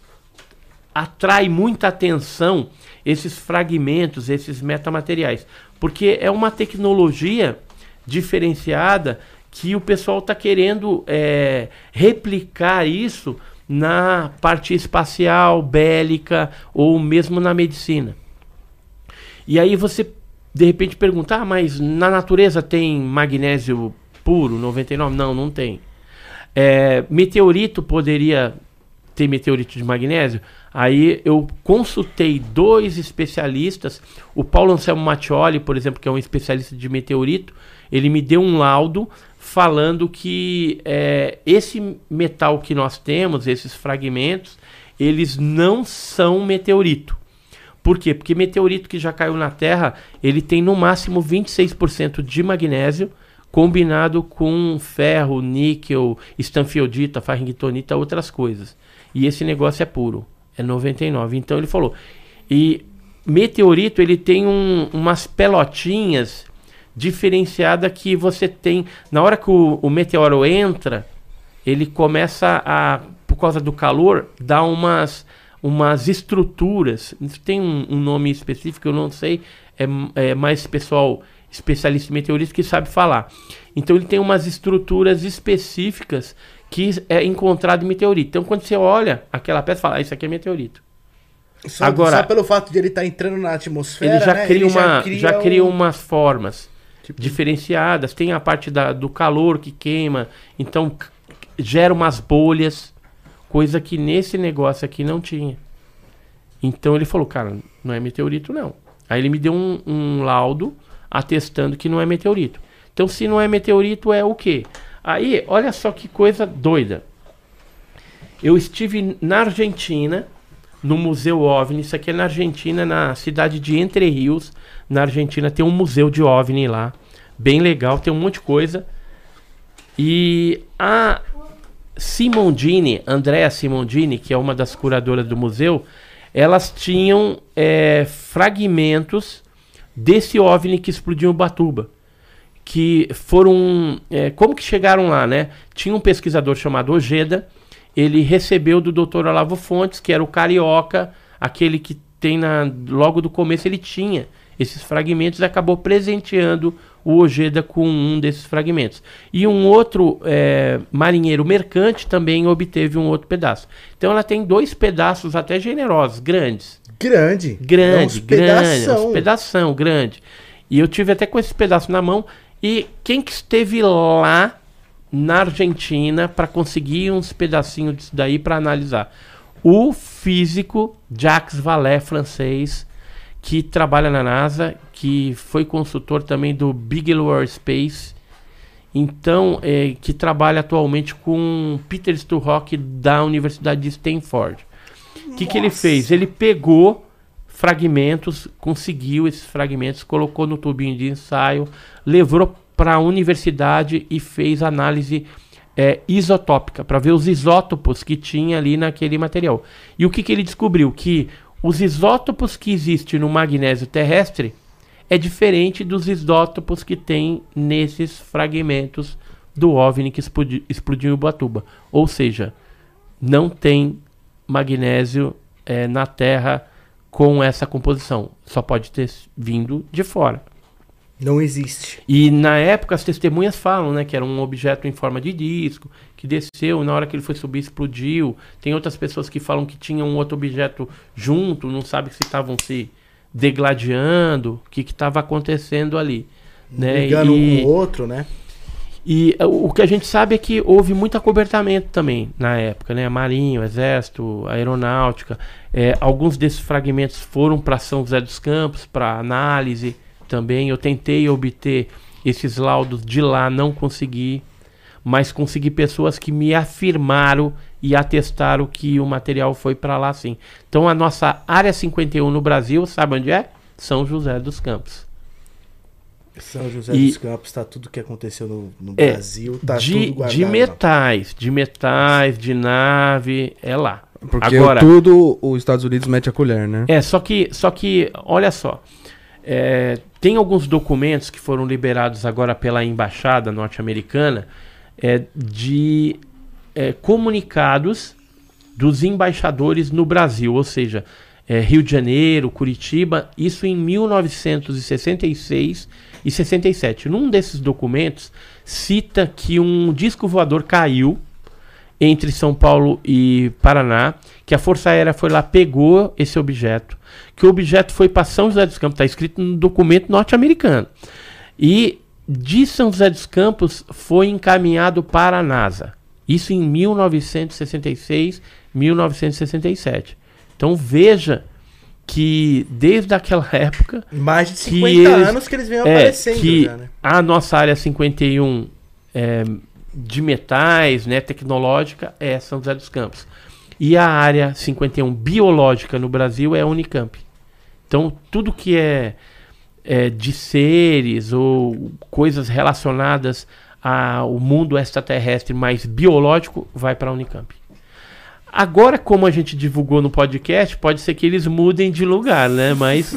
atrai muita atenção esses fragmentos, esses metamateriais? Porque é uma tecnologia diferenciada que o pessoal está querendo é, replicar isso na parte espacial, bélica ou mesmo na medicina. E aí você de repente pergunta, ah, mas na natureza tem magnésio puro, 99? Não, não tem. É, meteorito poderia ter meteorito de magnésio? Aí eu consultei dois especialistas, o Paulo Anselmo Mattioli, por exemplo, que é um especialista de meteorito, ele me deu um laudo falando que é, esse metal que nós temos, esses fragmentos, eles não são meteorito. Por quê? Porque meteorito que já caiu na Terra, ele tem no máximo 26% de magnésio, combinado com ferro, níquel, estanfiodita, farringtonita, outras coisas. E esse negócio é puro, é 99. Então ele falou. E meteorito ele tem um, umas pelotinhas diferenciadas que você tem. Na hora que o, o meteoro entra, ele começa a, por causa do calor, dar umas, umas estruturas. Tem um, um nome específico, eu não sei. É, é mais pessoal especialista em meteoritos que sabe falar. Então ele tem umas estruturas específicas que é encontrado em meteorito. Então quando você olha aquela peça, fala, ah, isso aqui é meteorito. Só, Agora- só pelo fato de ele estar entrando na atmosfera, ele já né, cria ele uma, já cria, um- umas formas Tipo- diferenciadas. Tem a parte da, do calor que queima, então gera umas bolhas, coisa que nesse negócio aqui não tinha. Então ele falou, cara, não é meteorito não. Aí ele me deu um, um laudo atestando que não é meteorito. Então se não é meteorito é o quê? Aí, olha só que coisa doida. Eu estive na Argentina, no Museu OVNI, isso aqui é na Argentina, na cidade de Entre Rios, na Argentina tem um museu de OVNI lá, bem legal, tem um monte de coisa. E a Simondini, Andrea Simondini, que é uma das curadoras do museu, elas tinham é, fragmentos desse OVNI que explodiu em Ubatuba. Que foram. é, como que chegaram lá, né? Tinha um pesquisador chamado Ojeda, ele recebeu do Dr. Olavo Fontes, que era o carioca, aquele que tem na, logo do começo, ele tinha esses fragmentos e acabou presenteando o Ojeda com um desses fragmentos. E um outro é, marinheiro mercante também obteve um outro pedaço. Então ela tem dois pedaços até generosos, grandes. Grande. Grande, É grande, pedação. uns pedação grande. E eu tive até com esse pedaço na mão. E quem que esteve lá na Argentina para conseguir uns pedacinhos disso daí para analisar? O físico Jacques Vallée, francês, que trabalha na NASA, que foi consultor também do Bigelow Aerospace, então, é, que trabalha atualmente com Peter Sturrock da Universidade de Stanford. O que, que ele fez? Ele pegou fragmentos, conseguiu esses fragmentos, colocou no tubinho de ensaio, levou para a universidade e fez análise é, isotópica para ver os isótopos que tinha ali naquele material. E o que, que ele descobriu? Que os isótopos que existem no magnésio terrestre é diferente dos isótopos que tem nesses fragmentos do OVNI que explodi- explodiu em Ubatuba. Ou seja, não tem magnésio eh, na Terra com essa composição. Só pode ter vindo de fora. Não existe. E na época as testemunhas falam, né, que era um objeto em forma de disco, que desceu, na hora que ele foi subir explodiu. Tem outras pessoas que falam que tinha um outro objeto junto, não sabe se estavam se degladiando, o que estava acontecendo ali. Né? Brigando E- um com o outro, né? E uh, o que a gente sabe é que houve muito acobertamento também na época, né? Marinho, Exército, Aeronáutica. É, alguns desses fragmentos foram para São José dos Campos para análise também. Eu tentei obter esses laudos de lá, não consegui, mas consegui pessoas que me afirmaram e atestaram que o material foi para lá sim. Então a nossa área 51 no Brasil, sabe onde é? São José dos Campos. São José E- dos Campos, tá tudo que aconteceu no, no É, Brasil, tá de, tudo guardado. de lá. metais, de metais, de nave, é lá. Porque Agora- tudo os Estados Unidos mete a colher, né? É, só que, só que olha só, é, tem alguns documentos que foram liberados agora pela embaixada norte-americana é, de é, comunicados dos embaixadores no Brasil, ou seja, é, Rio de Janeiro, Curitiba, isso em 1966 e 67. Num desses documentos cita que um disco voador caiu entre São Paulo e Paraná, que a Força Aérea foi lá, pegou esse objeto, que o objeto foi para São José dos Campos, está escrito no documento norte-americano. E de São José dos Campos foi encaminhado para a NASA. Isso em 1966, 1967. Então veja que desde aquela época Mais de que 50 eles- anos que eles vêm é, aparecendo que já, né? a nossa área 51 é, de metais, né, tecnológica, é São José dos Campos. E a área 51 biológica no Brasil é a Unicamp. Então, tudo que é, é de seres ou coisas relacionadas ao mundo extraterrestre mais biológico vai para a Unicamp. Agora, como a gente divulgou no podcast, pode ser que eles mudem de lugar, né? Mas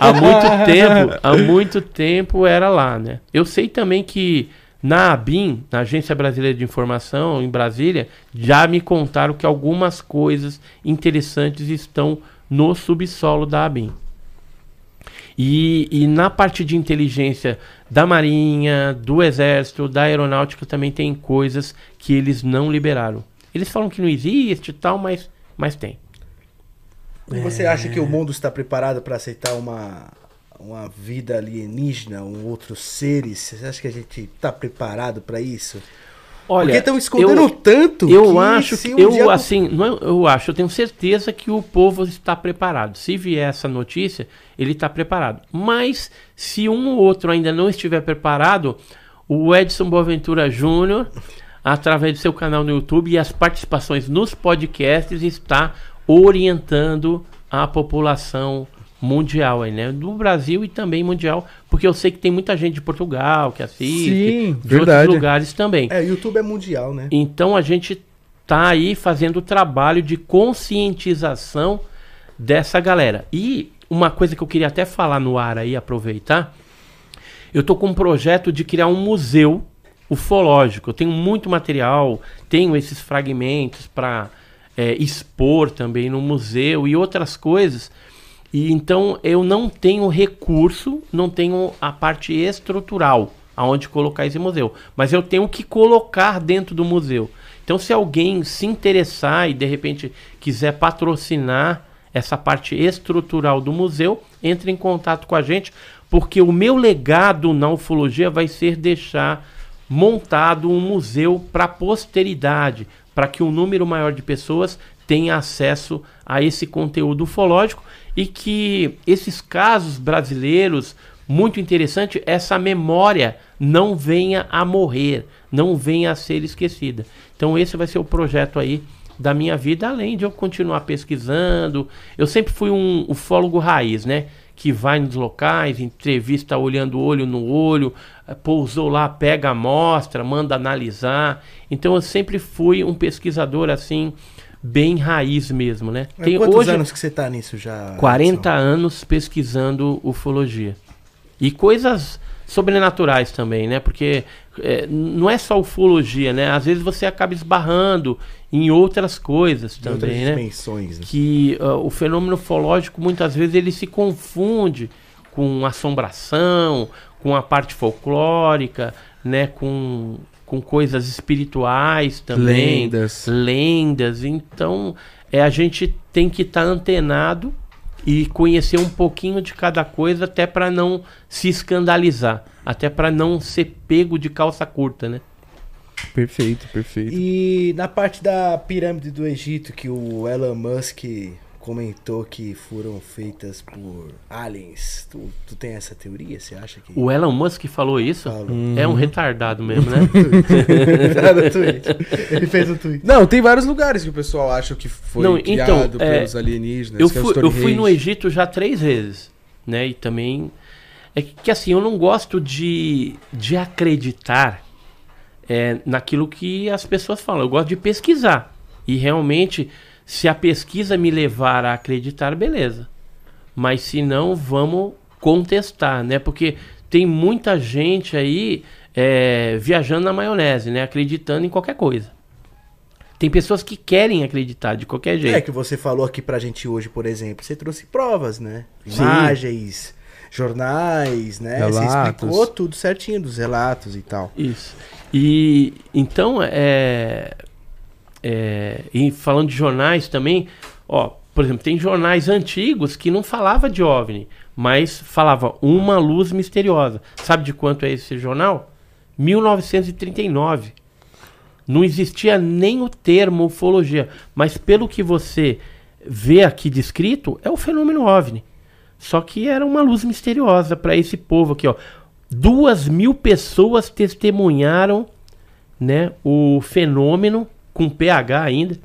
há muito tempo, há muito tempo era lá, né? Eu sei também que na ABIN, na Agência Brasileira de Informação, em Brasília, já me contaram que algumas coisas interessantes estão no subsolo da ABIN. E, e na parte de inteligência da Marinha, do Exército, da Aeronáutica também tem coisas que eles não liberaram. Eles falam que não existe e tal, mas, mas tem. E você acha que o mundo está preparado para aceitar uma, uma vida alienígena, um outros seres? Você acha que a gente está preparado para isso? Olha, Porque estão escondendo eu, tanto. Eu que acho que um eu dia- assim, não é- eu acho, eu tenho certeza que o povo está preparado. Se vier essa notícia, ele está preparado. Mas se um ou outro ainda não estiver preparado, o Edson Boaventura Júnior, através do seu canal no YouTube e as participações nos podcasts, está orientando a população mundial aí, né? Do Brasil e também mundial, porque eu sei que tem muita gente de Portugal que assiste, Sim, de verdade. outros lugares também. É, o YouTube é mundial, né? Então a gente tá aí fazendo o trabalho de conscientização dessa galera. E uma coisa que eu queria até falar no ar aí, aproveitar, eu tô com um projeto de criar um museu ufológico. Eu tenho muito material, tenho esses fragmentos para expor também no museu e outras coisas. E então eu não tenho recurso, não tenho a parte estrutural aonde colocar esse museu, mas eu tenho que colocar dentro do museu. Então se alguém se interessar e de repente quiser patrocinar essa parte estrutural do museu, entre em contato com a gente, porque o meu legado na ufologia vai ser deixar montado um museu para a posteridade, para que um número maior de pessoas tenha acesso a esse conteúdo ufológico e que esses casos brasileiros, muito interessante, essa memória não venha a morrer, não venha a ser esquecida. Então esse vai ser o projeto aí da minha vida, além de eu continuar pesquisando. Eu sempre fui um ufólogo raiz, né? Que vai nos locais, entrevista olhando olho no olho, eh, pousou lá, pega a amostra, manda analisar. Então eu sempre fui um pesquisador assim, bem raiz mesmo, né? Mas Tem quantos hoje anos que você tá nisso já? 40 Edson? anos pesquisando ufologia. E coisas sobrenaturais também, né? Porque é, não é só ufologia, né? Às vezes você acaba esbarrando em outras coisas De outras também, né? dimensões. né? que ah, o fenômeno ufológico muitas vezes ele se confunde com assombração, com a parte folclórica, né, com, com coisas espirituais também, Lendas. lendas. Então, é a gente tem que estar antenado e conhecer um pouquinho de cada coisa até para não se escandalizar, até para não ser pego de calça curta, né? Perfeito, perfeito. E na parte da pirâmide do Egito, que o Elon Musk comentou que foram feitas por aliens. Tu, tu tem essa teoria? Você acha que. O Elon Musk falou isso? Falou. É um retardado mesmo, né? Ele fez um tweet. Não, tem vários lugares que o pessoal acha que foi Não, então, criado é, pelos alienígenas. Eu que é o fui, eu fui no. Egito já três vezes, né? E também é que, que, assim eu não gosto de, de acreditar é, naquilo que as pessoas falam. Eu gosto de pesquisar e realmente se a pesquisa me levar a acreditar, beleza. Mas se não, vamos contestar, né? Porque tem muita gente aí é, viajando na maionese, né? Acreditando em qualquer coisa. Tem pessoas que querem acreditar de qualquer jeito. É que você falou aqui pra gente hoje, por exemplo, você trouxe provas, né? Sim. Imagens, jornais, né? Você Relatos. explicou tudo certinho dos relatos e tal. Isso. E então, é, é, e falando de jornais também, ó, por exemplo, tem jornais antigos que não falava de OVNI, mas falava uma luz misteriosa. Sabe de quanto é esse jornal? 1939. Não existia nem o termo ufologia, mas pelo que você vê aqui descrito, é o fenômeno OVNI. Só que era uma luz misteriosa para esse povo aqui, ó. Duas mil pessoas testemunharam, né, o fenômeno com pH ainda,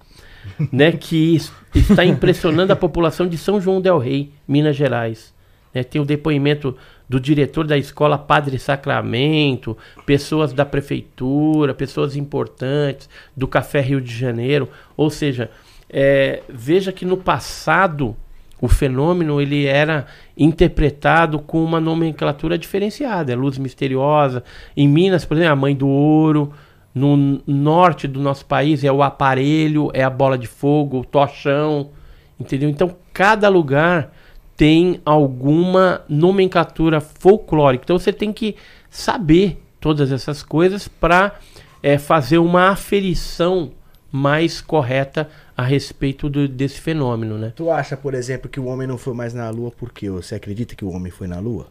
né, que es- está impressionando a população de São João del Rei, Minas Gerais. né. tem o depoimento do diretor da escola Padre Sacramento, pessoas da prefeitura, pessoas importantes, do Café Rio de Janeiro. Ou seja, é, veja que no passado o fenômeno ele era interpretado com uma nomenclatura diferenciada, é luz misteriosa. Em Minas, por exemplo, a mãe do ouro. No norte do nosso país é o aparelho, é a bola de fogo, o tochão, entendeu? Então cada lugar tem alguma nomenclatura folclórica. Então você tem que saber todas essas coisas para é, fazer uma aferição mais correta a respeito do, desse fenômeno, né? Tu acha, por exemplo, que o homem não foi mais na Lua porque você acredita que o homem foi na Lua?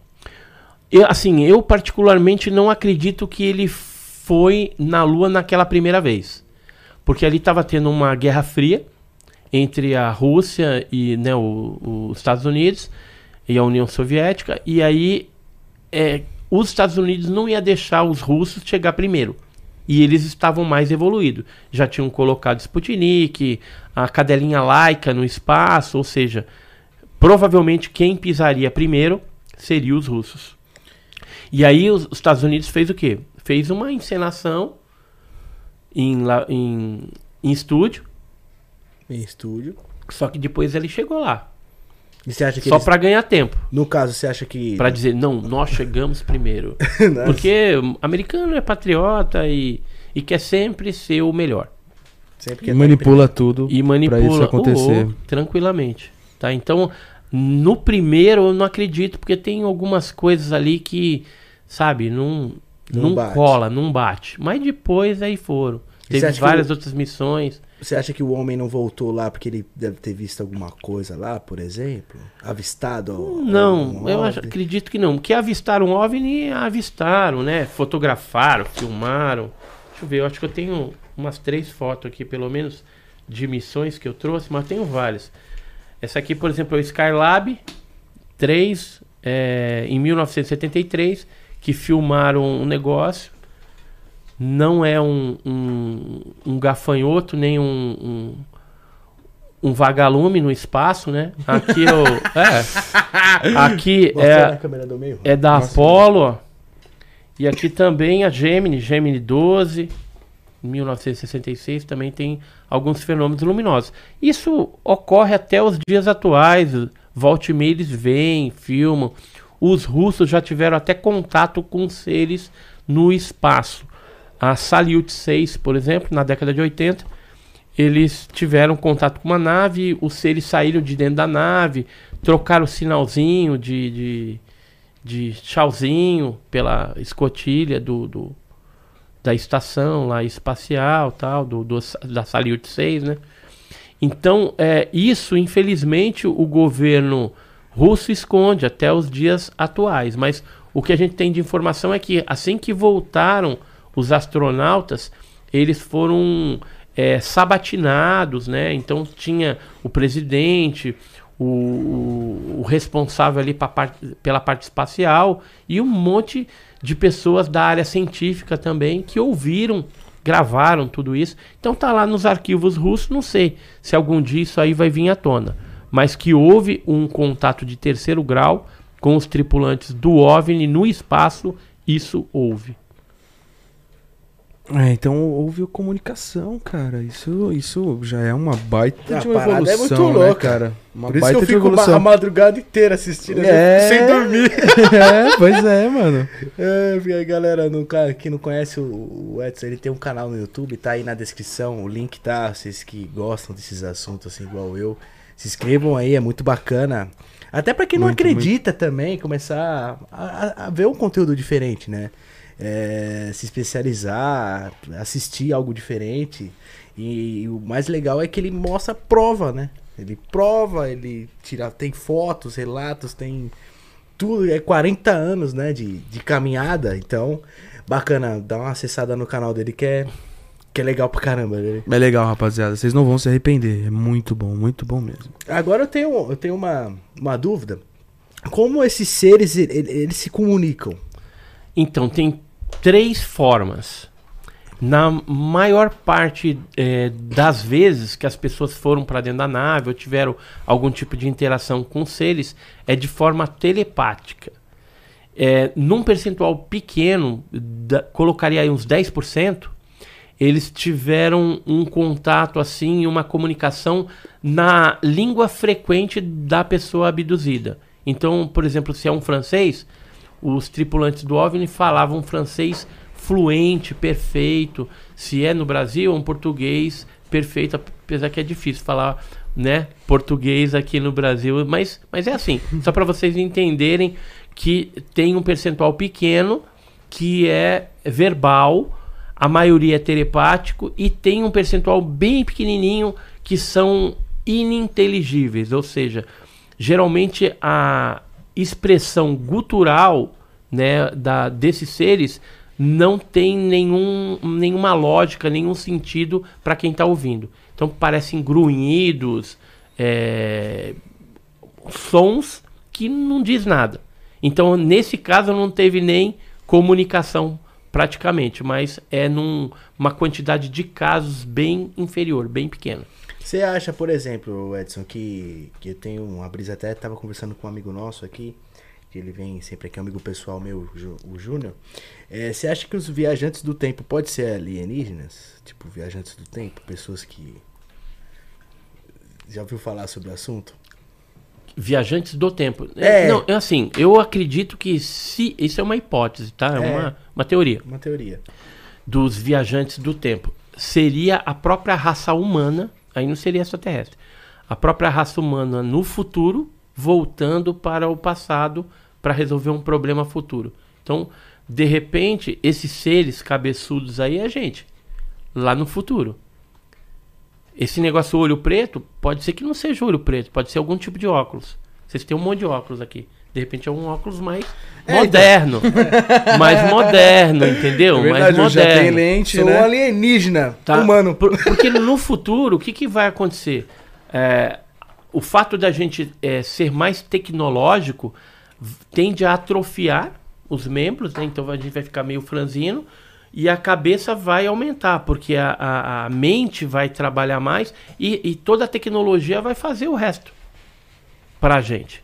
Eu, assim, eu particularmente não acredito que ele foi na Lua naquela primeira vez. Porque ali estava tendo uma guerra fria entre a Rússia e né, os Estados Unidos e a União Soviética. E aí é, os Estados Unidos não ia deixar os russos chegar primeiro. E eles estavam mais evoluídos. Já tinham colocado Sputnik, a cadelinha laica no espaço, ou seja, provavelmente quem pisaria primeiro seria os russos. E aí os Estados Unidos fez o quê? Fez uma encenação em, em, em estúdio. Em estúdio. Só que depois ele chegou lá. E você acha que Só eles... para ganhar tempo. No caso, você acha que. Para dizer, não, nós chegamos primeiro. Porque americano é patriota e, e quer sempre ser o melhor. Sempre quer e manipula tudo e manipula isso acontecer. Oh, oh, tranquilamente. Tá? Então, no primeiro eu não acredito, porque tem algumas coisas ali que, sabe, não, não, não cola, não bate. Mas depois aí foram. Teve várias outras missões. Você acha que o homem não voltou lá porque ele deve ter visto alguma coisa lá, por exemplo? Avistado? Não, eu acho, acredito que não. Porque avistaram um OVNI, avistaram, né? Fotografaram, filmaram. Deixa eu ver, eu acho que eu tenho umas três fotos aqui, pelo menos, de missões que eu trouxe, mas tenho várias. Essa aqui, por exemplo, é o Skylab 3, é, em 1973 que filmaram um negócio. Não é um, um, um gafanhoto, nem um, um, um, vagalume no espaço, né? Aqui eu. É. Aqui é, é da Nossa, Apollo, ó. E aqui também a Gemini, Gemini 12, 1966, também tem alguns fenômenos luminosos. Isso ocorre até os dias atuais. Volte e meia eles vêm, filmam. Os russos já tiveram até contato com seres no espaço. A Salyut 6, por exemplo, na década de 80, eles tiveram contato com uma nave, os seres saíram de dentro da nave, trocaram o sinalzinho de, de, de tchauzinho pela escotilha do, do, da estação lá espacial, tal, do, do da Salyut 6, né? Então, é, isso, infelizmente, o governo russo esconde até os dias atuais. Mas o que a gente tem de informação é que assim que voltaram os astronautas, eles foram é, sabatinados, né? Então tinha o presidente, o, o, responsável ali pela parte espacial e um monte de pessoas da área científica também que ouviram, gravaram tudo isso. Então tá lá nos arquivos russos, não sei se algum dia isso aí vai vir à tona mas que houve um contato de terceiro grau com os tripulantes do OVNI no espaço, isso houve. É, então houve comunicação, cara. Isso, isso já é uma baita a de uma evolução, é muito né, louca, né, cara? Uma Por baita isso que eu fico a madrugada inteira assistindo é... sem dormir. é, pois é, mano. É, galera, no, que não conhece o Edson, ele tem um canal no YouTube, tá aí na descrição, o link tá, vocês que gostam desses assuntos assim igual eu. Se inscrevam aí, é muito bacana. Até para quem não muito, acredita muito. também, começar a, a, ver um conteúdo diferente, né? É, se especializar, assistir algo diferente. E, e, o mais legal é que ele mostra prova, né? Ele prova, ele tira, tem fotos, relatos, tem tudo. É 40 anos, né, de, de caminhada. Então, bacana, dá uma acessada no canal dele que é que é legal pra caramba. Né? É legal, rapaziada. Vocês não vão se arrepender. É muito bom, muito bom mesmo. Agora eu tenho, eu tenho uma, uma dúvida. Como esses seres, eles, eles se comunicam? Então, tem três formas. Na maior parte é, das vezes que as pessoas foram para dentro da nave ou tiveram algum tipo de interação com seres, é de forma telepática. é, num percentual pequeno, da, colocaria aí uns 10%, eles tiveram um contato assim, uma comunicação na língua frequente da pessoa abduzida. Então, por exemplo, se é um francês, os tripulantes do OVNI falavam francês fluente, perfeito. Se é no Brasil, um português perfeito, apesar que é difícil falar, né, português aqui no Brasil, mas, mas é assim, só para vocês entenderem que tem um percentual pequeno que é verbal, a maioria é telepático e tem um percentual bem pequenininho que são ininteligíveis, ou seja, geralmente a expressão gutural né, da, desses seres não tem nenhum, nenhuma lógica, nenhum sentido para quem está ouvindo. Então parecem grunhidos, é, sons que não diz nada. Então nesse caso não teve nem comunicação praticamente, mas é numa num, quantidade de casos bem inferior, bem pequena. Você acha, por exemplo, Edson, que, que eu tenho uma brisa até, estava conversando com um amigo nosso aqui, que ele vem sempre aqui, é um amigo pessoal meu, o Júnior. É, você acha que os viajantes do tempo pode ser alienígenas? Tipo, viajantes do tempo, pessoas que. Já ouviu falar sobre o assunto? Viajantes do tempo. É. é não, é assim, eu acredito que se. Isso é uma hipótese, tá? É, é uma, uma teoria. Uma teoria. Dos viajantes do tempo. Seria a própria raça humana, aí não seria extraterrestre. A própria raça humana no futuro voltando para o passado para resolver um problema futuro. Então, de repente, esses seres cabeçudos aí é a gente, lá no futuro. Esse negócio olho preto, pode ser que não seja olho preto, pode ser algum tipo de óculos. Vocês têm um monte de óculos aqui. De repente é um óculos mais é, então. moderno. Então. mais moderno, entendeu? É verdade, mais moderno. Já tem lente, Sou né? alienígena tá? humano. Por, porque no futuro, o que, que vai acontecer? É, o fato da gente é, ser mais tecnológico tende a atrofiar os membros, né? então a gente vai ficar meio franzino e a cabeça vai aumentar, porque a, a, a mente vai trabalhar mais e, e, toda a tecnologia vai fazer o resto para a gente.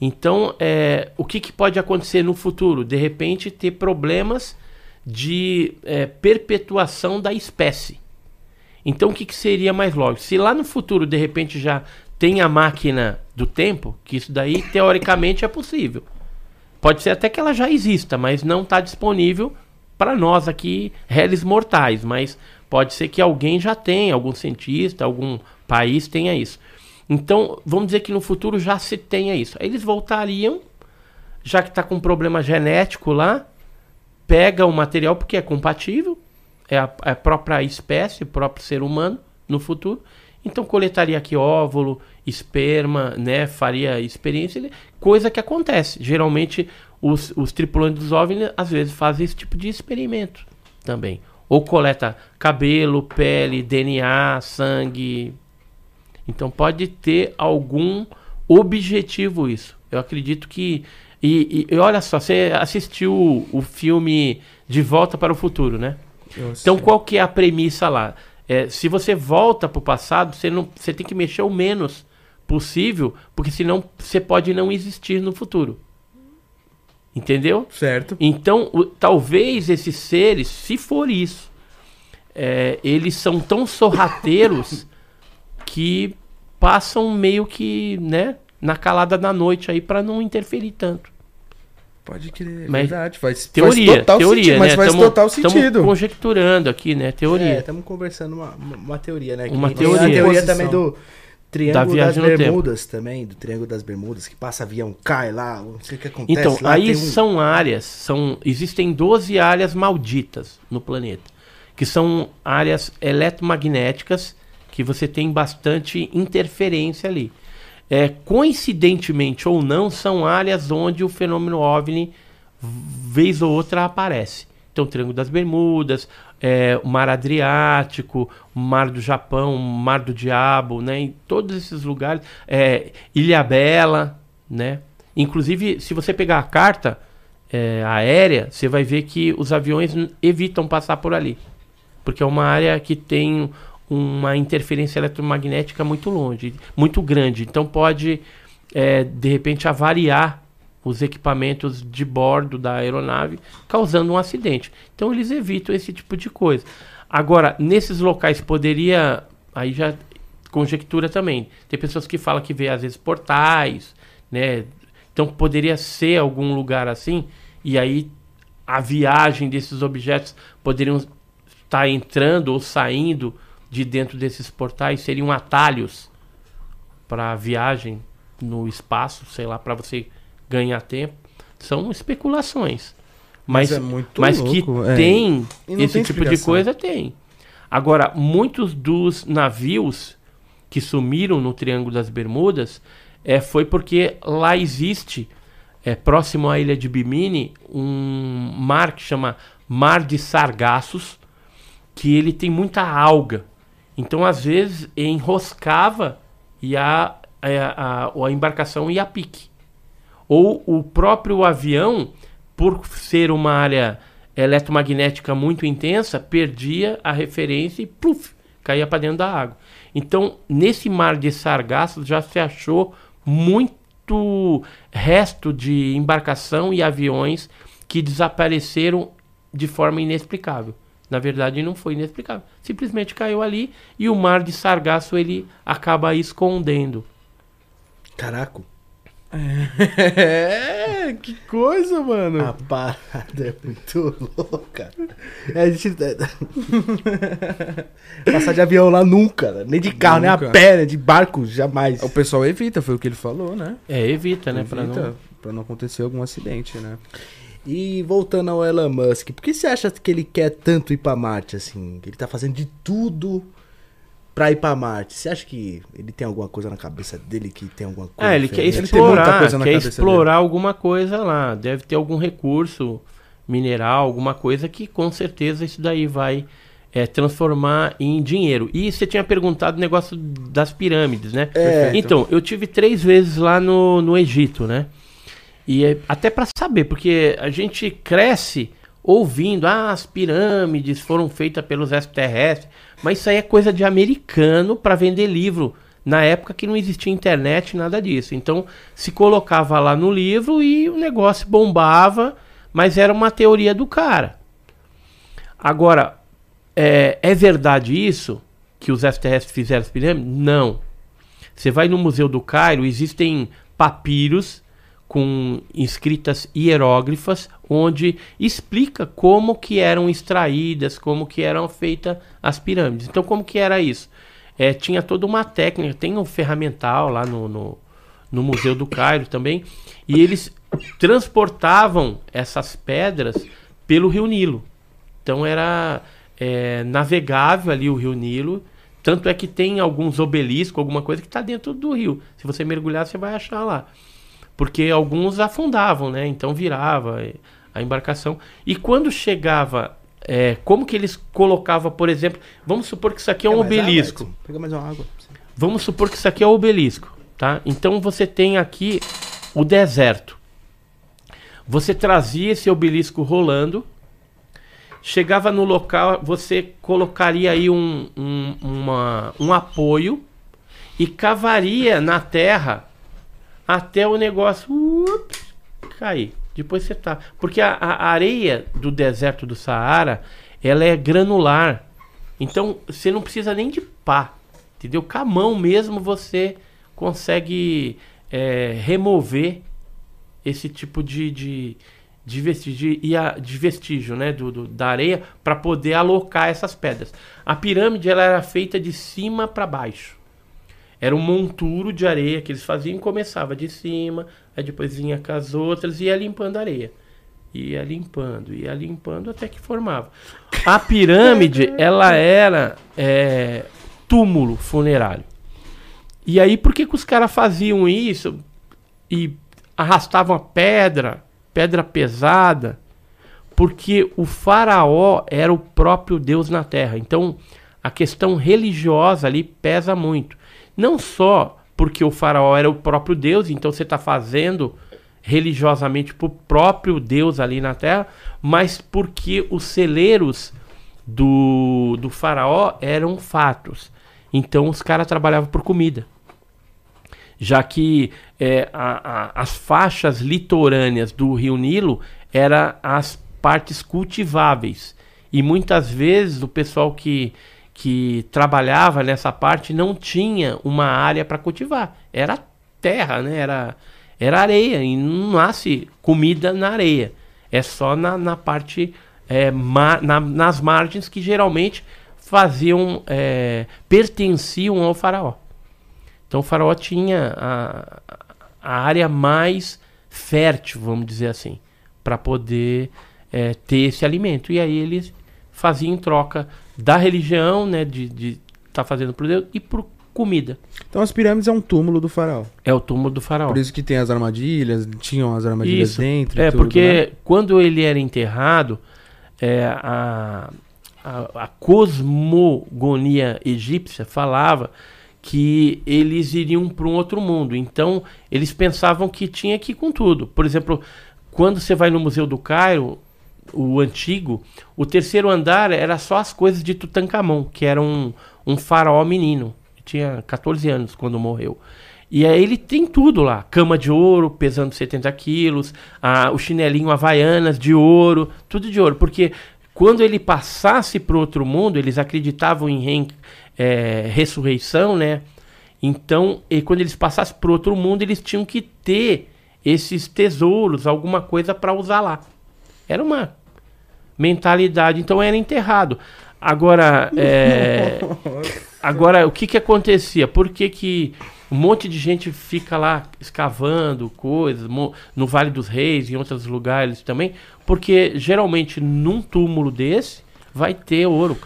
Então, é, o que, que, pode acontecer no futuro? De repente, ter problemas de é, perpetuação da espécie. Então o que, que seria mais lógico? Se lá no futuro, de repente, já tem a máquina do tempo, que isso daí teoricamente é possível. Pode ser até que ela já exista, mas não está disponível para nós aqui, réis mortais. Mas pode ser que alguém já tenha, algum cientista, algum país tenha isso. Então, vamos dizer que no futuro já se tenha isso. Eles voltariam, já que está com problema genético lá, pega o material porque é compatível, é a, a própria espécie, o próprio ser humano no futuro. Então coletaria aqui óvulo, esperma, né? Faria experiência, coisa que acontece. Geralmente os, os tripulantes dos OVNI às vezes fazem esse tipo de experimento também. Ou coleta cabelo, pele, DNA, sangue. Então pode ter algum objetivo isso. Eu acredito que. E, e, e olha só, você assistiu o, o filme De Volta para o Futuro, né? então, qual que é a premissa lá? É, se você volta para o passado, você, não, você tem que mexer o menos possível, porque senão você pode não existir no futuro. Entendeu? Certo. Então, o, talvez esses seres, se for isso, é, eles são tão sorrateiros que passam meio que, né, na calada da noite aí para não interferir tanto. Pode crer, mas verdade. Faz, teoria, faz total teoria, sentido, né? mas faz tamo, total sentido. conjecturando aqui, né? Teoria. É, estamos conversando uma, uma teoria, né? uma teoria. A teoria também do Triângulo da das Bermudas também, do Triângulo das Bermudas, que passa avião, cai lá, não sei o que acontece. Então, lá, aí um... são áreas, são existem 12 áreas malditas no planeta, que são áreas eletromagnéticas que você tem bastante interferência ali é, coincidentemente ou não, são áreas onde o fenômeno OVNI, vez ou outra, aparece. Então, Triângulo das Bermudas, é, o Mar Adriático, o Mar do Japão, o Mar do Diabo, né? Em todos esses lugares. É, Ilha Bela, né? Inclusive, se você pegar a carta é, aérea, você vai ver que os aviões evitam passar por ali. Porque é uma área que tem uma interferência eletromagnética muito longe, muito grande. Então pode, é, de repente, avariar os equipamentos de bordo da aeronave, causando um acidente. Então eles evitam esse tipo de coisa. Agora, nesses locais poderia, aí já conjectura também. Tem pessoas que falam que vê às vezes portais, né? Então poderia ser algum lugar assim, e aí a viagem desses objetos poderiam estar entrando ou saindo de dentro desses portais, seriam atalhos para a viagem no espaço, sei lá, para você ganhar tempo. São especulações. Mas, Mas é muito mas louco, que é. tem esse tem tipo de coisa, tem. Agora, muitos dos navios que sumiram no Triângulo das Bermudas é, foi porque lá existe, é, próximo à ilha de Bimini, um mar que chama Mar de Sargassos, que ele tem muita alga. Então, às vezes, enroscava e a, a, a, a embarcação ia a pique. Ou o próprio avião, por ser uma área eletromagnética muito intensa, perdia a referência e pluf, caía para dentro da água. Então, nesse mar de sargassos já se achou muito resto de embarcação e aviões que desapareceram de forma inexplicável. Na verdade, não foi inexplicável. Simplesmente caiu ali e o mar de sargaço ele acaba escondendo. Caraca, É, que coisa, mano. a parada é muito louca. É, a gente... Passar de avião lá nunca, né? nem de carro, nem Nunca. a pé, né? de barco, jamais. O pessoal evita, foi o que ele falou, né? É, evita, né? Pra evita, não... pra não acontecer algum acidente, né? E voltando ao Elon Musk, por que você acha que ele quer tanto ir pra Marte, assim? Que ele tá fazendo de tudo pra ir pra Marte. Você acha que ele tem alguma coisa na cabeça dele que tem alguma coisa É, ele quer diferente? Ele tem muita explorar, coisa na quer explorar alguma coisa lá. Deve ter algum recurso mineral, alguma coisa que com certeza isso daí vai é, transformar em dinheiro. E você tinha perguntado o negócio das pirâmides, né? É. Então, eu tive três vezes lá no, no Egito, né? E é até para saber, porque a gente cresce ouvindo, ah, as pirâmides foram feitas pelos extraterrestres, mas isso aí é coisa de americano para vender livro. Na época que não existia internet, nada disso. Então, se colocava lá no livro e o negócio bombava, mas era uma teoria do cara. Agora, é, é verdade isso? Que os extraterrestres fizeram as pirâmides? Não. Você vai no Museu do Cairo, existem papiros com escritas hierógrafas onde explica como que eram extraídas, como que eram feitas as pirâmides. Então, como que era isso? É, tinha toda uma técnica, tem um ferramental lá no, no, no Museu do Cairo também, e eles transportavam essas pedras pelo Rio Nilo. Então era é, navegável ali o Rio Nilo. Tanto é que tem alguns obeliscos, alguma coisa que está dentro do rio. Se você mergulhar, você vai achar lá. Porque alguns afundavam, né? Então virava a embarcação. E quando chegava, é, como que eles colocavam, por exemplo, vamos supor que isso aqui é um água, obelisco. Edson? Pega mais uma água. Vamos supor que isso aqui é o obelisco, tá? Então você tem aqui o deserto. Você trazia esse obelisco rolando, chegava no local, você colocaria aí um, um, uma- um apoio e cavaria na terra até o negócio ups, cair. Depois você tá. Porque a, a areia do deserto do Saara, ela é granular. Então você não precisa nem de pá. Entendeu? Com a mão mesmo você consegue é, remover esse tipo de, de, de vestígio, de vestígio né, do, do- da areia para poder alocar essas pedras. A pirâmide ela era feita de cima para baixo. Era um monturo de areia que eles faziam, começava de cima, aí depois vinha com as outras e ia limpando a areia. Ia limpando, ia limpando até que formava. A pirâmide, ela era é, túmulo funerário. E aí, por que, que os caras faziam isso e arrastavam a pedra, pedra pesada? Porque o faraó era o próprio Deus na terra. Então, a questão religiosa ali pesa muito. Não só porque o faraó era o próprio Deus, então você está fazendo religiosamente para o próprio Deus ali na terra, mas porque os celeiros do, do faraó eram fatos. Então os caras trabalhavam por comida. já que é, a, a, as faixas litorâneas do Rio Nilo eram as partes cultiváveis. E muitas vezes o pessoal que, que trabalhava nessa parte não tinha uma área para cultivar. Era terra, né? Era, era areia e não nasce comida na areia. É só na, na parte, é, ma, na, nas margens que geralmente faziam, é, pertenciam ao faraó. Então o faraó tinha a, a área mais fértil, vamos dizer assim, para poder é, ter esse alimento. E aí eles faziam em troca da religião, né, de estar tá fazendo para Deus e por comida. Então as pirâmides é um túmulo do faraó. É o túmulo do faraó. Por isso que tem as armadilhas, tinham as armadilhas isso. dentro. É, tudo, porque né? quando ele era enterrado, é, a, a, a cosmogonia egípcia falava que eles iriam para um outro mundo. Então, eles pensavam que tinha que ir com tudo. Por exemplo, quando você vai no Museu do Cairo, o antigo, o terceiro andar era só as coisas de Tutankhamon, que era um, um faraó menino. Tinha 14 anos quando morreu. E aí ele tem tudo lá: cama de ouro, pesando 70 quilos, a, o chinelinho Havaianas de ouro, tudo de ouro. Porque quando ele passasse para outro mundo, eles acreditavam em é, ressurreição, né? Então, e quando eles passassem para outro mundo, eles tinham que ter esses tesouros, alguma coisa para usar lá. Era uma mentalidade, então era enterrado. Agora, é, agora o que que acontecia? Por que que um monte de gente fica lá escavando coisas no Vale dos Reis e em outros lugares também? Porque geralmente num túmulo desse vai ter ouro.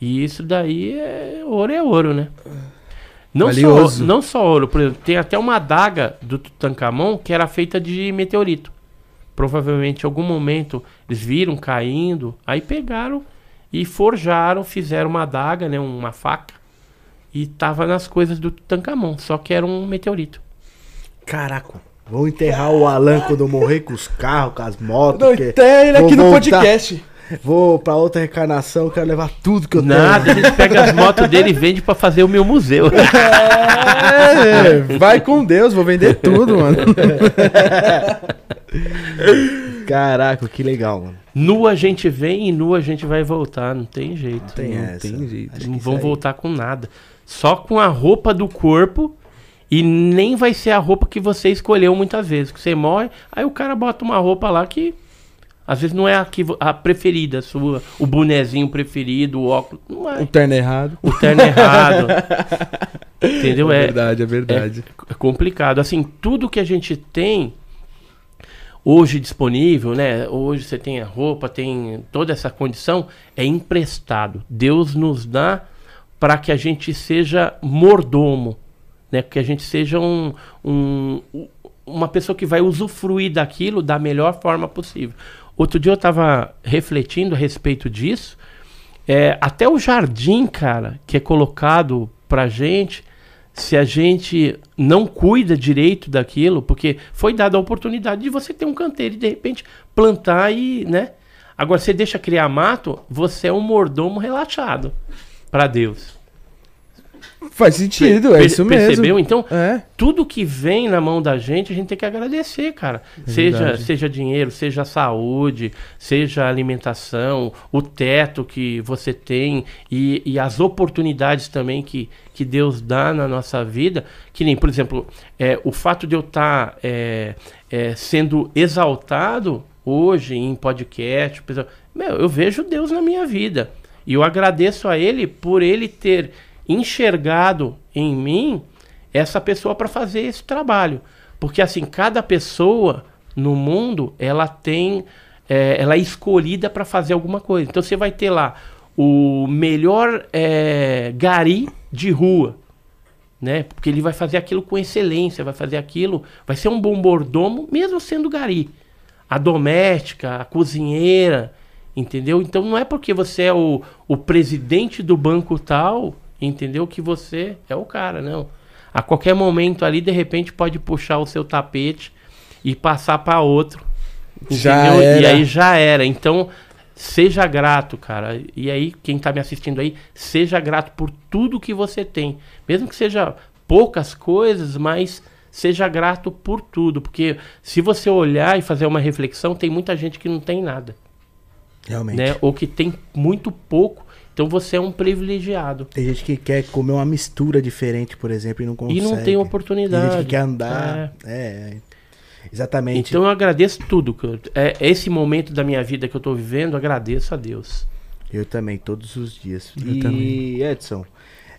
E isso daí é ouro é ouro, né? Não só, não só ouro, por exemplo, tem até uma adaga do Tutankhamon que era feita de meteorito. Provavelmente em algum momento eles viram caindo, aí pegaram e forjaram, fizeram uma adaga, né, uma faca, e tava nas coisas do Tutankhamon, só que era um meteorito. Caraca, vou enterrar o Alan quando eu morrer com os carros, com as motos. Não tem ele aqui no podcast. Vou pra outra reencarnação, quero levar tudo que eu tenho. Nada, a gente pega as motos dele e vende pra fazer o meu museu. É, vai com Deus, vou vender tudo, mano. Caraca, que legal, mano. Nu a gente vem e nu a gente vai voltar, não tem jeito. Não tem, não essa. tem jeito. não vão voltar com nada. Só com a roupa do corpo e nem vai ser a roupa que você escolheu muitas vezes. Que você morre, aí o cara bota uma roupa lá que às vezes não é a, que, a preferida sua, o bonezinho preferido, o óculos. Não é. O terno errado. O terno errado. Entendeu? É, é verdade, é verdade. É, é complicado. Assim, tudo que a gente tem hoje disponível, né? Hoje você tem a roupa, tem toda essa condição, é emprestado. Deus nos dá para que a gente seja mordomo, né? Que a gente seja um, um, uma pessoa que vai usufruir daquilo da melhor forma possível. Outro dia eu estava refletindo a respeito disso. É, até o jardim, cara, que é colocado pra gente, se a gente não cuida direito daquilo, porque foi dada a oportunidade de você ter um canteiro e de repente plantar e, né? Agora você deixa criar mato, você é um mordomo relaxado para Deus. Faz sentido, é isso mesmo. Percebeu? Então, é. tudo que vem na mão da gente, a gente tem que agradecer, cara. É seja, seja dinheiro, seja saúde, seja alimentação, o teto que você tem e, e as oportunidades também que, que Deus dá na nossa vida. Que nem, por exemplo, é, o fato de eu estar tá, é, é, sendo exaltado hoje em podcast, meu, eu vejo Deus na minha vida. E eu agradeço a Ele por Ele ter enxergado em mim essa pessoa para fazer esse trabalho. Porque assim, cada pessoa no mundo, ela tem, é, ela é escolhida para fazer alguma coisa. Então você vai ter lá o melhor é, gari de rua, né? Porque ele vai fazer aquilo com excelência, vai fazer aquilo, vai ser um bom mordomo, mesmo sendo gari. A doméstica, a cozinheira, entendeu? Então não é porque você é o, o presidente do banco tal entendeu que você é o cara, não. A qualquer momento ali, de repente, pode puxar o seu tapete e passar para outro. Já entendeu? E aí já era. Então, seja grato, cara. E aí, quem tá me assistindo aí, seja grato por tudo que você tem. Mesmo que seja poucas coisas, mas seja grato por tudo, porque se você olhar e fazer uma reflexão, tem muita gente que não tem nada, Realmente. né? Ou que tem muito pouco. Então você é um privilegiado. Tem gente que quer comer uma mistura diferente, por exemplo, e não consegue. E não tem Tem oportunidade. gente que quer andar. É. Exatamente. Então eu agradeço tudo. É, esse momento da minha vida que eu tô vivendo, eu agradeço a Deus. Eu também, todos os dias. Eu e também. Edson,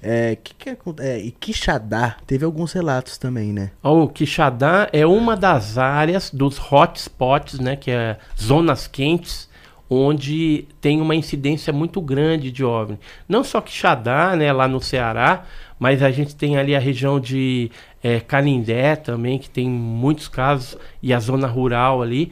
é, que que acon- é, e Quixadá teve alguns relatos também, né? O Quixadá é uma das áreas dos hotspots, né, que é zonas quentes, onde tem uma incidência muito grande de OVNI. Não só Quixadá, né, lá no Ceará, mas a gente tem ali a região de eh, Canindé também, que tem muitos casos, e a zona rural ali.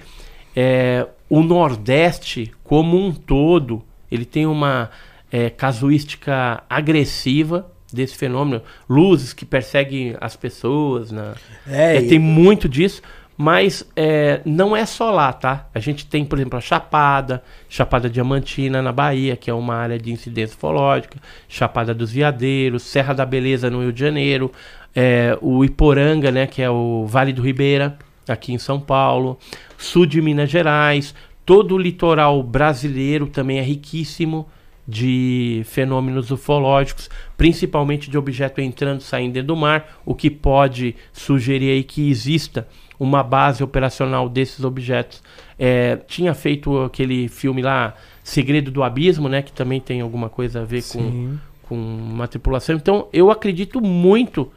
É, o Nordeste, como um todo, ele tem uma é, casuística agressiva desse fenômeno. Luzes que perseguem as pessoas. Na, É, é, e- tem muito disso. Mas é, não é só lá, tá? A gente tem, por exemplo, a Chapada, Chapada Diamantina na Bahia, que é uma área de incidência ufológica, Chapada dos Veadeiros, Serra da Beleza no Rio de Janeiro, é, o Iporanga, né, que é o Vale do Ribeira, aqui em São Paulo, sul de Minas Gerais, todo o litoral brasileiro também é riquíssimo de fenômenos ufológicos, principalmente de objeto entrando e saindo do mar, o que pode sugerir aí que exista uma base operacional desses objetos. É, tinha feito aquele filme lá, Segredo do Abismo, né, que também tem alguma coisa a ver com, com uma tripulação. Então, eu acredito muito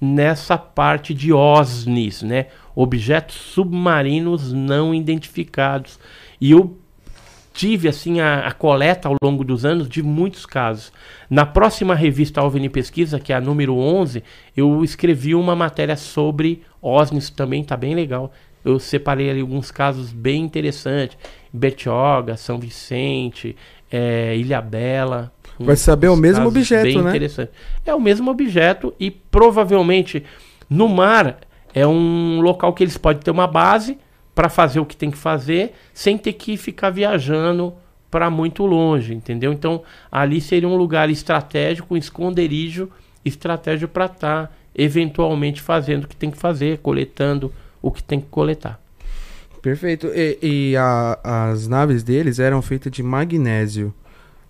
nessa parte de OSNIs, né? Objetos submarinos não identificados. E eu tive assim a, a coleta ao longo dos anos de muitos casos. Na próxima revista OVNI Pesquisa, que é a número 11, eu escrevi uma matéria sobre OSNIs também, tá bem legal. Eu separei ali alguns casos bem interessantes. Bertioga, São Vicente, eh, Ilha Bela. Vai saber o mesmo objeto, bem né? interessante. É o mesmo objeto e provavelmente no mar é um local que eles podem ter uma base para fazer o que tem que fazer sem ter que ficar viajando para muito longe, entendeu? Então ali seria um lugar estratégico, um esconderijo estratégico para estar eventualmente fazendo o que tem que fazer, coletando o que tem que coletar. Perfeito. E, e a- as naves deles eram feitas de magnésio.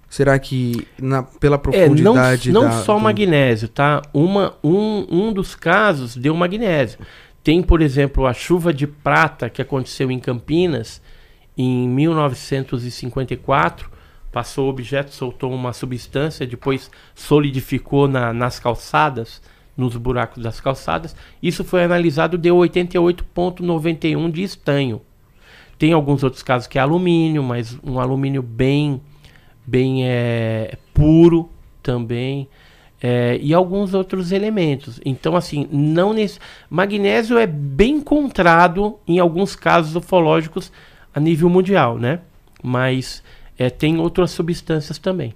Será que na, pela É, não, profundidade não da- só do- magnésio, tá? Uma, um, um dos casos deu magnésio. Tem, por exemplo, a chuva de prata que aconteceu em Campinas em 1954. Passou o objeto, soltou uma substância, depois solidificou na- nas calçadas, nos buracos das calçadas. Isso foi analisado, deu 88,91 de estanho. Tem alguns outros casos que é alumínio, mas um alumínio bem, bem é, puro também. é, e alguns outros elementos. Então, assim, não nesse. Magnésio é bem encontrado em alguns casos ufológicos a nível mundial, né? Mas é, tem outras substâncias também.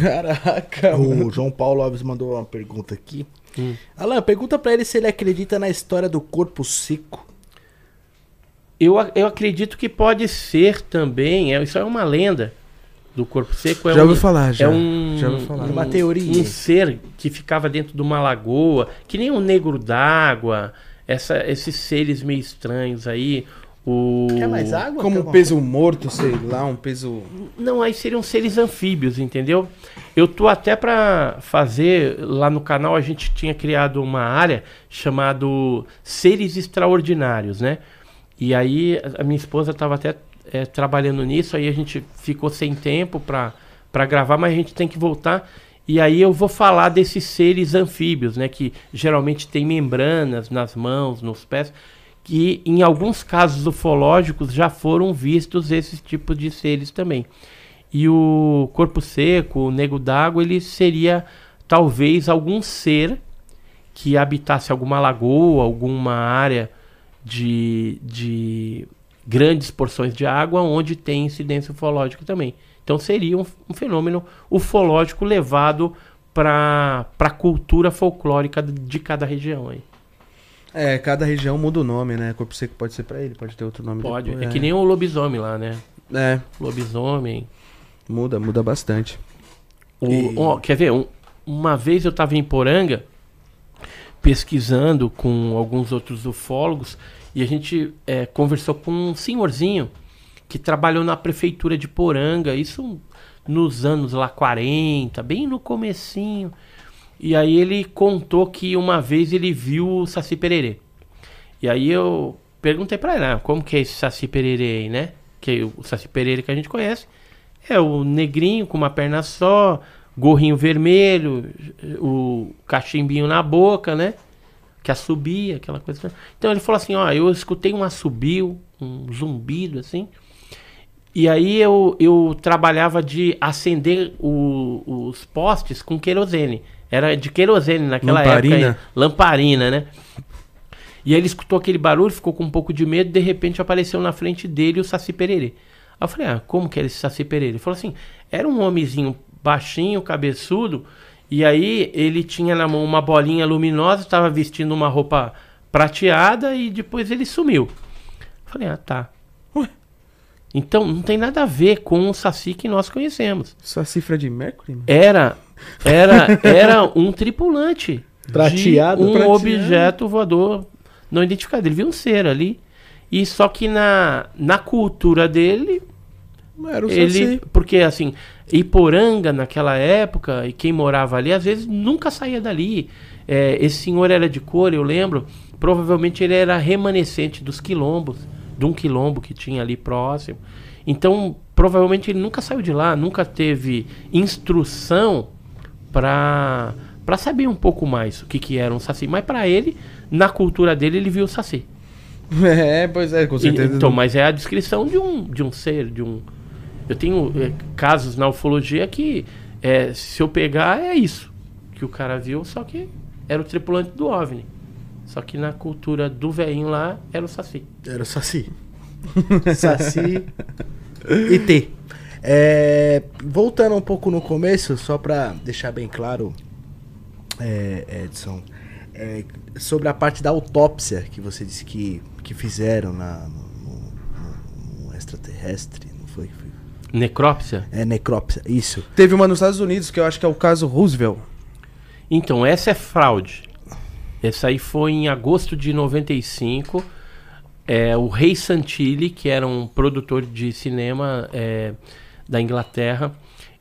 Caraca. O João Paulo Alves mandou uma pergunta aqui. Hum. Alan, pergunta pra ele se ele acredita na história do corpo seco. Eu, eu acredito que pode ser também. É, isso é uma lenda do corpo seco. É já um, ouvi falar, já. é um, Já ouvi falar. Uma teoria. um ser que ficava dentro de uma lagoa, que nem um negro d'água, essa, esses seres meio estranhos aí. O... Quer mais água? Como um peso morto, sei lá, um peso. Não, aí seriam seres anfíbios, entendeu? Eu tô até pra fazer lá no canal a gente tinha criado uma área chamado seres extraordinários, né? E aí a- minha esposa estava até é, trabalhando nisso, aí a gente ficou sem tempo pra para gravar, mas a gente tem que voltar. E aí eu vou falar desses seres anfíbios, né? Que geralmente tem membranas nas mãos, nos pés que em alguns casos ufológicos já foram vistos esses tipos de seres também. E o corpo seco, o nego d'água, ele seria talvez algum ser que habitasse alguma lagoa, alguma área de, de grandes porções de água onde tem incidência ufológica também. Então seria um, um fenômeno ufológico levado para a cultura folclórica de cada região aí. É, cada região muda o nome, né? Corpo seco pode ser pra ele, pode ter outro nome. Pode. depois, É que nem o lobisomem lá, né? É, Lobisomem. muda, muda bastante. O- E- ó, quer ver? Um- uma vez eu tava em Poranga pesquisando com alguns outros ufólogos e a gente é, conversou com um senhorzinho que trabalhou na prefeitura de Poranga, isso nos anos lá 40, bem no comecinho. E aí ele contou que uma vez ele viu o Saci Pererê. E aí eu perguntei para ele, ah, como que é esse Saci Pererê aí, né? Que o Saci Pererê que a gente conhece é o negrinho com uma perna só, gorrinho vermelho, o cachimbinho na boca, né? Que assobia, aquela coisa. Então ele falou assim, ó, eu escutei um assobio, um zumbido assim. E aí eu, eu trabalhava de acender o, os postes com querosene. Era de querosene naquela Lamparina. época. Lamparina, né? E aí ele escutou aquele barulho, ficou com um pouco de medo, de repente apareceu na frente dele o Saci Pererê. Aí eu falei, ah, como que era esse Saci Pererê? Ele falou assim, era um homenzinho baixinho, cabeçudo, e aí ele tinha na mão uma bolinha luminosa, estava vestindo uma roupa prateada e depois ele sumiu. Eu falei, ah, tá. Então não tem nada a ver com o Saci que nós conhecemos. Só cifra de Mercury? mano? Era era era um tripulante Prateado? de um Prateado. objeto voador não identificado. Ele viu um ser ali. E só que na, na cultura dele, Era o ele. Saci. Porque assim, Iporanga naquela época, e quem morava ali, às vezes nunca saía dali. É, esse senhor era de cor, eu lembro. Provavelmente ele era remanescente dos quilombos, de um quilombo que tinha ali próximo. Então, provavelmente ele nunca saiu de lá, nunca teve instrução para para saber um pouco mais o que, que era um saci. Mas para ele, na cultura dele, ele viu o saci. É, pois é, com E- certeza. Então, mas é a descrição de um, de um ser, de um. Eu tenho é, casos na ufologia que é, se eu pegar é isso que o cara viu, só que era o tripulante do OVNI. Só que na cultura do velhinho lá era o Saci. Era o Saci. Saci e T. É, voltando um pouco no começo, só pra deixar bem claro, é, Edson, é, sobre a parte da autópsia que você disse que, que fizeram na, no, no- no extraterrestre, não foi? Foi- Necrópsia? É necrópsia, isso. Teve uma nos Estados Unidos, que eu acho que é o caso Roosevelt. Então, essa é fraude. Essa aí foi em agosto de 95. É, o Rei Santilli, que era um produtor de cinema é, da Inglaterra,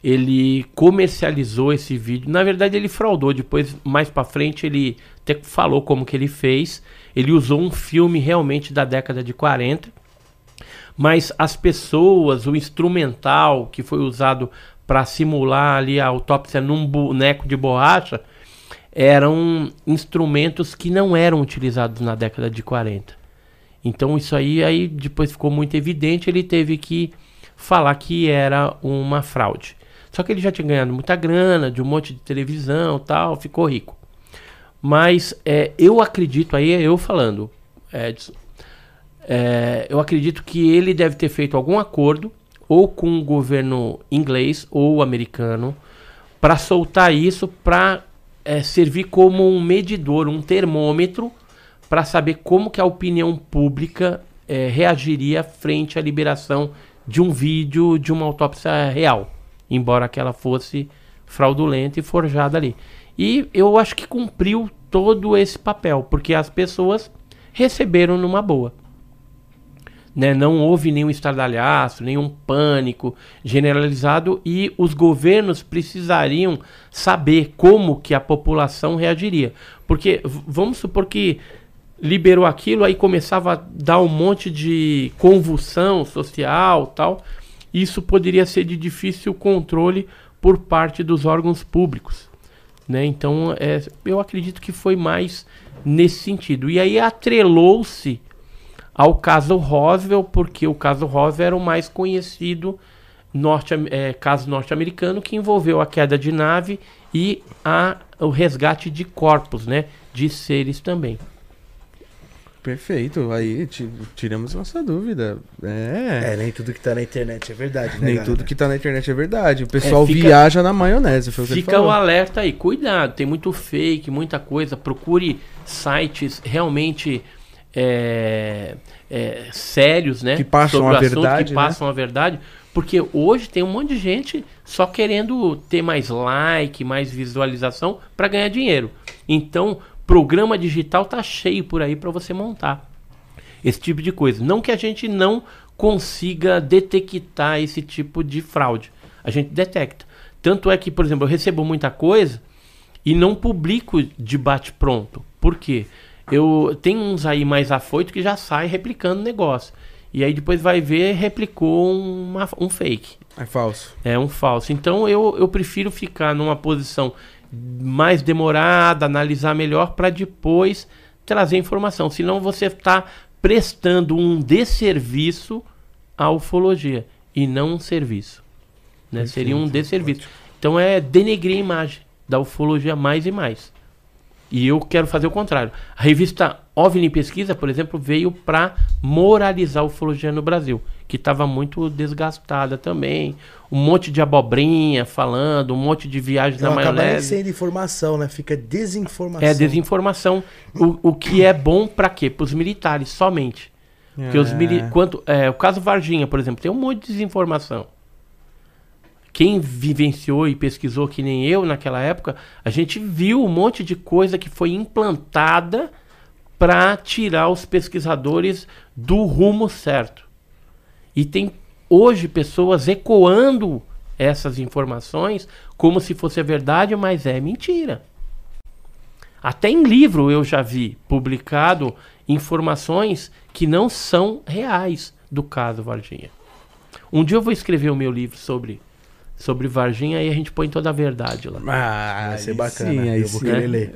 ele comercializou esse vídeo. Na verdade, ele fraudou. Depois, mais pra frente, ele até falou como que ele fez. Ele usou um filme realmente da década de 40 mas as pessoas, o instrumental que foi usado para simular ali a autópsia num boneco de borracha, eram instrumentos que não eram utilizados na década de 40. Então isso aí, aí depois ficou muito evidente, ele teve que falar que era uma fraude. Só que ele já tinha ganhado muita grana, de um monte de televisão tal, ficou rico. Mas é, eu acredito, aí é eu falando, Edson, é, eu acredito que ele deve ter feito algum acordo, ou com o governo inglês ou americano, para soltar isso, para servir como um medidor, um termômetro, para saber como que a opinião pública é, reagiria frente à liberação de um vídeo de uma autópsia real, embora aquela fosse fraudulenta e forjada ali. E eu acho que cumpriu todo esse papel, porque as pessoas receberam numa boa né, não houve nenhum estardalhaço, nenhum pânico generalizado e os governos precisariam saber como que a população reagiria. Porque vamos supor que liberou aquilo, aí começava a dar um monte de convulsão social, tal. Isso poderia ser de difícil controle por parte dos órgãos públicos. Né? Então, é, eu acredito que foi mais nesse sentido. E aí atrelou-se ao caso Roswell, porque o caso Roswell era o mais conhecido norte, é, caso norte-americano que envolveu a queda de nave e a, o resgate de corpos, né, de seres também. Perfeito, aí ti- tiramos nossa dúvida. É. É, nem tudo que tá na internet é verdade, né? Nem galera? tudo que tá na internet é verdade. O pessoal fica- viaja na maionese. Foi o que Fica o alerta aí, cuidado, tem muito fake, muita coisa. Procure sites realmente é, é, sérios, né? Que passam sobre a assunto, verdade, Que né? passam a verdade. Porque hoje tem um monte de gente só querendo ter mais like, mais visualização para ganhar dinheiro. Então, programa digital tá cheio por aí para você montar esse tipo de coisa. Não que a gente não consiga detectar esse tipo de fraude. A gente detecta. Tanto é que, por exemplo, eu recebo muita coisa e não publico de bate pronto. Por quê? Eu tem uns aí mais afoito que já sai replicando o negócio. E aí depois vai ver, replicou uma, um fake. É falso. É um falso. Então eu, eu prefiro ficar numa posição mais demorada, analisar melhor para depois trazer informação. Senão você está prestando um desserviço à ufologia e não um serviço. Né? Seria um desserviço. Então é denegrir a imagem da ufologia mais e mais. E eu quero fazer o contrário. A revista OVNI Pesquisa, por exemplo, veio para moralizar a ufologia no Brasil, que estava muito desgastada também. Um monte de abobrinha falando, um monte de viagens Não na acaba nem maionese. sendo informação, né? Fica desinformação. É desinformação. O, o que é bom para quê? Para os militares somente. Porque os mili É. quanto, é, o caso Varginha, por exemplo, tem um monte de desinformação. Quem vivenciou e pesquisou que nem eu naquela época, a gente viu um monte de coisa que foi implantada para tirar os pesquisadores do rumo certo. E tem hoje pessoas ecoando essas informações como se fosse a verdade, mas é mentira. Até em livro eu já vi publicado informações que não são reais do caso Varginha. Um dia eu vou escrever o meu livro sobre, sobre Varginha e a gente põe toda a verdade lá. Ah, Vai ser aí bacana. Sim, aí eu vou sim. querer ler.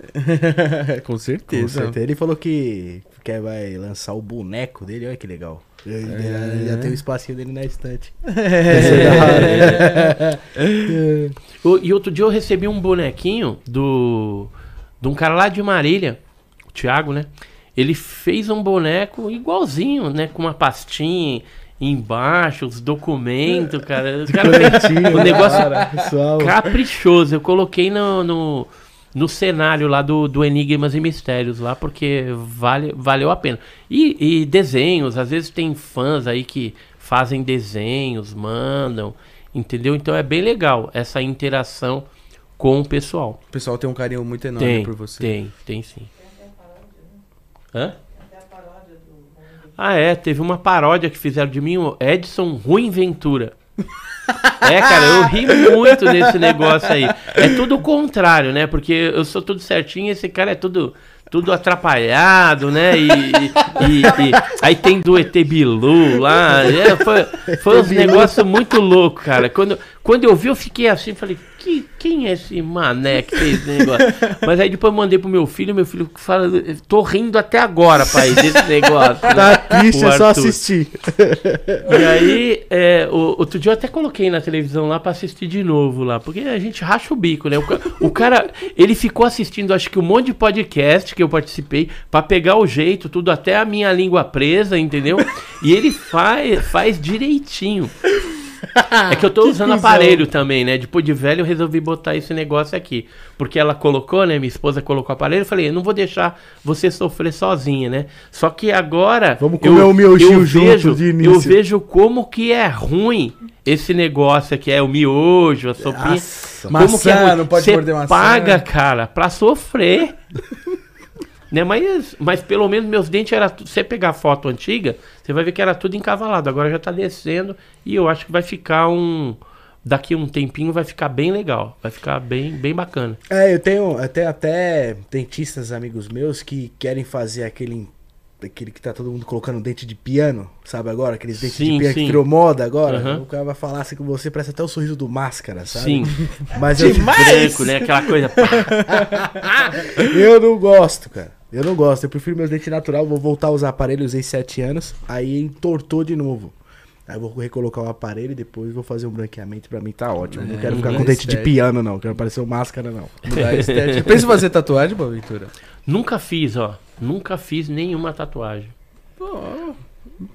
Com Com certeza. certeza. Ele falou que quer, vai lançar o boneco dele, olha que legal. É. Já tem o espacinho dele na estante. O- E outro dia eu recebi um bonequinho do de um cara lá de Marília, o Thiago, né? Ele fez um boneco igualzinho, né? Com uma pastinha embaixo, os documentos, cara. Os cara o negócio pessoal. caprichoso. Eu coloquei no, no, no cenário lá do, do Enigmas e Mistérios lá, porque vale, valeu a pena. E, e desenhos, às vezes tem fãs aí que fazem desenhos, mandam, entendeu? Então é bem legal essa interação com o pessoal. O pessoal tem um carinho muito enorme Tem, por você. tem, tem sim. Hã? Ah, é, teve uma paródia que fizeram de mim, o Edson Ruim Ventura. É, cara, eu ri muito desse negócio aí. É tudo o contrário, né? Porque eu sou tudo certinho e esse cara é tudo, tudo atrapalhado, né? E, e- e- aí tem do ET Bilu lá. É, foi foi uns negócios muito loucos, cara. Quando, quando eu vi, eu fiquei assim, falei, que, quem é esse mané que fez esse negócio? Mas aí depois eu mandei pro meu filho, meu filho fala, tô rindo até agora, pai, desse negócio. Tá triste, é só assistir. E aí, é, o, outro dia eu até coloquei na televisão lá pra assistir de novo lá, porque a gente racha o bico, né? O, o cara, ele ficou assistindo, acho que um monte de podcast que eu participei, pra pegar o jeito, tudo, até a minha língua presa, entendeu? E ele faz, faz direitinho. É que eu tô usando cuzão. aparelho também, né? Depois de velho eu resolvi botar esse negócio aqui. Porque ela colocou, né? Minha esposa colocou o aparelho. Eu falei, eu não vou deixar você sofrer sozinha, né? Só que agora. Vamos comer eu, um miojinho junto vejo, de início. Eu vejo como que é ruim esse negócio aqui. É o miojo, a sopinha. Nossa, como maçã, que é ruim. não pode morder maçã. paga, cara, pra sofrer. né? mas, mas pelo menos meus dentes era tudo. Você pegar a foto antiga, você vai ver que era tudo encavalado. Agora já tá descendo e eu acho que vai ficar um. Daqui um tempinho vai ficar bem legal. Vai ficar bem, bem bacana. É, eu tenho, tenho até dentistas amigos meus que querem fazer aquele, aquele que tá todo mundo colocando dente de piano, sabe agora? Aqueles dentes Sim, de piano sim. que virou moda agora. Aham. O cara vai falar assim com você, parece até o sorriso do máscara, sabe? Sim. Mas eu, Branco, né? Aquela coisa. eu não gosto, cara. Eu não gosto. Eu prefiro meus dentes natural. Vou voltar a usar aparelho, usei 7 anos. Aí entortou de novo. Aí eu vou recolocar o aparelho e depois vou fazer um branqueamento. Pra mim tá ótimo. não É, quero ficar com dente de piano, não. Quero parecer um máscara, não. Mudar a estética. Pensa em fazer tatuagem, Boaventura? Nunca fiz, ó. Nunca fiz nenhuma tatuagem.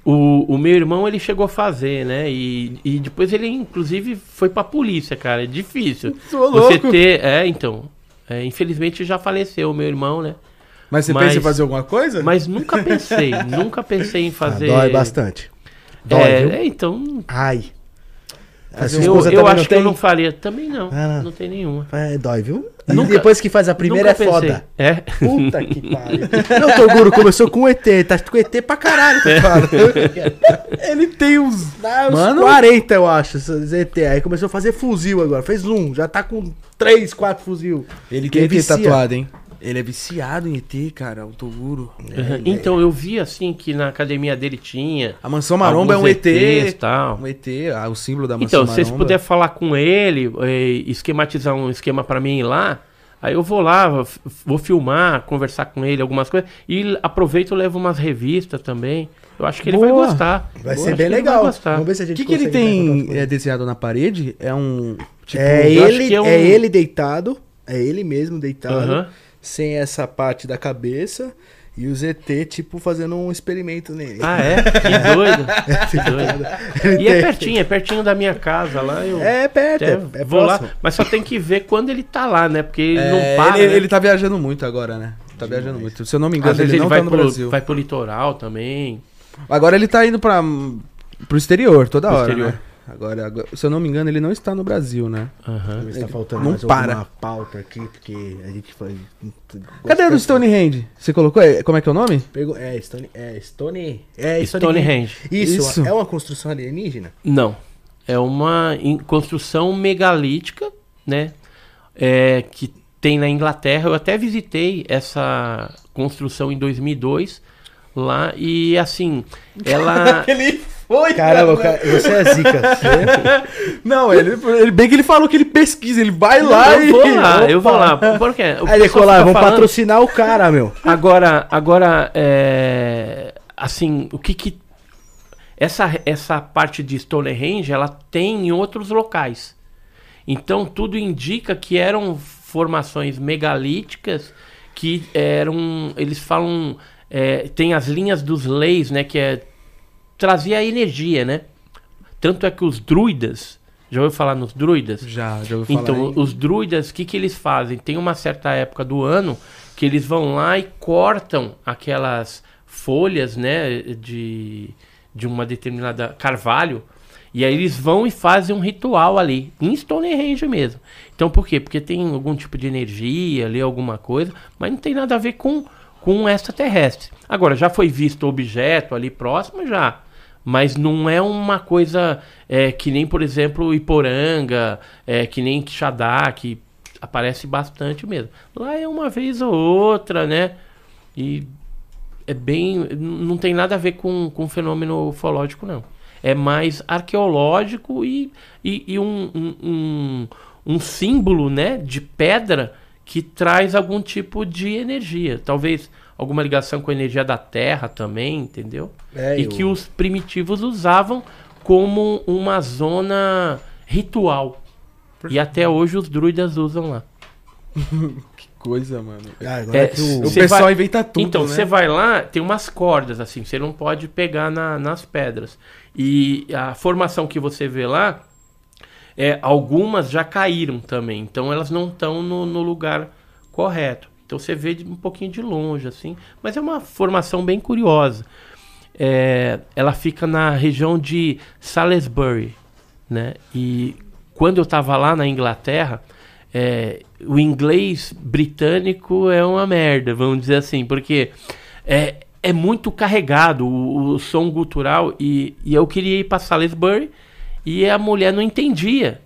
O, o meu irmão, ele chegou a fazer, né? E, e depois ele, inclusive, foi pra polícia, cara. É difícil. Você louco. ter. É, então. É, infelizmente já faleceu o meu irmão, né? Mas você Mas- pensa em fazer alguma coisa? Mas nunca pensei, nunca pensei em fazer. Ah, dói bastante. Dói, é, viu? é, então. Ai. Sua Eu, eu acho que tem? eu não faria. Também não. Ah, não. não tem nenhuma. É, dói, viu? E Nunca- depois que faz a primeira é foda. É. Puta que pariu. Não, Toguro começou com ET, tá com ET pra caralho, É. tu fala. Ele tem uns. Dá uns Mano. 40, eu acho, esses ET. Aí começou a fazer fuzil agora. Fez um, já tá com 3, 4 fuzil. Ele Que tem ET tatuado, hein? Ele é viciado em ET, cara, o Toguro. Uhum. Então eu vi assim que na academia dele tinha. A mansão maromba é um ET. ETs, tal. Um ET, ah, o símbolo da mansão Então, se maromba. vocês puderem falar com ele, eh, esquematizar um esquema pra mim ir lá, aí eu vou lá, vou filmar, conversar com ele, algumas coisas, e aproveito e levo umas revistas também. Eu acho que ele vai Boa. gostar. Vai Eu ser bem vai legal. Vamos ver se a O gente que, que ele tem é, desenhado na parede? É um. Tipo. É ele, que é um- é ele deitado, é ele mesmo deitado, Aham. Sem essa parte da cabeça. E o ZT, tipo, fazendo um experimento nele. Ah, é? Que doido. Que doido. E é pertinho, é pertinho da minha casa lá. Eu É perto, até é, é vou lá, mas só tem que ver quando ele tá lá, né? Porque ele É, não para. ele, né? ele tá viajando muito agora, né? Tá viajando muito. Se eu não me engano, Às vezes ele, ele não vai, tá no pro, Brasil. vai pro litoral também. Agora ele tá indo pra, pro exterior toda Pro hora. exterior. Né? Agora, agora- se eu não me engano, ele não está no Brasil, né? Aham. Mas tá faltando Não mais para. alguma pauta aqui, porque a gente foi... Cadê do Stonehenge? Você colocou? É, Como é que é o nome? Pegou, é, Stone... É, Stone... É, Stonehenge. Isso, Isso. é uma construção alienígena? Não. É uma in- construção megalítica, né? É, que tem na Inglaterra. Eu até visitei essa construção em 2002 lá e assim, ela Ele foi, Caramba, cara, você é zica. Você- Não, ele, ele bem que ele falou que ele pesquisa, ele vai lá eu e. vou lá, eu vou lá. Por quê? Aí, Decolar, fica vamos falando- patrocinar o cara, meu. Agora, agora, é, assim, o que que essa essa parte de Stonehenge, ela tem em outros locais. Então tudo indica que eram formações megalíticas que eram, eles falam, é, tem as linhas dos leis, né, que é trazia energia, né? Tanto é que os druidas, já ouviu falar nos druidas? Já, já ouviu falar. Então, os druidas, o que, que eles fazem? Tem uma certa época do ano que eles vão lá e cortam aquelas folhas, né, de, de uma determinada carvalho, e aí eles vão e fazem um ritual ali, em Stonehenge mesmo. Então, por quê? Porque tem algum tipo de energia ali, alguma coisa, mas não tem nada a ver com, com extraterrestre. Agora, já foi visto objeto ali próximo? Já. Mas não é uma coisa é, que nem, por exemplo, Iporanga, é, que nem Quixadá, que aparece bastante mesmo. Lá é uma vez ou outra, né? E é bem. Não tem nada a ver com, com fenômeno ufológico, não. É mais arqueológico e, e, e um, um, um, um símbolo, né? De pedra que traz algum tipo de energia. Talvez alguma ligação com a energia da Terra também, entendeu? É, e eu- que os primitivos usavam como uma zona ritual. E até hoje os druidas usam lá. Que coisa, mano. Ah, agora É, que o... O pessoal vai- inventa tudo. então, né? você vai lá, tem umas cordas assim, você não pode pegar na- nas pedras. E a formação que você vê lá, é, algumas já caíram também, então elas não estão no, no lugar correto. Então você vê de um pouquinho de longe, assim, mas é uma formação bem curiosa. É, ela fica na região de Salisbury, né? E quando eu estava lá na Inglaterra, é, o inglês britânico é uma merda, vamos dizer assim, porque é, é muito carregado o, o som gutural e, e eu queria ir para Salisbury e a mulher não entendia.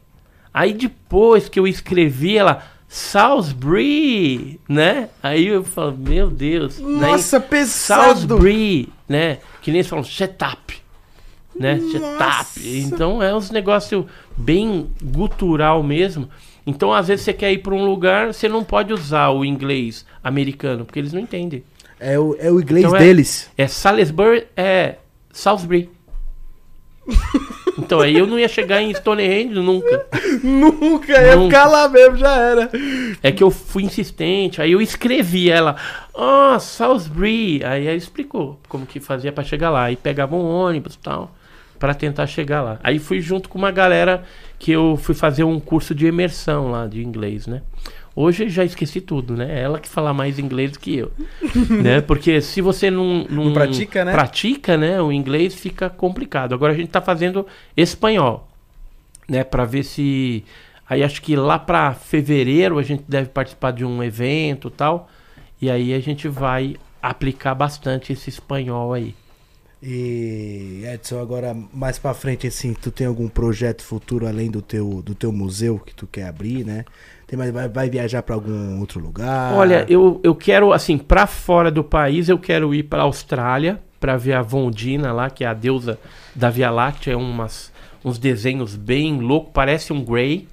Aí depois que eu escrevi, ela Salisbury, né? Aí eu falo, meu Deus, né? Nossa, pesado. Salisbury, né? Que nem eles falam shut up, né? Shut Nossa. up. Então é uns negócios bem gutural mesmo. Então às vezes você quer ir para um lugar, você não pode usar o inglês americano, porque eles não entendem. É o, é o inglês Então é- deles. É Salisbury, é Salisbury. Então aí eu não ia chegar em Stonehenge nunca. Nunca ia Nunca. ficar lá mesmo, já era. É que eu fui insistente, aí eu escrevi ela, ah, Salisbury. Aí ela explicou como que fazia pra chegar lá. Aí pegava um ônibus e tal, pra tentar chegar lá. Aí fui junto com uma galera que eu fui fazer um curso de imersão lá de inglês, né? Hoje já esqueci tudo, né? Ela que fala mais inglês do que eu, né? Porque se você não, não, Não pratica, né? pratica, né? O inglês fica complicado. Agora a gente tá fazendo espanhol. né, para ver se aí acho que lá para fevereiro a gente deve participar de um evento, tal, e aí a gente vai aplicar bastante esse espanhol aí. E Edson, agora mais pra frente, assim, tu tem algum projeto futuro além do teu, do teu museu que tu quer abrir, né? Tem mais, vai, vai viajar pra algum outro lugar? Olha, eu, eu quero, assim, pra fora do país, eu quero ir pra Austrália pra ver a Vondina lá, que é a deusa da Via Láctea, é umas, uns desenhos bem loucos, parece um Grey,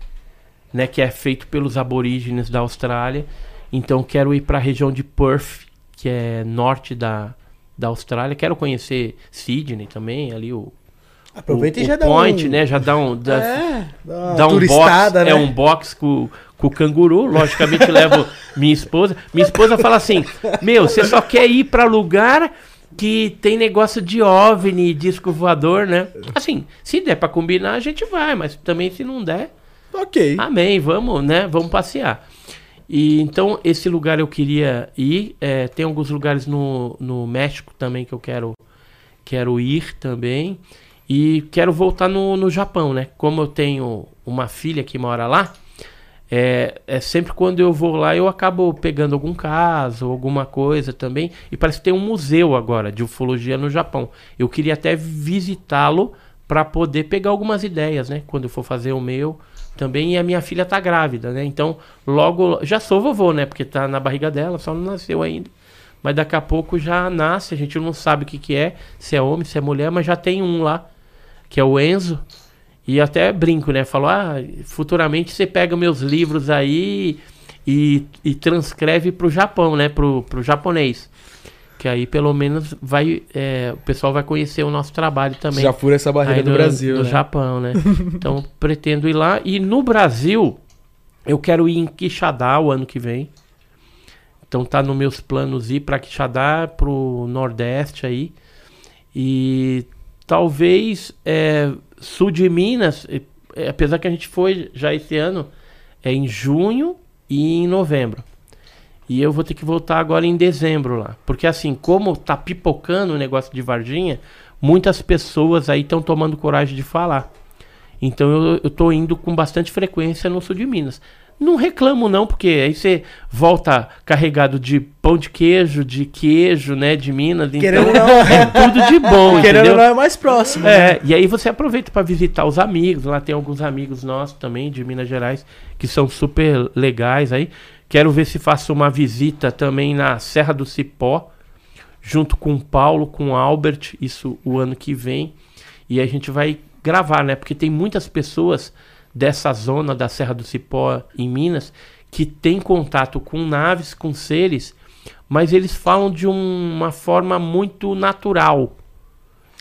né, que é feito pelos aborígenes da Austrália. Então quero ir pra região de Perth, que é norte da, da Austrália. Quero conhecer Sydney também, ali o Aproveita o, e já o dá Point, um... né? Já dá um dá, É, dá dá um box, turistada, né? é um box com, com o canguru. Logicamente levo minha esposa. Minha esposa fala assim: "Meu, você só quer ir pra lugar que tem negócio de OVNI, disco voador, né? Assim, se der pra combinar, a gente vai, mas também se não der, Ok. Amém, vamos, né? Vamos passear. E então esse lugar eu queria ir. é, tem alguns lugares no, no México também que eu quero quero ir também. E quero voltar no, no Japão, né? Como eu tenho uma filha que mora lá, é, é sempre quando eu vou lá eu acabo pegando algum caso, alguma coisa também. E parece que tem um museu agora de ufologia no Japão. Eu queria até visitá-lo para poder pegar algumas ideias, né? Quando eu for fazer o meu também. E a minha filha tá grávida, né? Então, logo. Já sou vovô, né? Porque tá na barriga dela, só não nasceu ainda. Mas daqui a pouco já nasce, a gente não sabe o que, que é, se é homem, se é mulher, mas já tem um lá, que é o Enzo. E até brinco, né? Falo, ah, futuramente você pega meus livros aí e, e transcreve pro Japão, né? Pro, pro japonês. Que aí pelo menos vai. é, o pessoal vai conhecer o nosso trabalho também. Já fura essa barreira Aí do no, Brasil, no né? Japão, né? então pretendo ir lá. E no Brasil, eu quero ir em Quixadá o ano que vem. Então tá nos meus planos ir para Quixadá, pro Nordeste aí. E talvez é, sul de Minas, eh, apesar que a gente foi já esse ano, é em junho e em novembro. E eu vou ter que voltar agora em dezembro lá. Porque assim, como tá pipocando o negócio de Varginha, muitas pessoas aí estão tomando coragem de falar. Então eu, eu tô indo com bastante frequência no sul de Minas. Não reclamo não, porque aí você volta carregado de pão de queijo, de queijo, né, de Minas. Querendo então não, é tudo de bom, Querendo entendeu? ou não, é mais próximo. né? É, e aí você aproveita para visitar os amigos. Lá tem alguns amigos nossos também de Minas Gerais que são super legais aí. Quero ver se faço uma visita também na Serra do Cipó, junto com o Paulo, com o Albert, isso o ano que vem. E a gente vai gravar, né? Porque tem muitas pessoas dessa zona da Serra do Cipó em Minas que tem contato com naves, com seres, mas eles falam de um- uma forma muito natural.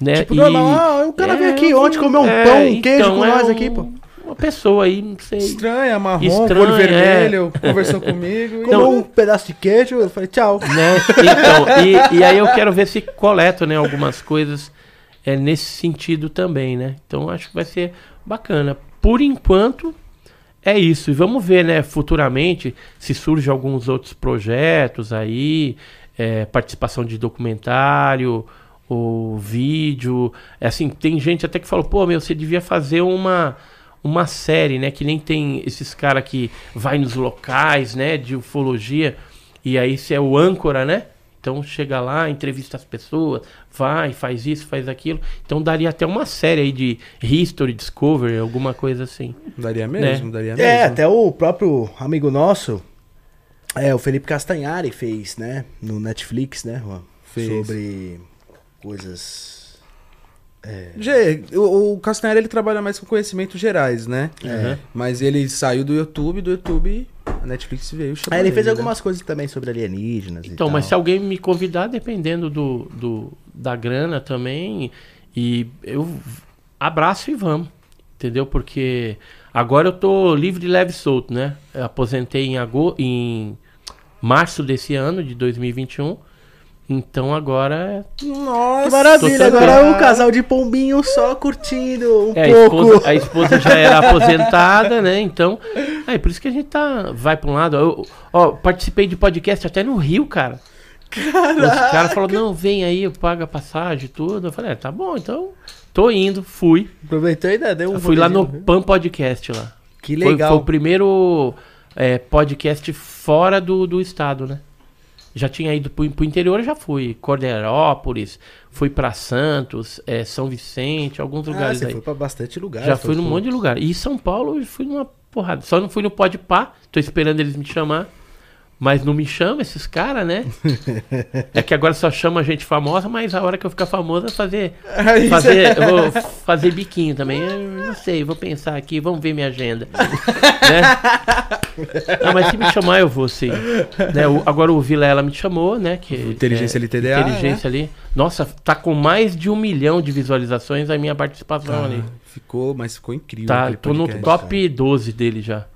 Né? Tipo, normal, ah, o cara veio aqui ontem comer um é, pão, um queijo com é nós um- aqui, pô. Uma pessoa aí, não sei. Estranha, marrom, Estranha, olho é. vermelho, conversou comigo. e- Comeu um pedaço de queijo, eu falei, tchau. né? Então, e, e aí eu quero ver se coleto, né, algumas coisas é, nesse sentido também, né? Então acho que vai ser bacana. Por enquanto é isso. E vamos ver, né, futuramente se surge alguns outros projetos aí, é, participação de documentário, ou vídeo. É assim, tem gente até que falou, pô, meu, você devia fazer uma uma série, né, que nem tem esses caras que vai nos locais, né, de ufologia, e aí você é o âncora, né? Então chega lá, entrevista as pessoas, vai, faz isso, faz aquilo. Então daria até uma série aí de History Discovery, alguma coisa assim. Daria mesmo, daria É, mesmo. até o próprio amigo nosso, é, o Felipe Castanhari fez, né, no Netflix, né, Juan? Fez. Sobre coisas... Gê, o, o Castanheira ele trabalha mais com conhecimentos gerais, né? Uhum. Mas ele saiu do YouTube, do YouTube, a Netflix veio. Aí ele fez né? algumas coisas também sobre alienígenas Então, e mas tal. se alguém me convidar, dependendo do, do- da grana também, e eu abraço e vamos, entendeu? Porque agora eu tô livre, leve e solto, né? Eu aposentei em, ago em março desse ano, de 2021. Então agora Nossa, Que maravilha, agora é um casal de pombinho só curtindo um é, a, pouco. esposa, a esposa já era aposentada, né? Então, aí por isso que a gente tá vai para um lado. Eu, ó, participei de podcast até no Rio, cara. Os caras falaram, não, vem aí, eu pago a passagem e tudo. Eu falei, é, tá bom, então tô indo, fui. Aproveitou e ainda deu um Eu fui lá no rolezinho. Pan Podcast lá. Que Foi, legal. foi o primeiro é, podcast fora do, do estado, né? Já tinha ido pro, pro interior, já fui. Corderópolis, fui pra Santos, é, São Vicente, alguns Ah, lugares você aí. foi pra bastante lugar. Já fui num monte de lugar. E São Paulo eu fui numa porrada. Só não fui no Pode Pá, tô esperando eles me chamar. Mas não me chamam esses caras, né? é que agora só chama gente famosa, mas a hora que eu ficar famosa fazer. fazer eu vou fazer biquinho também. Eu não sei, vou pensar aqui, vamos ver minha agenda. né? Não, mas se me chamar, eu vou sim. Né, o- agora o Vilela me chamou, né? Que, Inteligência é, LTDA, Inteligência ali. Nossa, tá com mais de um milhão de visualizações a minha participação ali. Ficou, mas ficou incrível. Tá, tô no top 12 dele já.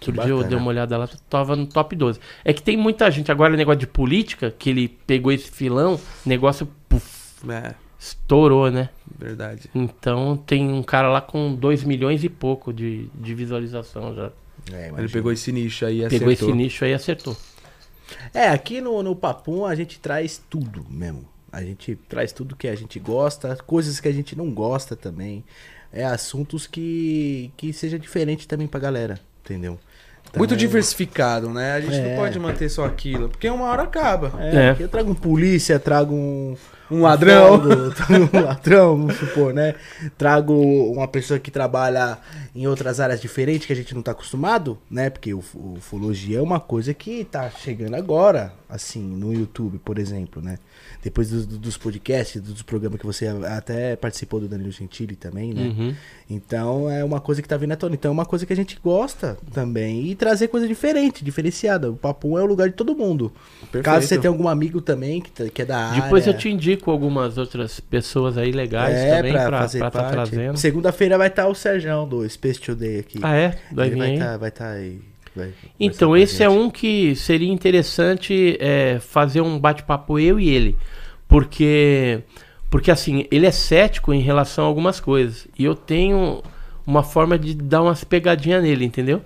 Que Outro dia eu dei uma olhada lá, tava no top 12. É que tem muita gente, agora o negócio de política, que ele pegou esse filão, negócio puf, É, estourou, né? verdade. Então tem um cara lá com 2 milhões e pouco de, de visualização já. É, Ele pegou esse nicho aí e Pegou acertou. esse nicho aí e acertou. É, aqui no, no Papum a gente traz tudo mesmo. A gente traz tudo que a gente gosta, coisas que a gente não gosta também. É assuntos que, que seja diferente também pra galera, entendeu? Muito diversificado, né? A gente É. não pode manter só aquilo, porque uma hora acaba. É, É. eu trago um polícia, trago um. Um ladrão. fogo, trago um ladrão, vamos supor, né? Trago uma pessoa que trabalha em outras áreas diferentes que a gente não tá acostumado, né? Porque o, o ufologia é uma coisa que tá chegando agora, assim, no YouTube, por exemplo, né? Depois dos, dos podcasts, dos programas que você até participou do Danilo Gentili também, né? Uhum. Então é uma coisa que tá vindo à tona. Então é uma coisa que a gente gosta também. E trazer coisa diferente, diferenciada. O Papum é o lugar de todo mundo. Perfeito. Caso você tenha algum amigo também que, tá- que é da área. Depois eu te indico algumas outras pessoas aí legais é, também pra, estar tá trazendo. Segunda-feira vai estar o Serjão do Space Today aqui. Ah, é? Vai Ele vir vai estar vai tá aí. vai Então, com esse é um que seria interessante é, fazer um bate-papo eu e ele. Porque, porque, assim, ele é cético em relação a algumas coisas. E eu tenho uma forma de dar umas pegadinhas nele, entendeu?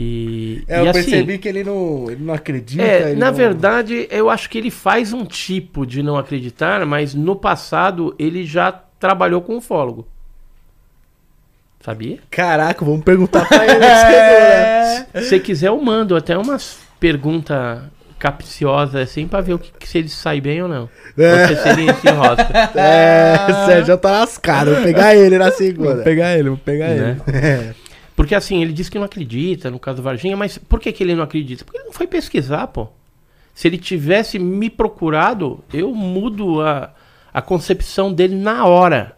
E, É, e eu assim, percebi que ele não, ele não acredita. é, ele na não- verdade, eu acho que ele faz um tipo de não acreditar, mas no passado ele já trabalhou com ufólogo. Sabia? Caraca, vamos perguntar pra ele. Se você quiser, eu mando até umas perguntas capciosas assim pra ver o que, que se ele sai bem ou não. É. Você seria se enrosca. É, o Sérgio tá lascado. Vou pegar ele na segunda. pegar ele, vou pegar né? É. Porque assim, ele diz que não acredita no caso Varginha, mas por que, que ele não acredita? Porque ele não foi pesquisar, pô. Se ele tivesse me procurado, eu mudo a, a concepção dele na hora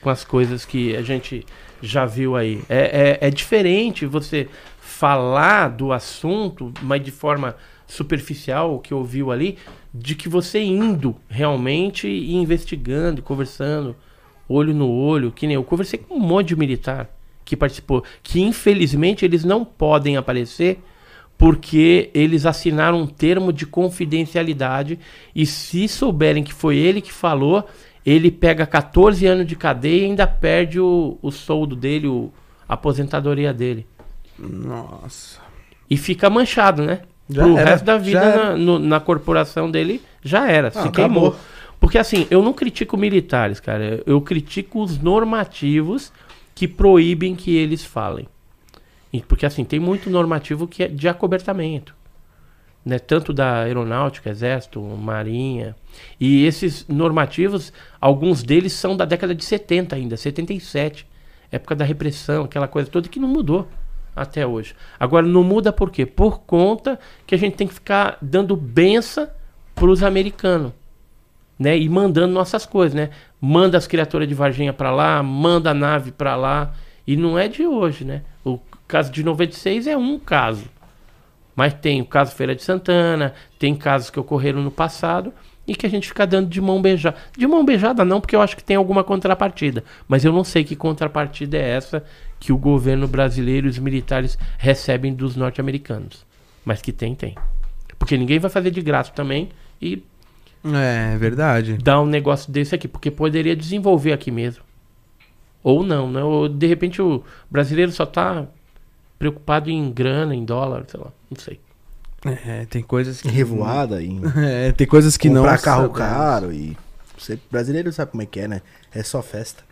com as coisas que a gente já viu aí. É, é, é diferente você falar do assunto, mas de forma superficial, o que ouviu ali, de que você indo realmente e investigando, conversando, olho no olho, que nem eu conversei com um monte de militar que participou, que infelizmente eles não podem aparecer porque eles assinaram um termo de confidencialidade e se souberem que foi ele que falou, ele pega 14 anos de cadeia e ainda perde o, o soldo dele, o, a aposentadoria dele. Nossa. E fica manchado, né? Já Pro era, resto da vida na, no- na corporação dele já era. se Ah, queimou. acabou. Porque assim, eu não critico militares, cara. Eu critico os normativos que proíbem que eles falem. E- Porque assim, tem muito normativo que é de acobertamento. Né? Tanto da aeronáutica, exército, marinha. E esses normativos, alguns deles são da década de 70 ainda, 77. Época da repressão, aquela coisa toda que não mudou até hoje. Agora, não muda por quê? Por conta que a gente tem que ficar dando benção para os americanos. Né? E mandando nossas coisas, né? Manda as criaturas de Varginha para lá, manda a nave para lá. E não é de hoje, né? O caso de 96 é um caso. Mas tem o caso Feira de Santana, tem casos que ocorreram no passado e que a gente fica dando de mão beijada. De mão beijada não, porque eu acho que tem alguma contrapartida. Mas eu não sei que contrapartida é essa que o governo brasileiro e os militares recebem dos norte-americanos. Mas que tem, tem. Porque ninguém vai fazer de graça também e É, verdade. dar um negócio desse aqui, porque poderia desenvolver aqui mesmo. Ou não, né? Ou de repente o brasileiro só tá preocupado em grana, em dólar, sei lá, não sei. É, tem coisas Em revoada, em É, tem coisas que não. comprar carro sabemos. caro e... Você, brasileiro sabe como é que é, né? É só festa.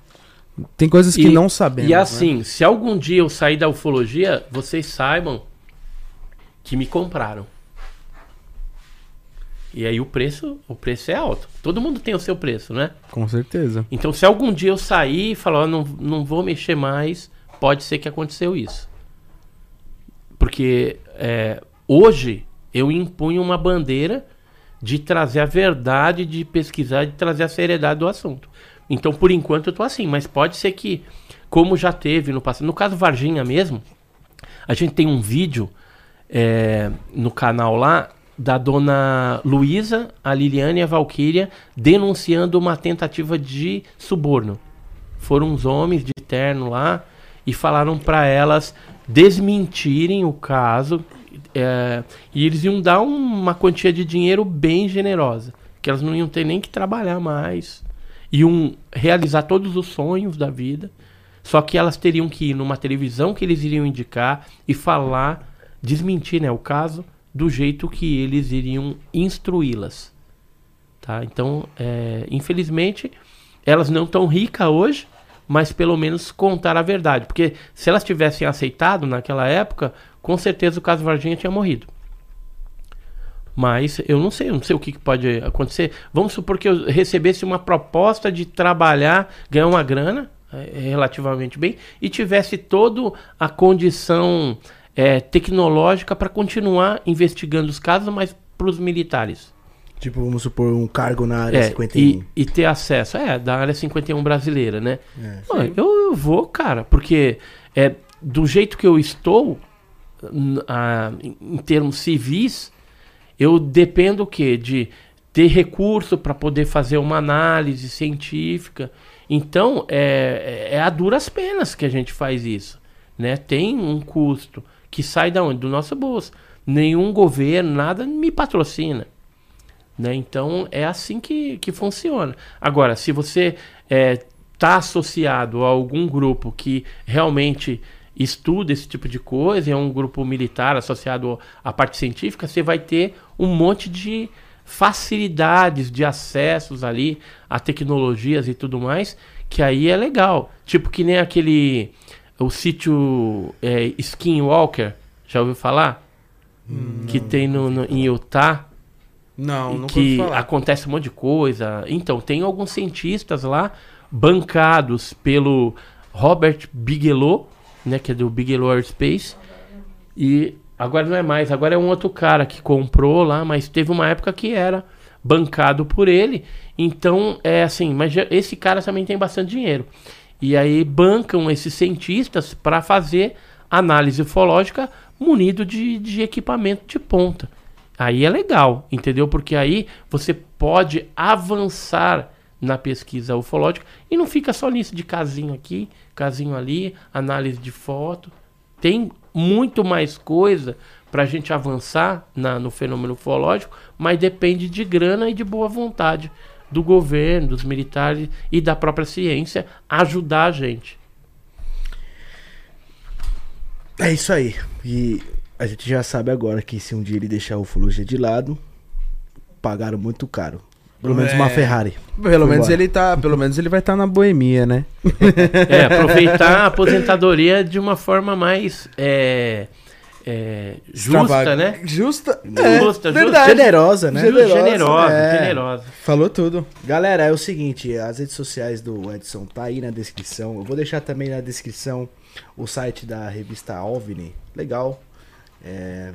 Tem coisas que E- não sabemos. E né? assim, se algum dia eu sair da ufologia, vocês saibam que me compraram. E aí o preço, o preço é alto. Todo mundo tem o seu preço, né? Com certeza. Então se algum dia eu sair e falar, não, não vou mexer mais, pode ser que aconteceu isso. Porque é, hoje eu impunho uma bandeira de trazer a verdade, de pesquisar, de trazer a seriedade do assunto. Então, por enquanto, eu tô assim, mas pode ser que, como já teve no passado, no caso Varginha mesmo, a gente tem um vídeo é, no canal lá da dona Luísa, a Liliane e a Valquíria denunciando uma tentativa de suborno. Foram uns homens de terno lá e falaram para elas desmentirem o caso é, e eles iam dar um- uma quantia de dinheiro bem generosa, que elas não iam ter nem que trabalhar mais, iam realizar todos os sonhos da vida, só que elas teriam que ir numa televisão que eles iriam indicar e falar, desmentir né, o caso do jeito que eles iriam instruí-las. Tá? Então, é, infelizmente, elas não estão ricas hoje, mas pelo menos contar a verdade. Porque se elas tivessem aceitado naquela época, com certeza o caso Varginha tinha morrido. Mas eu não sei, eu não sei o que, que pode acontecer. Vamos supor que eu recebesse uma proposta de trabalhar, ganhar uma grana, é, relativamente bem, e tivesse toda a condição é, tecnológica para continuar investigando os casos, mas para os militares. Tipo, vamos supor, um cargo na área É, 51. e, e ter acesso. É, da área 51 brasileira, né? É. Pô, eu, eu vou, cara, porque é, do jeito que eu estou, a- em, em termos civis, eu dependo o quê? De ter recurso para poder fazer uma análise científica. Então, é, é a duras penas que a gente faz isso. Né? Tem um custo que sai da onde? Do nosso bolso. Nenhum governo, nada me patrocina. Né? Então é assim que, que funciona. Agora, se você está associado a algum grupo que realmente estuda esse tipo de coisa, é um grupo militar associado à parte científica, você vai ter um monte de facilidades de acessos ali a tecnologias e tudo mais, que aí é legal. Tipo que nem aquele o sítio é, Skinwalker, já ouviu falar? que tem no, no- em Utah Não, não que falar. acontece um monte de coisa. Então, tem alguns cientistas lá bancados pelo Robert Bigelow, né, que é do Bigelow Aerospace. E agora não é mais, agora é um outro cara que comprou lá, mas teve uma época que era bancado por ele. Então, é assim, mas esse cara também tem bastante dinheiro. E aí bancam esses cientistas para fazer análise ufológica munido de, de equipamento de ponta. Aí é legal, entendeu? Porque aí você pode avançar na pesquisa ufológica e não fica só nisso de casinho aqui, casinho ali, análise de foto. Tem muito mais coisa para a gente avançar na- no fenômeno ufológico, mas depende de grana e de boa vontade do governo, dos militares e da própria ciência ajudar a gente. É isso aí. E a gente já sabe agora que se um dia ele deixar a ufologia de lado, pagaram muito caro. Pelo menos uma É. Ferrari. Pelo menos embora. ele tá, pelo menos ele vai estar na boemia, né? É, aproveitar a aposentadoria de uma forma mais é, é, justa, Extrava- né? Justa. Justa, verdade. justa. Generosa, né? Generosa, generosa, é. generosa. Falou tudo. Galera, é o seguinte, as redes sociais do Edson tá aí na descrição. Eu vou deixar também na descrição o site da revista Alvini. Legal. É,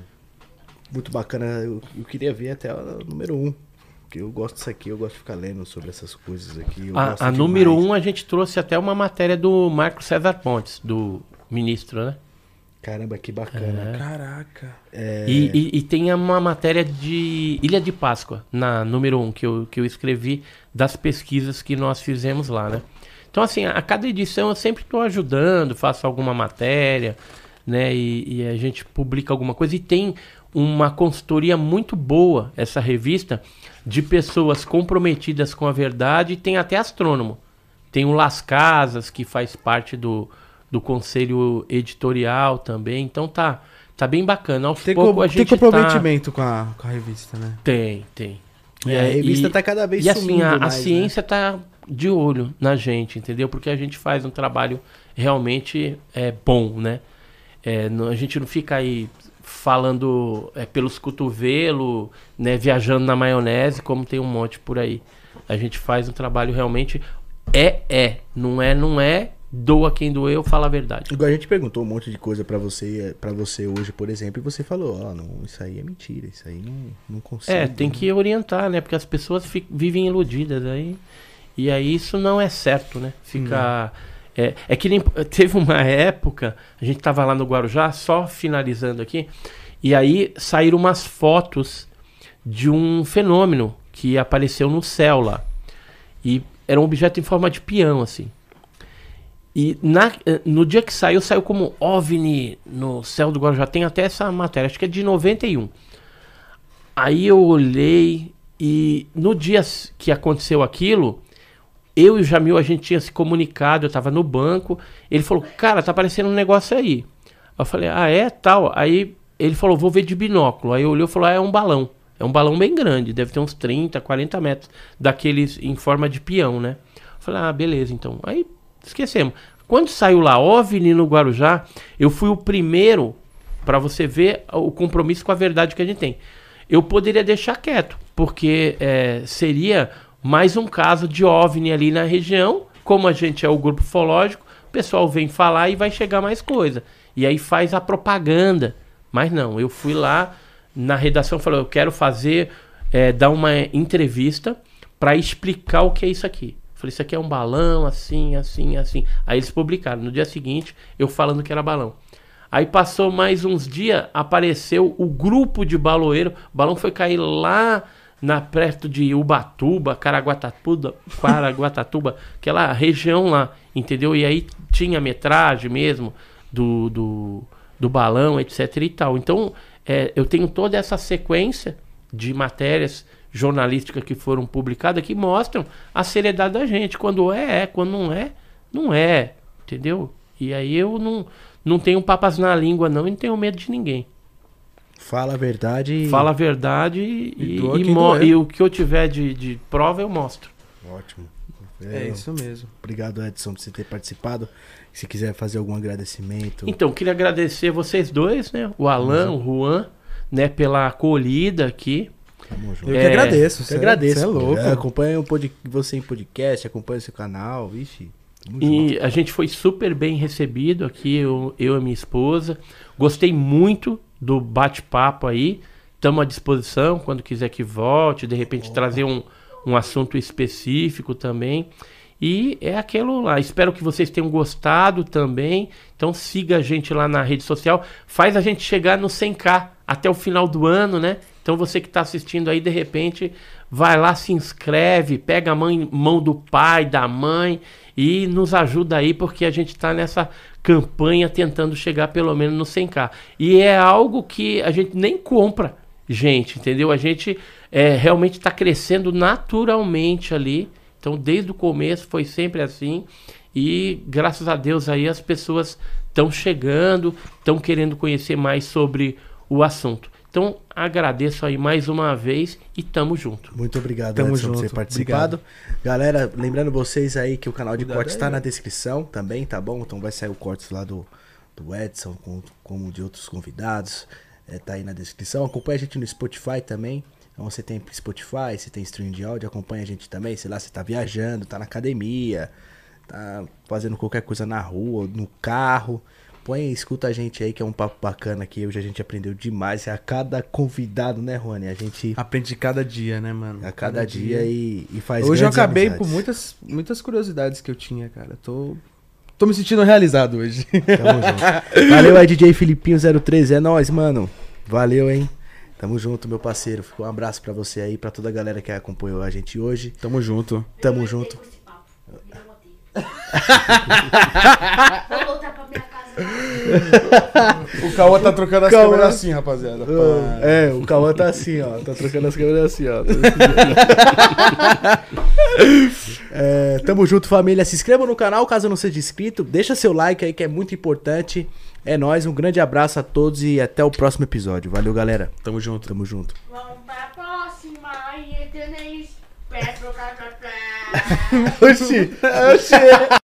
muito bacana. Eu, eu queria ver até o número 1. Um, porque eu gosto disso aqui, eu gosto de ficar lendo sobre essas coisas aqui. eu gosto A, a número um a gente trouxe até uma matéria do Marco César Pontes, do ministro, né? Caramba, que bacana. Caraca. E, e- e tem uma matéria de Ilha de Páscoa, na número um, que eu, que eu escrevi das pesquisas que nós fizemos lá, né? Então, assim, a, a cada edição eu sempre estou ajudando, faço alguma matéria, né? E, e a gente publica alguma coisa. E tem uma consultoria muito boa, essa revista, de pessoas comprometidas com a verdade. E tem até astrônomo. Tem o Las Casas, que faz parte do, do conselho editorial também. Então tá, tá bem bacana. Aos Tem, poucos co- a tem gente comprometimento com, a, com a revista, né? Tá... Tem, tem. E a revista e- tá cada vez E assim, sumindo a, a mais, né? ciência tá de olho na gente, entendeu? Porque a gente faz um trabalho realmente é, bom, né? É, não- a gente não fica aí falando é, pelos cotovelos, né? Viajando na maionese, como tem um monte por aí. A gente faz um trabalho realmente... É, é. Não é, não é. Doa quem doeu, fala a verdade. Igual a gente perguntou um monte de coisa pra você, para você hoje, por exemplo, e você falou, ó, não, isso aí é mentira, isso aí não, não consigo. É, tem que orientar, né? Porque as pessoas vivem iludidas aí. E aí isso não é certo, né? Ficar. É, é que nem. Teve uma época, a gente tava lá no Guarujá, só finalizando aqui, e aí saíram umas fotos de um fenômeno que apareceu no céu lá. E era um objeto em forma de peão, assim. E na, eh, no dia que saiu, saiu como OVNI no céu do Guarujá. Tem até essa matéria, acho que é de 91. Aí eu olhei e no dia que aconteceu aquilo, eu e o Jamil a gente tinha se comunicado, eu tava no banco, ele falou: "Cara, tá aparecendo um negócio aí". Eu falei: "Ah, é, tal". Aí ele falou: "Vou ver de binóculo". Aí olhei e falou: ah, "É um balão". É um balão bem grande, deve ter uns 30, 40 metros, daqueles em forma de peão, né? Eu falei: "Ah, beleza, então". Aí esquecemos. Quando saiu lá OVNI no Guarujá, eu fui o primeiro para você ver o compromisso com a verdade que a gente tem. Eu poderia deixar quieto, porque é, seria mais um caso de OVNI ali na região. Como a gente é o grupo ufológico, o pessoal vem falar e vai chegar mais coisa. E aí faz a propaganda. Mas não, eu fui lá na redação falei, eu quero fazer, é, dar uma entrevista para explicar o que é isso aqui. Falei, isso aqui é um balão, assim, assim, assim. Aí eles publicaram. No dia seguinte, eu falando que era balão. Aí passou mais uns dias, apareceu o grupo de baloeiro. O balão foi cair lá na perto de Ubatuba, Caraguatatuba, Caraguatatuba, aquela região lá, entendeu? E aí tinha metragem mesmo do, do, do balão, etc e tal. Então, é, eu tenho toda essa sequência de matérias jornalísticas que foram publicadas que mostram a seriedade da gente. Quando é, é. Quando não é, não é. Entendeu? E aí eu não, não tenho papas na língua, não, e não tenho medo de ninguém. Fala a verdade. Fala a verdade e, E e, e e o que eu tiver de, de prova eu mostro. Ótimo. É, isso mesmo. Obrigado, Edson, por você ter participado. Se quiser fazer algum agradecimento. Então, queria agradecer vocês dois, né? O Alan, o Juan, né, pela acolhida aqui. Tamo junto. Eu É, que agradeço. Eu é- agradeço. cê é louco. É, acompanha o pod... você em podcast, acompanha o seu canal, vixe. Junto. E a gente foi super bem recebido aqui, eu, eu e minha esposa. Gostei muito do bate-papo aí. Estamos à disposição quando quiser que volte, de repente trazer um, um assunto específico também. E é aquilo lá. Espero que vocês tenham gostado também. Então siga a gente lá na rede social. Faz a gente chegar no 100k até o final do ano, né? Então você que está assistindo aí, de repente, vai lá, se inscreve, pega a mãe- mão do pai, da mãe e nos ajuda aí, porque a gente está nessa campanha tentando chegar pelo menos no 100k. E é algo que a gente nem compra, gente, entendeu? A gente é, realmente está crescendo naturalmente ali. Então, desde o começo foi sempre assim. E graças a Deus aí as pessoas estão chegando, estão querendo conhecer mais sobre o assunto. Então, agradeço aí mais uma vez e tamo junto. Muito obrigado, Tamo Edson, por junto. ter participado. Galera, lembrando vocês aí que o canal de Cuidado cortes está né? na descrição também, tá bom? Então vai sair o cortes lá do, do Edson, com, como de outros convidados. É, tá aí na descrição. Acompanha a gente no Spotify também. Então você tem Spotify, você tem stream de áudio, acompanha a gente também. Sei lá, você tá viajando, tá na academia, tá fazendo qualquer coisa na rua, no carro. Põe e escuta a gente aí, que é um papo bacana que hoje a gente aprendeu demais. É a cada convidado, né, Rony? A gente. Aprende cada dia, né, mano? A cada dia e, e faz Hoje eu acabei amizades. com muitas, muitas curiosidades que eu tinha, cara. Tô, tô me sentindo realizado hoje. Tamo junto. Valeu aí, DJ Filipinho03. É nóis, mano. Valeu, hein? Tamo junto, meu parceiro. Um abraço pra você aí, pra toda a galera que acompanhou a gente hoje. Tamo junto. Tamo junto. Vou voltar pra minha. O Cauã tá trocando as Cauã. câmeras assim, rapaziada. É, o Cauã tá assim, ó. Tá trocando as câmeras assim, ó. É, tamo junto, família. Se inscreva no canal caso não seja inscrito. Deixa seu like aí que é muito importante. É nóis, um grande abraço a todos e até o próximo episódio. Valeu, galera. Tamo junto. Tamo junto. Vamos pra próxima. Oxi, oxi.